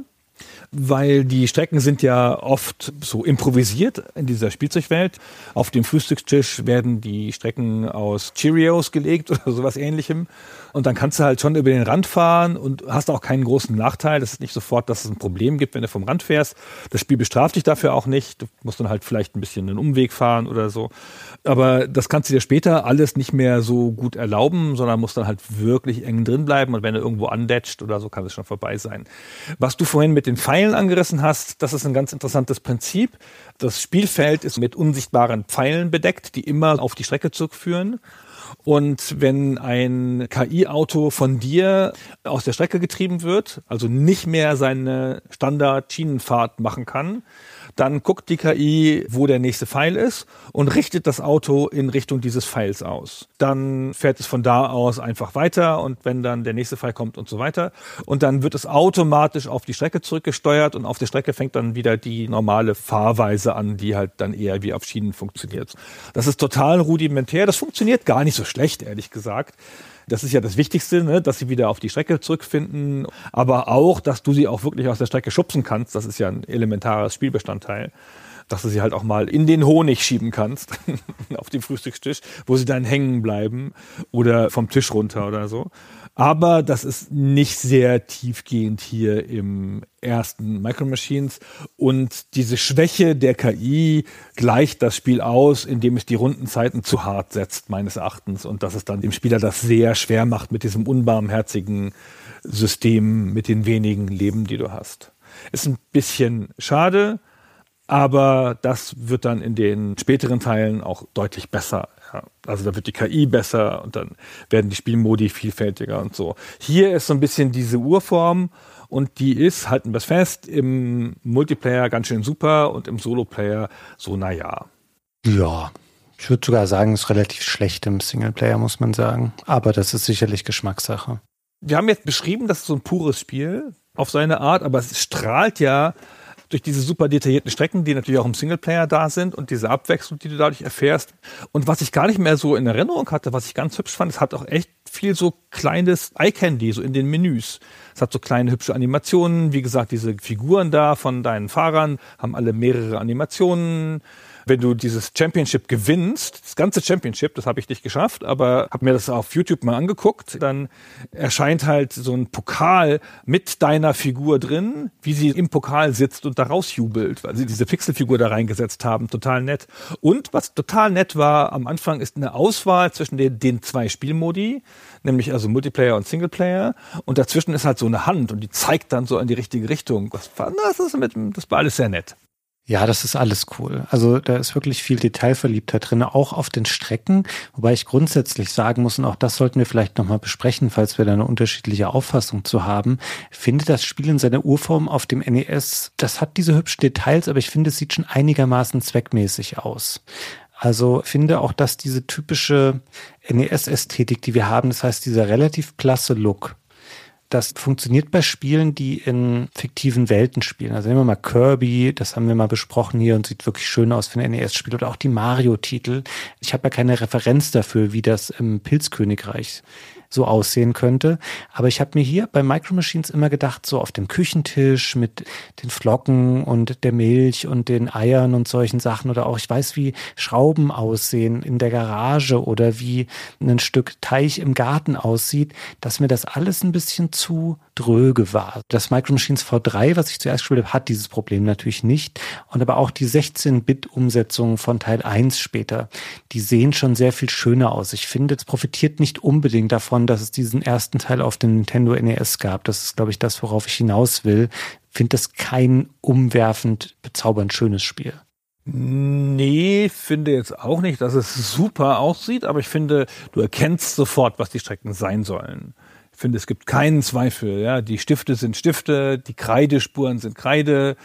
weil die Strecken sind ja oft so improvisiert in dieser Spielzeugwelt. Auf dem Frühstückstisch werden die Strecken aus Cheerios gelegt oder sowas ähnlichem. Und dann kannst du halt schon über den Rand fahren und hast auch keinen großen Nachteil. Das ist nicht sofort, dass es ein Problem gibt, wenn du vom Rand fährst. Das Spiel bestraft dich dafür auch nicht. Du musst dann halt vielleicht ein bisschen einen Umweg fahren oder so. Aber das kannst du dir später alles nicht mehr so gut erlauben, sondern musst dann halt wirklich eng drin bleiben. Und wenn du irgendwo andetscht oder so, kann es schon vorbei sein. Was du vorhin mit den Pfeilen angerissen hast, das ist ein ganz interessantes Prinzip. Das Spielfeld ist mit unsichtbaren Pfeilen bedeckt, die immer auf die Strecke zurückführen. Und wenn ein KI-Auto von dir aus der Strecke getrieben wird, also nicht mehr seine Standard-Schienenfahrt machen kann, dann guckt die KI, wo der nächste Pfeil ist und richtet das Auto in Richtung dieses Pfeils aus. Dann fährt es von da aus einfach weiter und wenn dann der nächste Pfeil kommt und so weiter. Und dann wird es automatisch auf die Strecke zurückgesteuert und auf der Strecke fängt dann wieder die normale Fahrweise an, die halt dann eher wie auf Schienen funktioniert. Das ist total rudimentär. Das funktioniert gar nicht so schlecht, ehrlich gesagt. Das ist ja das Wichtigste, ne? dass sie wieder auf die Strecke zurückfinden, aber auch, dass du sie auch wirklich aus der Strecke schubsen kannst. Das ist ja ein elementares Spielbestandteil dass du sie halt auch mal in den Honig schieben kannst, auf den Frühstückstisch, wo sie dann hängen bleiben oder vom Tisch runter oder so. Aber das ist nicht sehr tiefgehend hier im ersten Micro Machines. Und diese Schwäche der KI gleicht das Spiel aus, indem es die Rundenzeiten zu hart setzt, meines Erachtens. Und dass es dann dem Spieler das sehr schwer macht mit diesem unbarmherzigen System, mit den wenigen Leben, die du hast. Ist ein bisschen schade, aber das wird dann in den späteren Teilen auch deutlich besser. Ja. Also da wird die KI besser und dann werden die Spielmodi vielfältiger und so. Hier ist so ein bisschen diese Urform und die ist, halten wir es fest, im Multiplayer ganz schön super und im Solo-Player so naja. Ja, ich würde sogar sagen, es ist relativ schlecht im Singleplayer, muss man sagen. Aber das ist sicherlich Geschmackssache. Wir haben jetzt beschrieben, das ist so ein pures Spiel auf seine Art, aber es strahlt ja durch diese super detaillierten Strecken, die natürlich auch im Singleplayer da sind und diese Abwechslung, die du dadurch erfährst. Und was ich gar nicht mehr so in Erinnerung hatte, was ich ganz hübsch fand, es hat auch echt viel so kleines Eye-Candy, so in den Menüs. Es hat so kleine hübsche Animationen. Wie gesagt, diese Figuren da von deinen Fahrern haben alle mehrere Animationen wenn du dieses Championship gewinnst, das ganze Championship, das habe ich nicht geschafft, aber habe mir das auf YouTube mal angeguckt, dann erscheint halt so ein Pokal mit deiner Figur drin, wie sie im Pokal sitzt und da rausjubelt, weil sie diese Pixelfigur da reingesetzt haben, total nett. Und was total nett war, am Anfang ist eine Auswahl zwischen den, den zwei Spielmodi, nämlich also Multiplayer und Singleplayer. Und dazwischen ist halt so eine Hand und die zeigt dann so in die richtige Richtung. Das das, ist mit, das war alles sehr nett. Ja, das ist alles cool. Also da ist wirklich viel Detailverliebtheit drin, auch auf den Strecken. Wobei ich grundsätzlich sagen muss, und auch das sollten wir vielleicht nochmal besprechen, falls wir da eine unterschiedliche Auffassung zu haben, finde das Spiel in seiner Urform auf dem NES, das hat diese hübschen Details, aber ich finde, es sieht schon einigermaßen zweckmäßig aus. Also finde auch, dass diese typische NES-Ästhetik, die wir haben, das heißt dieser relativ klasse Look, das funktioniert bei Spielen, die in fiktiven Welten spielen. Also nehmen wir mal Kirby, das haben wir mal besprochen hier und sieht wirklich schön aus für ein NES-Spiel oder auch die Mario-Titel. Ich habe ja keine Referenz dafür, wie das im Pilzkönigreich so aussehen könnte. Aber ich habe mir hier bei Micro Machines immer gedacht, so auf dem Küchentisch mit den Flocken und der Milch und den Eiern und solchen Sachen oder auch, ich weiß, wie Schrauben aussehen in der Garage oder wie ein Stück Teich im Garten aussieht, dass mir das alles ein bisschen zu dröge war. Das Micro Machines V3, was ich zuerst gespielt habe, hat dieses Problem natürlich nicht. Und aber auch die 16-Bit-Umsetzung von Teil 1 später, die sehen schon sehr viel schöner aus. Ich finde, es profitiert nicht unbedingt davon, dass es diesen ersten Teil auf dem Nintendo NES gab. Das ist, glaube ich, das, worauf ich hinaus will. Finde das kein umwerfend, bezaubernd schönes Spiel. Nee, finde jetzt auch nicht, dass es super aussieht, aber ich finde, du erkennst sofort, was die Strecken sein sollen finde, es gibt keinen Zweifel. Ja, die Stifte sind Stifte, die Kreidespuren sind Kreide,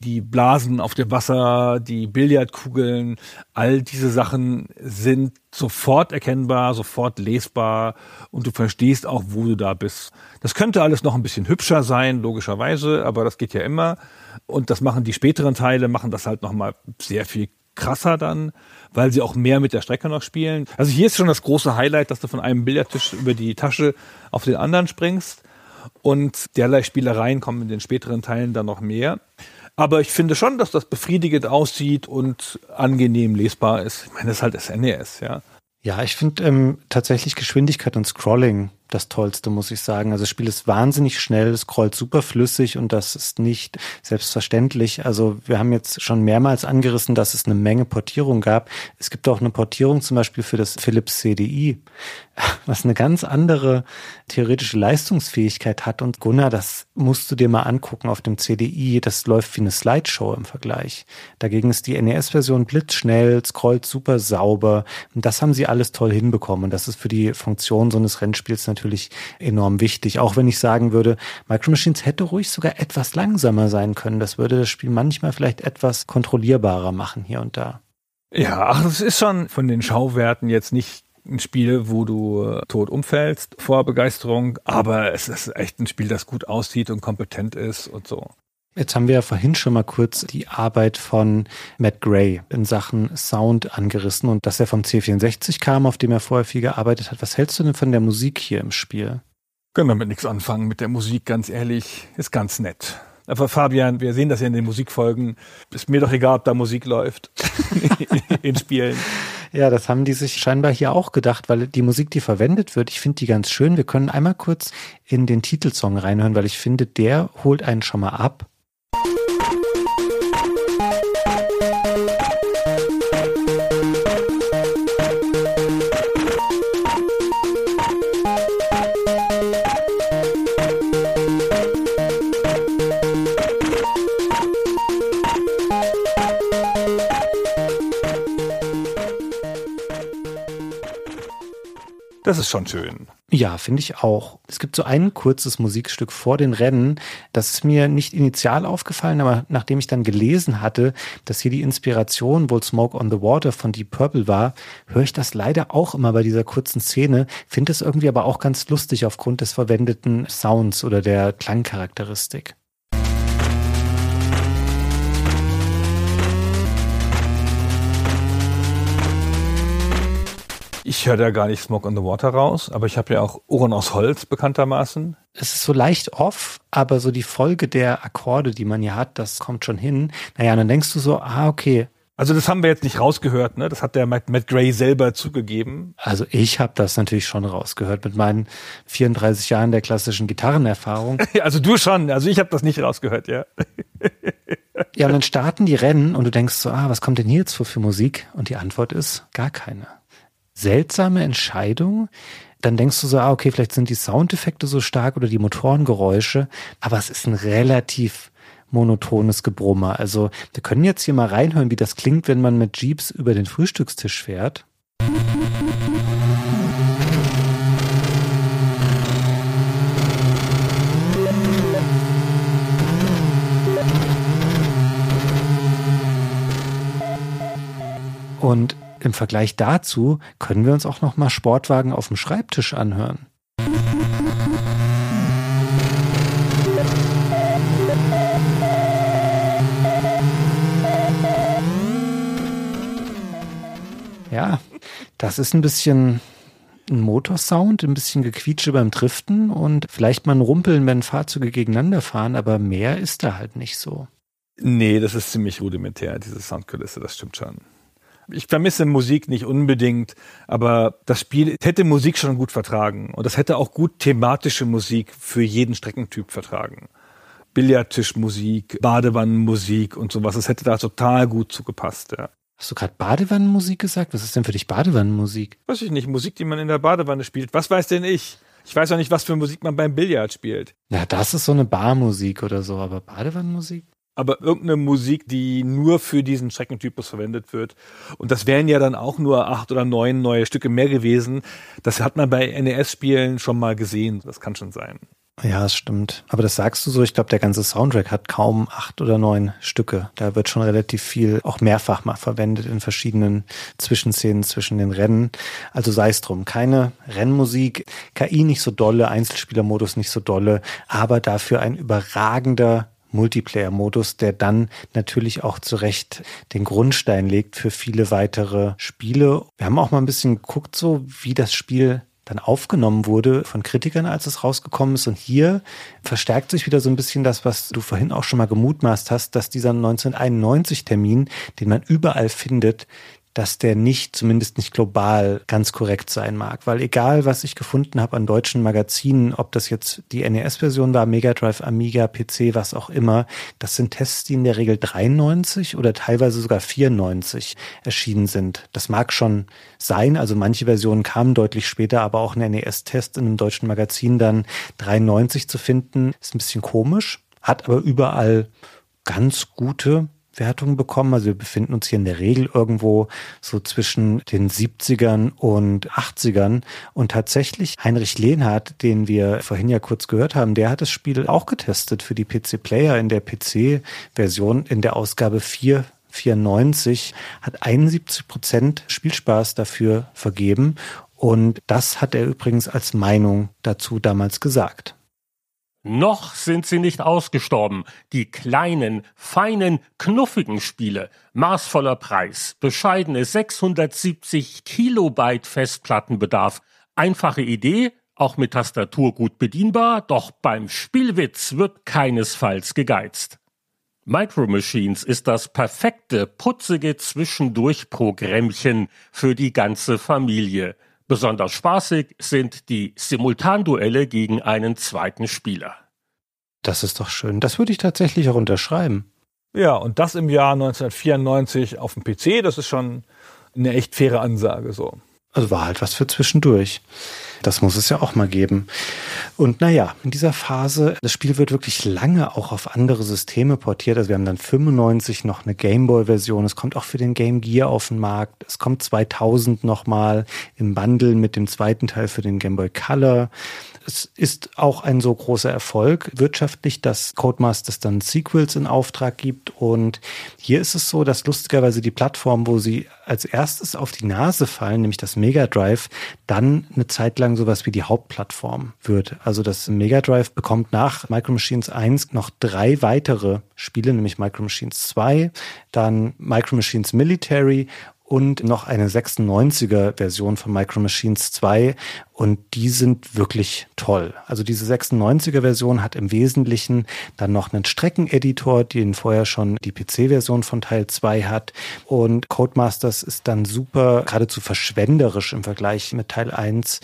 die Blasen auf dem Wasser, die Billardkugeln, all diese Sachen sind sofort erkennbar, sofort lesbar und du verstehst auch, wo du da bist. Das könnte alles noch ein bisschen hübscher sein, logischerweise, aber das geht ja immer. Und das machen die späteren Teile, machen das halt nochmal sehr viel krasser dann weil sie auch mehr mit der Strecke noch spielen. Also hier ist schon das große Highlight, dass du von einem Billardtisch über die Tasche auf den anderen springst. Und derlei Spielereien kommen in den späteren Teilen dann noch mehr. Aber ich finde schon, dass das befriedigend aussieht und angenehm lesbar ist. Ich meine, das ist halt das NES, ja. Ja, ich finde ähm, tatsächlich Geschwindigkeit und Scrolling das Tollste, muss ich sagen. Also das Spiel ist wahnsinnig schnell, es scrollt super flüssig und das ist nicht selbstverständlich. Also wir haben jetzt schon mehrmals angerissen, dass es eine Menge Portierung gab. Es gibt auch eine Portierung zum Beispiel für das Philips CDI, was eine ganz andere theoretische Leistungsfähigkeit hat. Und Gunnar, das musst du dir mal angucken auf dem CDI. Das läuft wie eine Slideshow im Vergleich. Dagegen ist die NES-Version blitzschnell, scrollt super sauber. Und das haben sie alles toll hinbekommen. Und das ist für die Funktion so eines Rennspiels natürlich enorm wichtig. Auch wenn ich sagen würde, Micro Machines hätte ruhig sogar etwas langsamer sein können. Das würde das Spiel manchmal vielleicht etwas kontrollierbarer machen hier und da. Ja, ach, es ist schon von den Schauwerten jetzt nicht ein Spiel, wo du äh, tot umfällst vor Begeisterung, aber es ist echt ein Spiel, das gut aussieht und kompetent ist und so. Jetzt haben wir ja vorhin schon mal kurz die Arbeit von Matt Gray in Sachen Sound angerissen und dass er vom C64 kam, auf dem er vorher viel gearbeitet hat. Was hältst du denn von der Musik hier im Spiel? Können wir mit nichts anfangen mit der Musik, ganz ehrlich. Ist ganz nett. Aber Fabian, wir sehen das ja in den Musikfolgen. Ist mir doch egal, ob da Musik läuft in Spielen. Ja, das haben die sich scheinbar hier auch gedacht, weil die Musik, die verwendet wird, ich finde die ganz schön. Wir können einmal kurz in den Titelsong reinhören, weil ich finde, der holt einen schon mal ab. Das ist schon schön. Ja, finde ich auch. Es gibt so ein kurzes Musikstück vor den Rennen, das ist mir nicht initial aufgefallen, aber nachdem ich dann gelesen hatte, dass hier die Inspiration wohl Smoke on the Water von Deep Purple war, höre ich das leider auch immer bei dieser kurzen Szene, finde es irgendwie aber auch ganz lustig aufgrund des verwendeten Sounds oder der Klangcharakteristik. Ich höre da gar nicht Smoke on the Water raus, aber ich habe ja auch Ohren aus Holz bekanntermaßen. Es ist so leicht off, aber so die Folge der Akkorde, die man hier hat, das kommt schon hin. Naja, dann denkst du so, ah, okay. Also das haben wir jetzt nicht rausgehört, ne? Das hat der Matt, Matt Gray selber zugegeben. Also ich habe das natürlich schon rausgehört mit meinen 34 Jahren der klassischen Gitarrenerfahrung. also du schon, also ich habe das nicht rausgehört, ja. ja, und dann starten die Rennen und du denkst so, ah, was kommt denn hier jetzt für, für Musik? Und die Antwort ist gar keine seltsame Entscheidung. Dann denkst du so, ah, okay, vielleicht sind die Soundeffekte so stark oder die Motorengeräusche, aber es ist ein relativ monotones Gebrummer. Also wir können jetzt hier mal reinhören, wie das klingt, wenn man mit Jeeps über den Frühstückstisch fährt. Und im Vergleich dazu können wir uns auch noch mal Sportwagen auf dem Schreibtisch anhören. Ja, das ist ein bisschen ein Motorsound, ein bisschen Gequietsche beim Driften und vielleicht mal ein Rumpeln, wenn Fahrzeuge gegeneinander fahren, aber mehr ist da halt nicht so. Nee, das ist ziemlich rudimentär, diese Soundkulisse, das stimmt schon. Ich vermisse Musik nicht unbedingt, aber das Spiel hätte Musik schon gut vertragen und das hätte auch gut thematische Musik für jeden Streckentyp vertragen. Billardtischmusik, Badewannenmusik und sowas, das hätte da total gut zugepasst, ja. Hast du gerade Badewannenmusik gesagt? Was ist denn für dich Badewannenmusik? Weiß ich nicht, Musik, die man in der Badewanne spielt. Was weiß denn ich? Ich weiß auch nicht, was für Musik man beim Billard spielt. Ja, das ist so eine Barmusik oder so, aber Badewannenmusik? Aber irgendeine Musik, die nur für diesen Streckentypus verwendet wird. Und das wären ja dann auch nur acht oder neun neue Stücke mehr gewesen. Das hat man bei NES-Spielen schon mal gesehen. Das kann schon sein. Ja, das stimmt. Aber das sagst du so. Ich glaube, der ganze Soundtrack hat kaum acht oder neun Stücke. Da wird schon relativ viel auch mehrfach mal verwendet in verschiedenen Zwischenszenen zwischen den Rennen. Also sei es drum. Keine Rennmusik, KI nicht so dolle, Einzelspielermodus nicht so dolle, aber dafür ein überragender Multiplayer-Modus, der dann natürlich auch zu Recht den Grundstein legt für viele weitere Spiele. Wir haben auch mal ein bisschen geguckt, so wie das Spiel dann aufgenommen wurde von Kritikern, als es rausgekommen ist. Und hier verstärkt sich wieder so ein bisschen das, was du vorhin auch schon mal gemutmaßt hast, dass dieser 1991-Termin, den man überall findet, dass der nicht, zumindest nicht global, ganz korrekt sein mag. Weil egal, was ich gefunden habe an deutschen Magazinen, ob das jetzt die NES-Version war, Mega Drive, Amiga, PC, was auch immer, das sind Tests, die in der Regel 93 oder teilweise sogar 94 erschienen sind. Das mag schon sein, also manche Versionen kamen deutlich später, aber auch ein NES-Test in einem deutschen Magazin dann 93 zu finden, ist ein bisschen komisch, hat aber überall ganz gute Wertungen bekommen. Also wir befinden uns hier in der Regel irgendwo so zwischen den 70ern und 80ern. Und tatsächlich Heinrich Lehnhardt, den wir vorhin ja kurz gehört haben, der hat das Spiel auch getestet für die PC Player in der PC-Version in der Ausgabe 4 94 hat 71 Prozent Spielspaß dafür vergeben. Und das hat er übrigens als Meinung dazu damals gesagt. Noch sind sie nicht ausgestorben, die kleinen, feinen, knuffigen Spiele. Maßvoller Preis, bescheidene 670 Kilobyte Festplattenbedarf. Einfache Idee, auch mit Tastatur gut bedienbar, doch beim Spielwitz wird keinesfalls gegeizt. Micro Machines ist das perfekte, putzige Zwischendurch-Programmchen für die ganze Familie. Besonders spaßig sind die Simultanduelle gegen einen zweiten Spieler. Das ist doch schön. Das würde ich tatsächlich auch unterschreiben. Ja, und das im Jahr 1994 auf dem PC, das ist schon eine echt faire Ansage so. Also war halt was für zwischendurch. Das muss es ja auch mal geben. Und naja, in dieser Phase, das Spiel wird wirklich lange auch auf andere Systeme portiert. Also wir haben dann 95 noch eine Gameboy-Version. Es kommt auch für den Game Gear auf den Markt. Es kommt 2000 nochmal im Bundle mit dem zweiten Teil für den Game Boy Color es ist auch ein so großer Erfolg wirtschaftlich, dass Codemasters dann Sequels in Auftrag gibt. Und hier ist es so, dass lustigerweise die Plattform, wo sie als erstes auf die Nase fallen, nämlich das Mega Drive, dann eine Zeit lang sowas wie die Hauptplattform wird. Also das Mega Drive bekommt nach Micro Machines 1 noch drei weitere Spiele, nämlich Micro Machines 2, dann Micro Machines Military und noch eine 96er Version von Micro Machines 2 und die sind wirklich toll. Also diese 96er Version hat im Wesentlichen dann noch einen Streckeneditor, den vorher schon die PC-Version von Teil 2 hat. Und Codemasters ist dann super, geradezu verschwenderisch im Vergleich mit Teil 1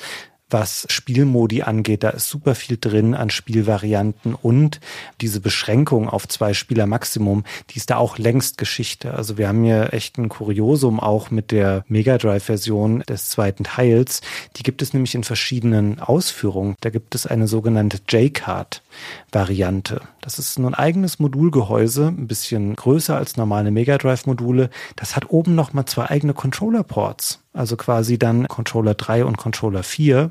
was Spielmodi angeht. Da ist super viel drin an Spielvarianten und diese Beschränkung auf zwei Spieler Maximum, die ist da auch längst Geschichte. Also wir haben hier echt ein Kuriosum auch mit der Mega Drive Version des zweiten Teils. Die gibt es nämlich in verschiedenen Ausführungen. Da gibt es eine sogenannte J-Card Variante. Das ist ein eigenes Modulgehäuse, ein bisschen größer als normale Mega Drive Module. Das hat oben noch mal zwei eigene Controller Ports. Also quasi dann Controller 3 und Controller 4.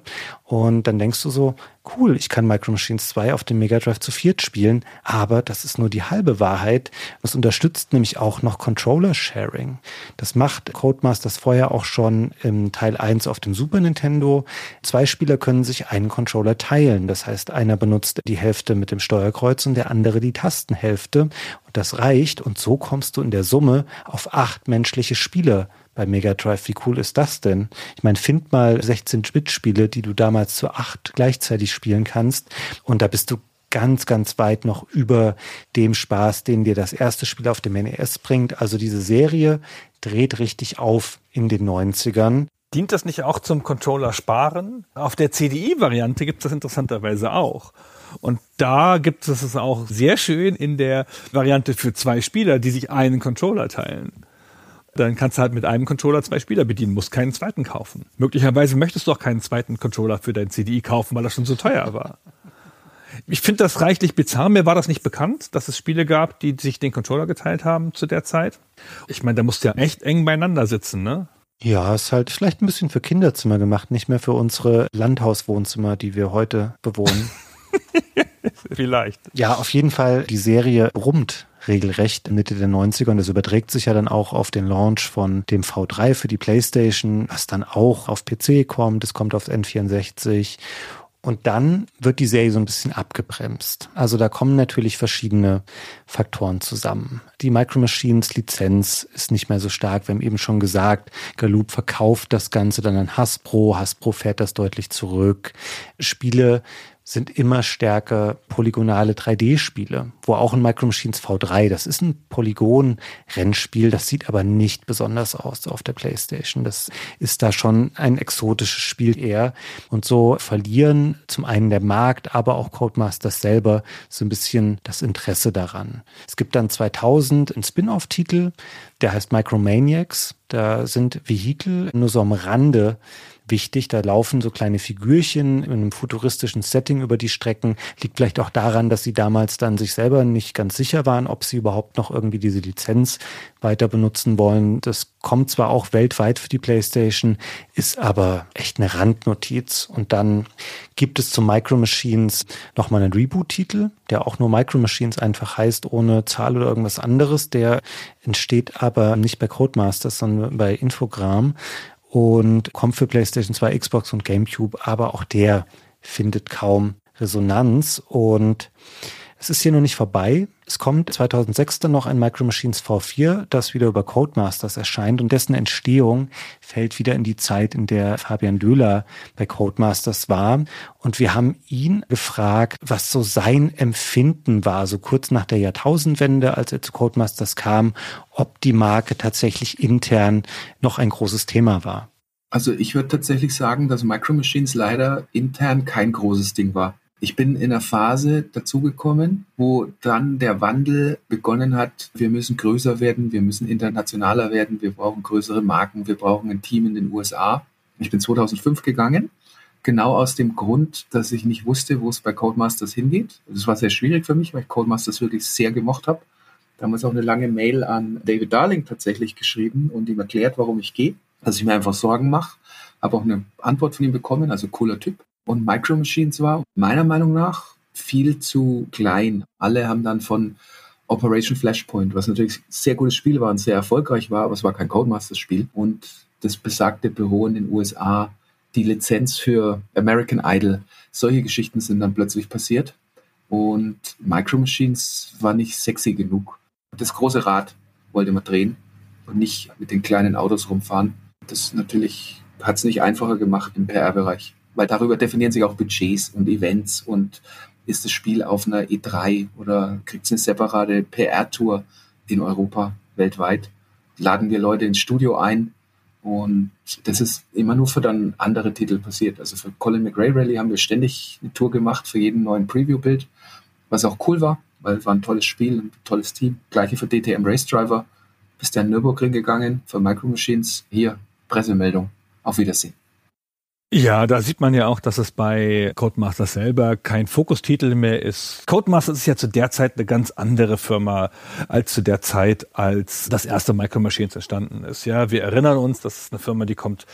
Und dann denkst du so, cool, ich kann Micro Machines 2 auf dem Mega Drive zu viert spielen, aber das ist nur die halbe Wahrheit. Es unterstützt nämlich auch noch Controller Sharing. Das macht Codemasters vorher auch schon im Teil 1 auf dem Super Nintendo. Zwei Spieler können sich einen Controller teilen. Das heißt, einer benutzt die Hälfte mit dem Steuerkreuz und der andere die Tastenhälfte. Und das reicht. Und so kommst du in der Summe auf acht menschliche Spieler bei Mega Drive. Wie cool ist das denn? Ich meine, find mal 16-Bit-Spiele, die du damals zu acht gleichzeitig spielen kannst. Und da bist du ganz, ganz weit noch über dem Spaß, den dir das erste Spiel auf dem NES bringt. Also diese Serie dreht richtig auf in den 90ern. Dient das nicht auch zum Controller sparen? Auf der CDI-Variante gibt es das interessanterweise auch. Und da gibt es es auch sehr schön in der Variante für zwei Spieler, die sich einen Controller teilen dann kannst du halt mit einem Controller zwei Spieler bedienen, musst keinen zweiten kaufen. Möglicherweise möchtest du auch keinen zweiten Controller für dein CDI kaufen, weil das schon so teuer war. Ich finde das reichlich bizarr. Mir war das nicht bekannt, dass es Spiele gab, die sich den Controller geteilt haben zu der Zeit. Ich meine, da musst du ja echt eng beieinander sitzen, ne? Ja, ist halt vielleicht ein bisschen für Kinderzimmer gemacht, nicht mehr für unsere Landhauswohnzimmer, die wir heute bewohnen. vielleicht. Ja, auf jeden Fall, die Serie brummt regelrecht Mitte der 90er und das überträgt sich ja dann auch auf den Launch von dem V3 für die PlayStation, was dann auch auf PC kommt, es kommt auf N64 und dann wird die Serie so ein bisschen abgebremst. Also da kommen natürlich verschiedene Faktoren zusammen. Die Micro Machines Lizenz ist nicht mehr so stark. Wir haben eben schon gesagt, Galoob verkauft das Ganze dann an Hasbro. Hasbro fährt das deutlich zurück. Spiele sind immer stärker polygonale 3D-Spiele, wo auch ein Micro Machines V3, das ist ein Polygon-Rennspiel, das sieht aber nicht besonders aus auf der Playstation. Das ist da schon ein exotisches Spiel eher. Und so verlieren zum einen der Markt, aber auch Codemasters selber so ein bisschen das Interesse daran. Es gibt dann 2000 einen Spin-off-Titel, der heißt Micromaniacs. Da sind Vehikel nur so am Rande wichtig. Da laufen so kleine Figürchen in einem futuristischen Setting über die Strecken. Liegt vielleicht auch daran, dass sie damals dann sich selber nicht ganz sicher waren, ob sie überhaupt noch irgendwie diese Lizenz weiter benutzen wollen. Das kommt zwar auch weltweit für die PlayStation, ist aber echt eine Randnotiz. Und dann gibt es zu Micro Machines nochmal einen Reboot-Titel, der auch nur Micro Machines einfach heißt, ohne Zahl oder irgendwas anderes. Der entsteht aber nicht bei Codemasters, sondern bei Infogramm und kommt für PlayStation 2, Xbox und GameCube, aber auch der findet kaum Resonanz und es ist hier noch nicht vorbei. Es kommt 2006 dann noch ein Micro Machines V4, das wieder über Codemasters erscheint und dessen Entstehung fällt wieder in die Zeit, in der Fabian Döhler bei Codemasters war. Und wir haben ihn gefragt, was so sein Empfinden war, so kurz nach der Jahrtausendwende, als er zu Codemasters kam, ob die Marke tatsächlich intern noch ein großes Thema war. Also ich würde tatsächlich sagen, dass Micro Machines leider intern kein großes Ding war. Ich bin in einer Phase dazugekommen, wo dann der Wandel begonnen hat, wir müssen größer werden, wir müssen internationaler werden, wir brauchen größere Marken, wir brauchen ein Team in den USA. Ich bin 2005 gegangen, genau aus dem Grund, dass ich nicht wusste, wo es bei Codemasters hingeht. Das war sehr schwierig für mich, weil ich Codemasters wirklich sehr gemocht habe. Damals auch eine lange Mail an David Darling tatsächlich geschrieben und ihm erklärt, warum ich gehe, dass ich mir einfach Sorgen mache. Habe auch eine Antwort von ihm bekommen, also cooler Typ und Micro Machines war meiner Meinung nach viel zu klein. Alle haben dann von Operation Flashpoint, was natürlich ein sehr gutes Spiel war und sehr erfolgreich war, aber es war kein Codemasters-Spiel. Und das besagte Büro in den USA, die Lizenz für American Idol, solche Geschichten sind dann plötzlich passiert. Und Micro Machines war nicht sexy genug. Das große Rad wollte man drehen und nicht mit den kleinen Autos rumfahren. Das natürlich hat es nicht einfacher gemacht im PR-Bereich weil darüber definieren sich auch Budgets und Events und ist das Spiel auf einer E3 oder kriegt es eine separate PR-Tour in Europa, weltweit. Laden wir Leute ins Studio ein und das ist immer nur für dann andere Titel passiert. Also für Colin McRae Rally haben wir ständig eine Tour gemacht für jeden neuen Preview-Bild, was auch cool war, weil es war ein tolles Spiel, ein tolles Team. Gleiche für DTM Race Driver. Bis der Nürburgring gegangen für Micro Machines. Hier, Pressemeldung. Auf Wiedersehen. Ja, da sieht man ja auch, dass es bei Codemasters selber kein Fokustitel mehr ist. Codemasters ist ja zu der Zeit eine ganz andere Firma als zu der Zeit, als das erste Micro Machines entstanden ist. Ja, wir erinnern uns, das ist eine Firma, die kommt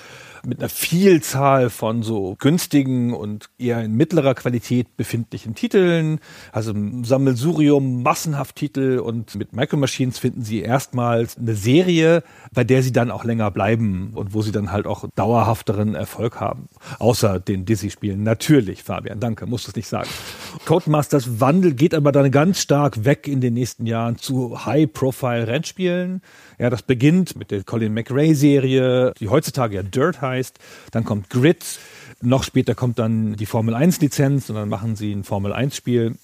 mit einer Vielzahl von so günstigen und eher in mittlerer Qualität befindlichen Titeln, also Sammelsurium, massenhaft Titel und mit Micro Machines finden sie erstmals eine Serie, bei der sie dann auch länger bleiben und wo sie dann halt auch dauerhafteren Erfolg haben. Außer den Dizzy-Spielen. Natürlich, Fabian, danke, musst es nicht sagen. Codemasters Wandel geht aber dann ganz stark weg in den nächsten Jahren zu High-Profile-Rennspielen. Ja, das beginnt mit der Colin McRae-Serie, die heutzutage ja Dirt heißt. Dann kommt Grid. Noch später kommt dann die Formel 1 Lizenz und dann machen sie ein Formel 1 Spiel.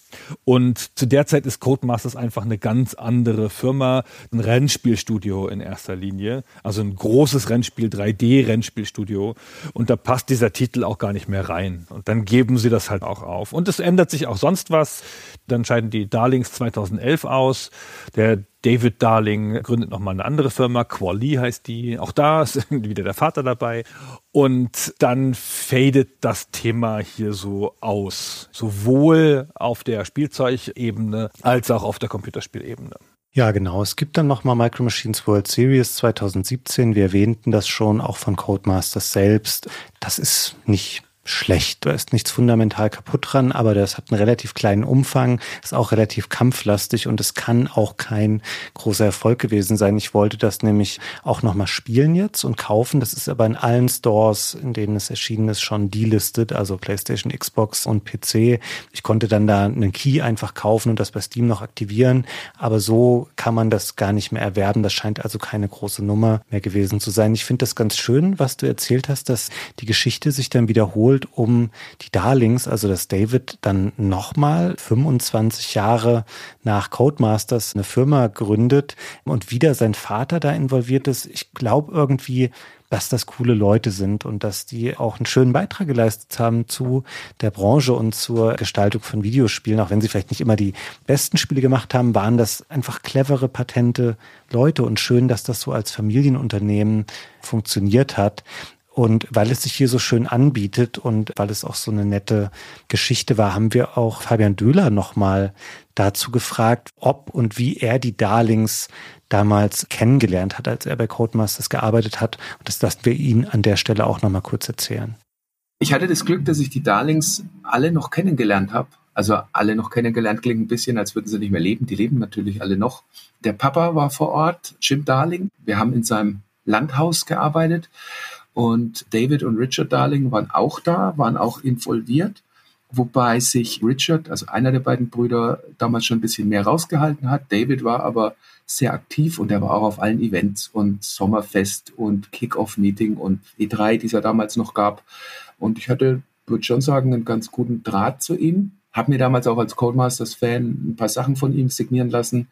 Und zu der Zeit ist Codemasters einfach eine ganz andere Firma, ein Rennspielstudio in erster Linie, also ein großes Rennspiel, 3D-Rennspielstudio. Und da passt dieser Titel auch gar nicht mehr rein. Und dann geben sie das halt auch auf. Und es ändert sich auch sonst was. Dann scheiden die Darlings 2011 aus. Der David Darling gründet nochmal eine andere Firma, Quali heißt die. Auch da ist wieder der Vater dabei. Und dann fadet das Thema hier so aus. Sowohl auf der Spielzeugebene als auch auf der Computerspielebene. Ja, genau. Es gibt dann nochmal Micro Machines World Series 2017. Wir erwähnten das schon auch von Codemasters selbst. Das ist nicht schlecht. Da ist nichts fundamental kaputt dran, aber das hat einen relativ kleinen Umfang, ist auch relativ kampflastig und es kann auch kein großer Erfolg gewesen sein. Ich wollte das nämlich auch nochmal spielen jetzt und kaufen. Das ist aber in allen Stores, in denen es erschienen ist, schon delistet, also PlayStation, Xbox und PC. Ich konnte dann da einen Key einfach kaufen und das bei Steam noch aktivieren, aber so kann man das gar nicht mehr erwerben. Das scheint also keine große Nummer mehr gewesen zu sein. Ich finde das ganz schön, was du erzählt hast, dass die Geschichte sich dann wiederholt geholt, um die Darlings, also dass David dann nochmal 25 Jahre nach Codemasters eine Firma gründet und wieder sein Vater da involviert ist. Ich glaube irgendwie, dass das coole Leute sind und dass die auch einen schönen Beitrag geleistet haben zu der Branche und zur Gestaltung von Videospielen. Auch wenn sie vielleicht nicht immer die besten Spiele gemacht haben, waren das einfach clevere, patente Leute und schön, dass das so als Familienunternehmen funktioniert hat. Und weil es sich hier so schön anbietet und weil es auch so eine nette Geschichte war, haben wir auch Fabian Döhler nochmal dazu gefragt, ob und wie er die Darlings damals kennengelernt hat, als er bei Codemasters gearbeitet hat. Und das lassen wir ihn an der Stelle auch nochmal kurz erzählen. Ich hatte das Glück, dass ich die Darlings alle noch kennengelernt habe. Also alle noch kennengelernt klingt ein bisschen, als würden sie nicht mehr leben. Die leben natürlich alle noch. Der Papa war vor Ort, Jim Darling. Wir haben in seinem Landhaus gearbeitet und David und Richard Darling waren auch da, waren auch involviert wobei sich Richard, also einer der beiden Brüder, damals schon ein bisschen mehr rausgehalten hat. David war aber sehr aktiv und er war auch auf allen Events und Sommerfest und Kick-Off-Meeting und E3, die es ja damals noch gab. Und ich hatte, würde schon sagen, einen ganz guten Draht zu ihm. Habe mir damals auch als Codemasters-Fan ein paar Sachen von ihm signieren lassen.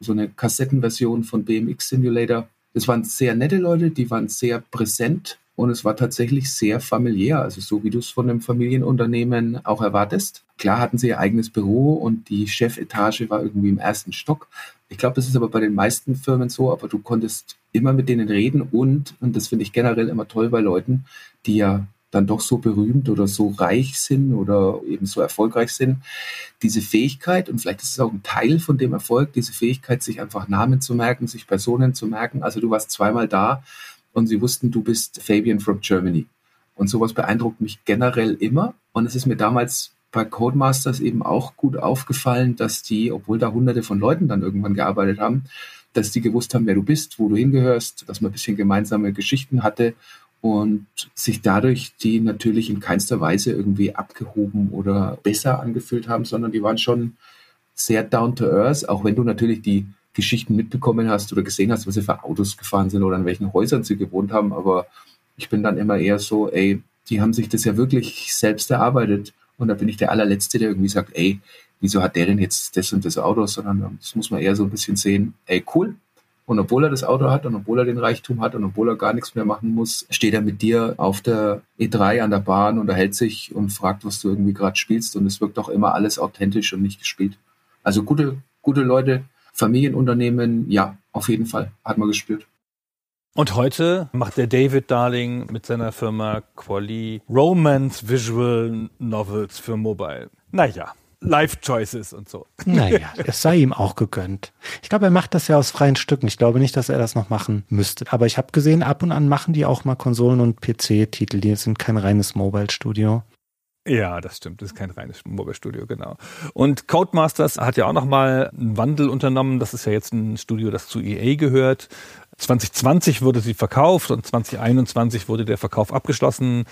So eine Kassettenversion von BMX Simulator. Das waren sehr nette Leute, die waren sehr präsent und es war tatsächlich sehr familiär, also so wie du es von einem Familienunternehmen auch erwartest. Klar hatten sie ihr eigenes Büro und die Chefetage war irgendwie im ersten Stock. Ich glaube, das ist aber bei den meisten Firmen so, aber du konntest immer mit denen reden und, und das finde ich generell immer toll bei Leuten, die ja dann doch so berühmt oder so reich sind oder eben so erfolgreich sind, diese Fähigkeit, und vielleicht ist es auch ein Teil von dem Erfolg, diese Fähigkeit, sich einfach Namen zu merken, sich Personen zu merken. Also du warst zweimal da und sie wussten, du bist Fabian from Germany. Und sowas beeindruckt mich generell immer. Und es ist mir damals bei Codemasters eben auch gut aufgefallen, dass die, obwohl da hunderte von Leuten dann irgendwann gearbeitet haben, dass die gewusst haben, wer du bist, wo du hingehörst, dass man ein bisschen gemeinsame Geschichten hatte und sich dadurch die natürlich in keinster Weise irgendwie abgehoben oder besser angefühlt haben, sondern die waren schon sehr down to earth, auch wenn du natürlich die Geschichten mitbekommen hast oder gesehen hast, was sie für Autos gefahren sind oder in welchen Häusern sie gewohnt haben. Aber ich bin dann immer eher so, ey, die haben sich das ja wirklich selbst erarbeitet. Und da bin ich der allerletzte, der irgendwie sagt, ey, wieso hat der denn jetzt das und das Auto? Sondern das muss man eher so ein bisschen sehen, ey, cool. Und obwohl er das Auto hat und obwohl er den Reichtum hat und obwohl er gar nichts mehr machen muss, steht er mit dir auf der E3 an der Bahn, unterhält sich und fragt, was du irgendwie gerade spielst. Und es wirkt auch immer alles authentisch und nicht gespielt. Also gute, gute Leute, Familienunternehmen, ja, auf jeden Fall, hat man gespürt. Und heute macht der David Darling mit seiner Firma Quali Romance Visual Novels für Mobile. Naja, Life Choices und so. Naja, es sei ihm auch gegönnt. Ich glaube, er macht das ja aus freien Stücken. Ich glaube nicht, dass er das noch machen müsste. Aber ich habe gesehen, ab und an machen die auch mal Konsolen- und PC-Titel. Die sind kein reines Mobile-Studio. Ja, das stimmt. Das ist kein reines Mobile-Studio, genau. Und Codemasters hat ja auch nochmal einen Wandel unternommen. Das ist ja jetzt ein Studio, das zu EA gehört. 2020 wurde sie verkauft und 2021 wurde der Verkauf abgeschlossen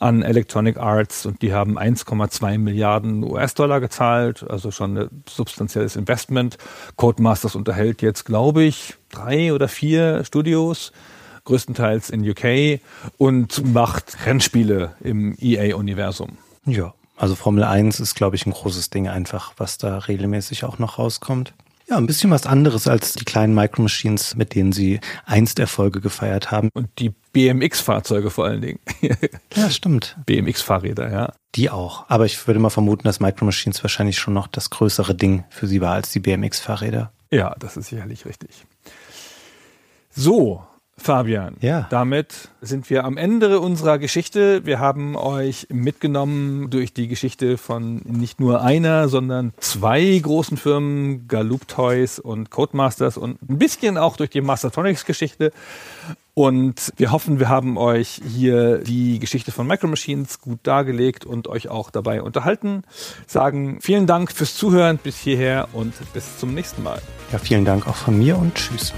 an Electronic Arts und die haben 1,2 Milliarden US-Dollar gezahlt, also schon ein substanzielles Investment. Codemasters unterhält jetzt, glaube ich, drei oder vier Studios, größtenteils in UK und macht Rennspiele im EA-Universum. Ja, also Formel 1 ist, glaube ich, ein großes Ding einfach, was da regelmäßig auch noch rauskommt. Ja, ein bisschen was anderes als die kleinen Micro Machines, mit denen sie einst Erfolge gefeiert haben. Und die BMX-Fahrzeuge vor allen Dingen. ja, stimmt. BMX-Fahrräder, ja. Die auch. Aber ich würde mal vermuten, dass Micro Machines wahrscheinlich schon noch das größere Ding für sie war als die BMX-Fahrräder. Ja, das ist sicherlich richtig. So, Fabian, ja. damit sind wir am Ende unserer Geschichte. Wir haben euch mitgenommen durch die Geschichte von nicht nur einer, sondern zwei großen Firmen, Galoob Toys und Codemasters und ein bisschen auch durch die Mastertronics Geschichte. Und wir hoffen, wir haben euch hier die Geschichte von Micro Machines gut dargelegt und euch auch dabei unterhalten. Sagen vielen Dank fürs Zuhören bis hierher und bis zum nächsten Mal. Ja, vielen Dank auch von mir und tschüss.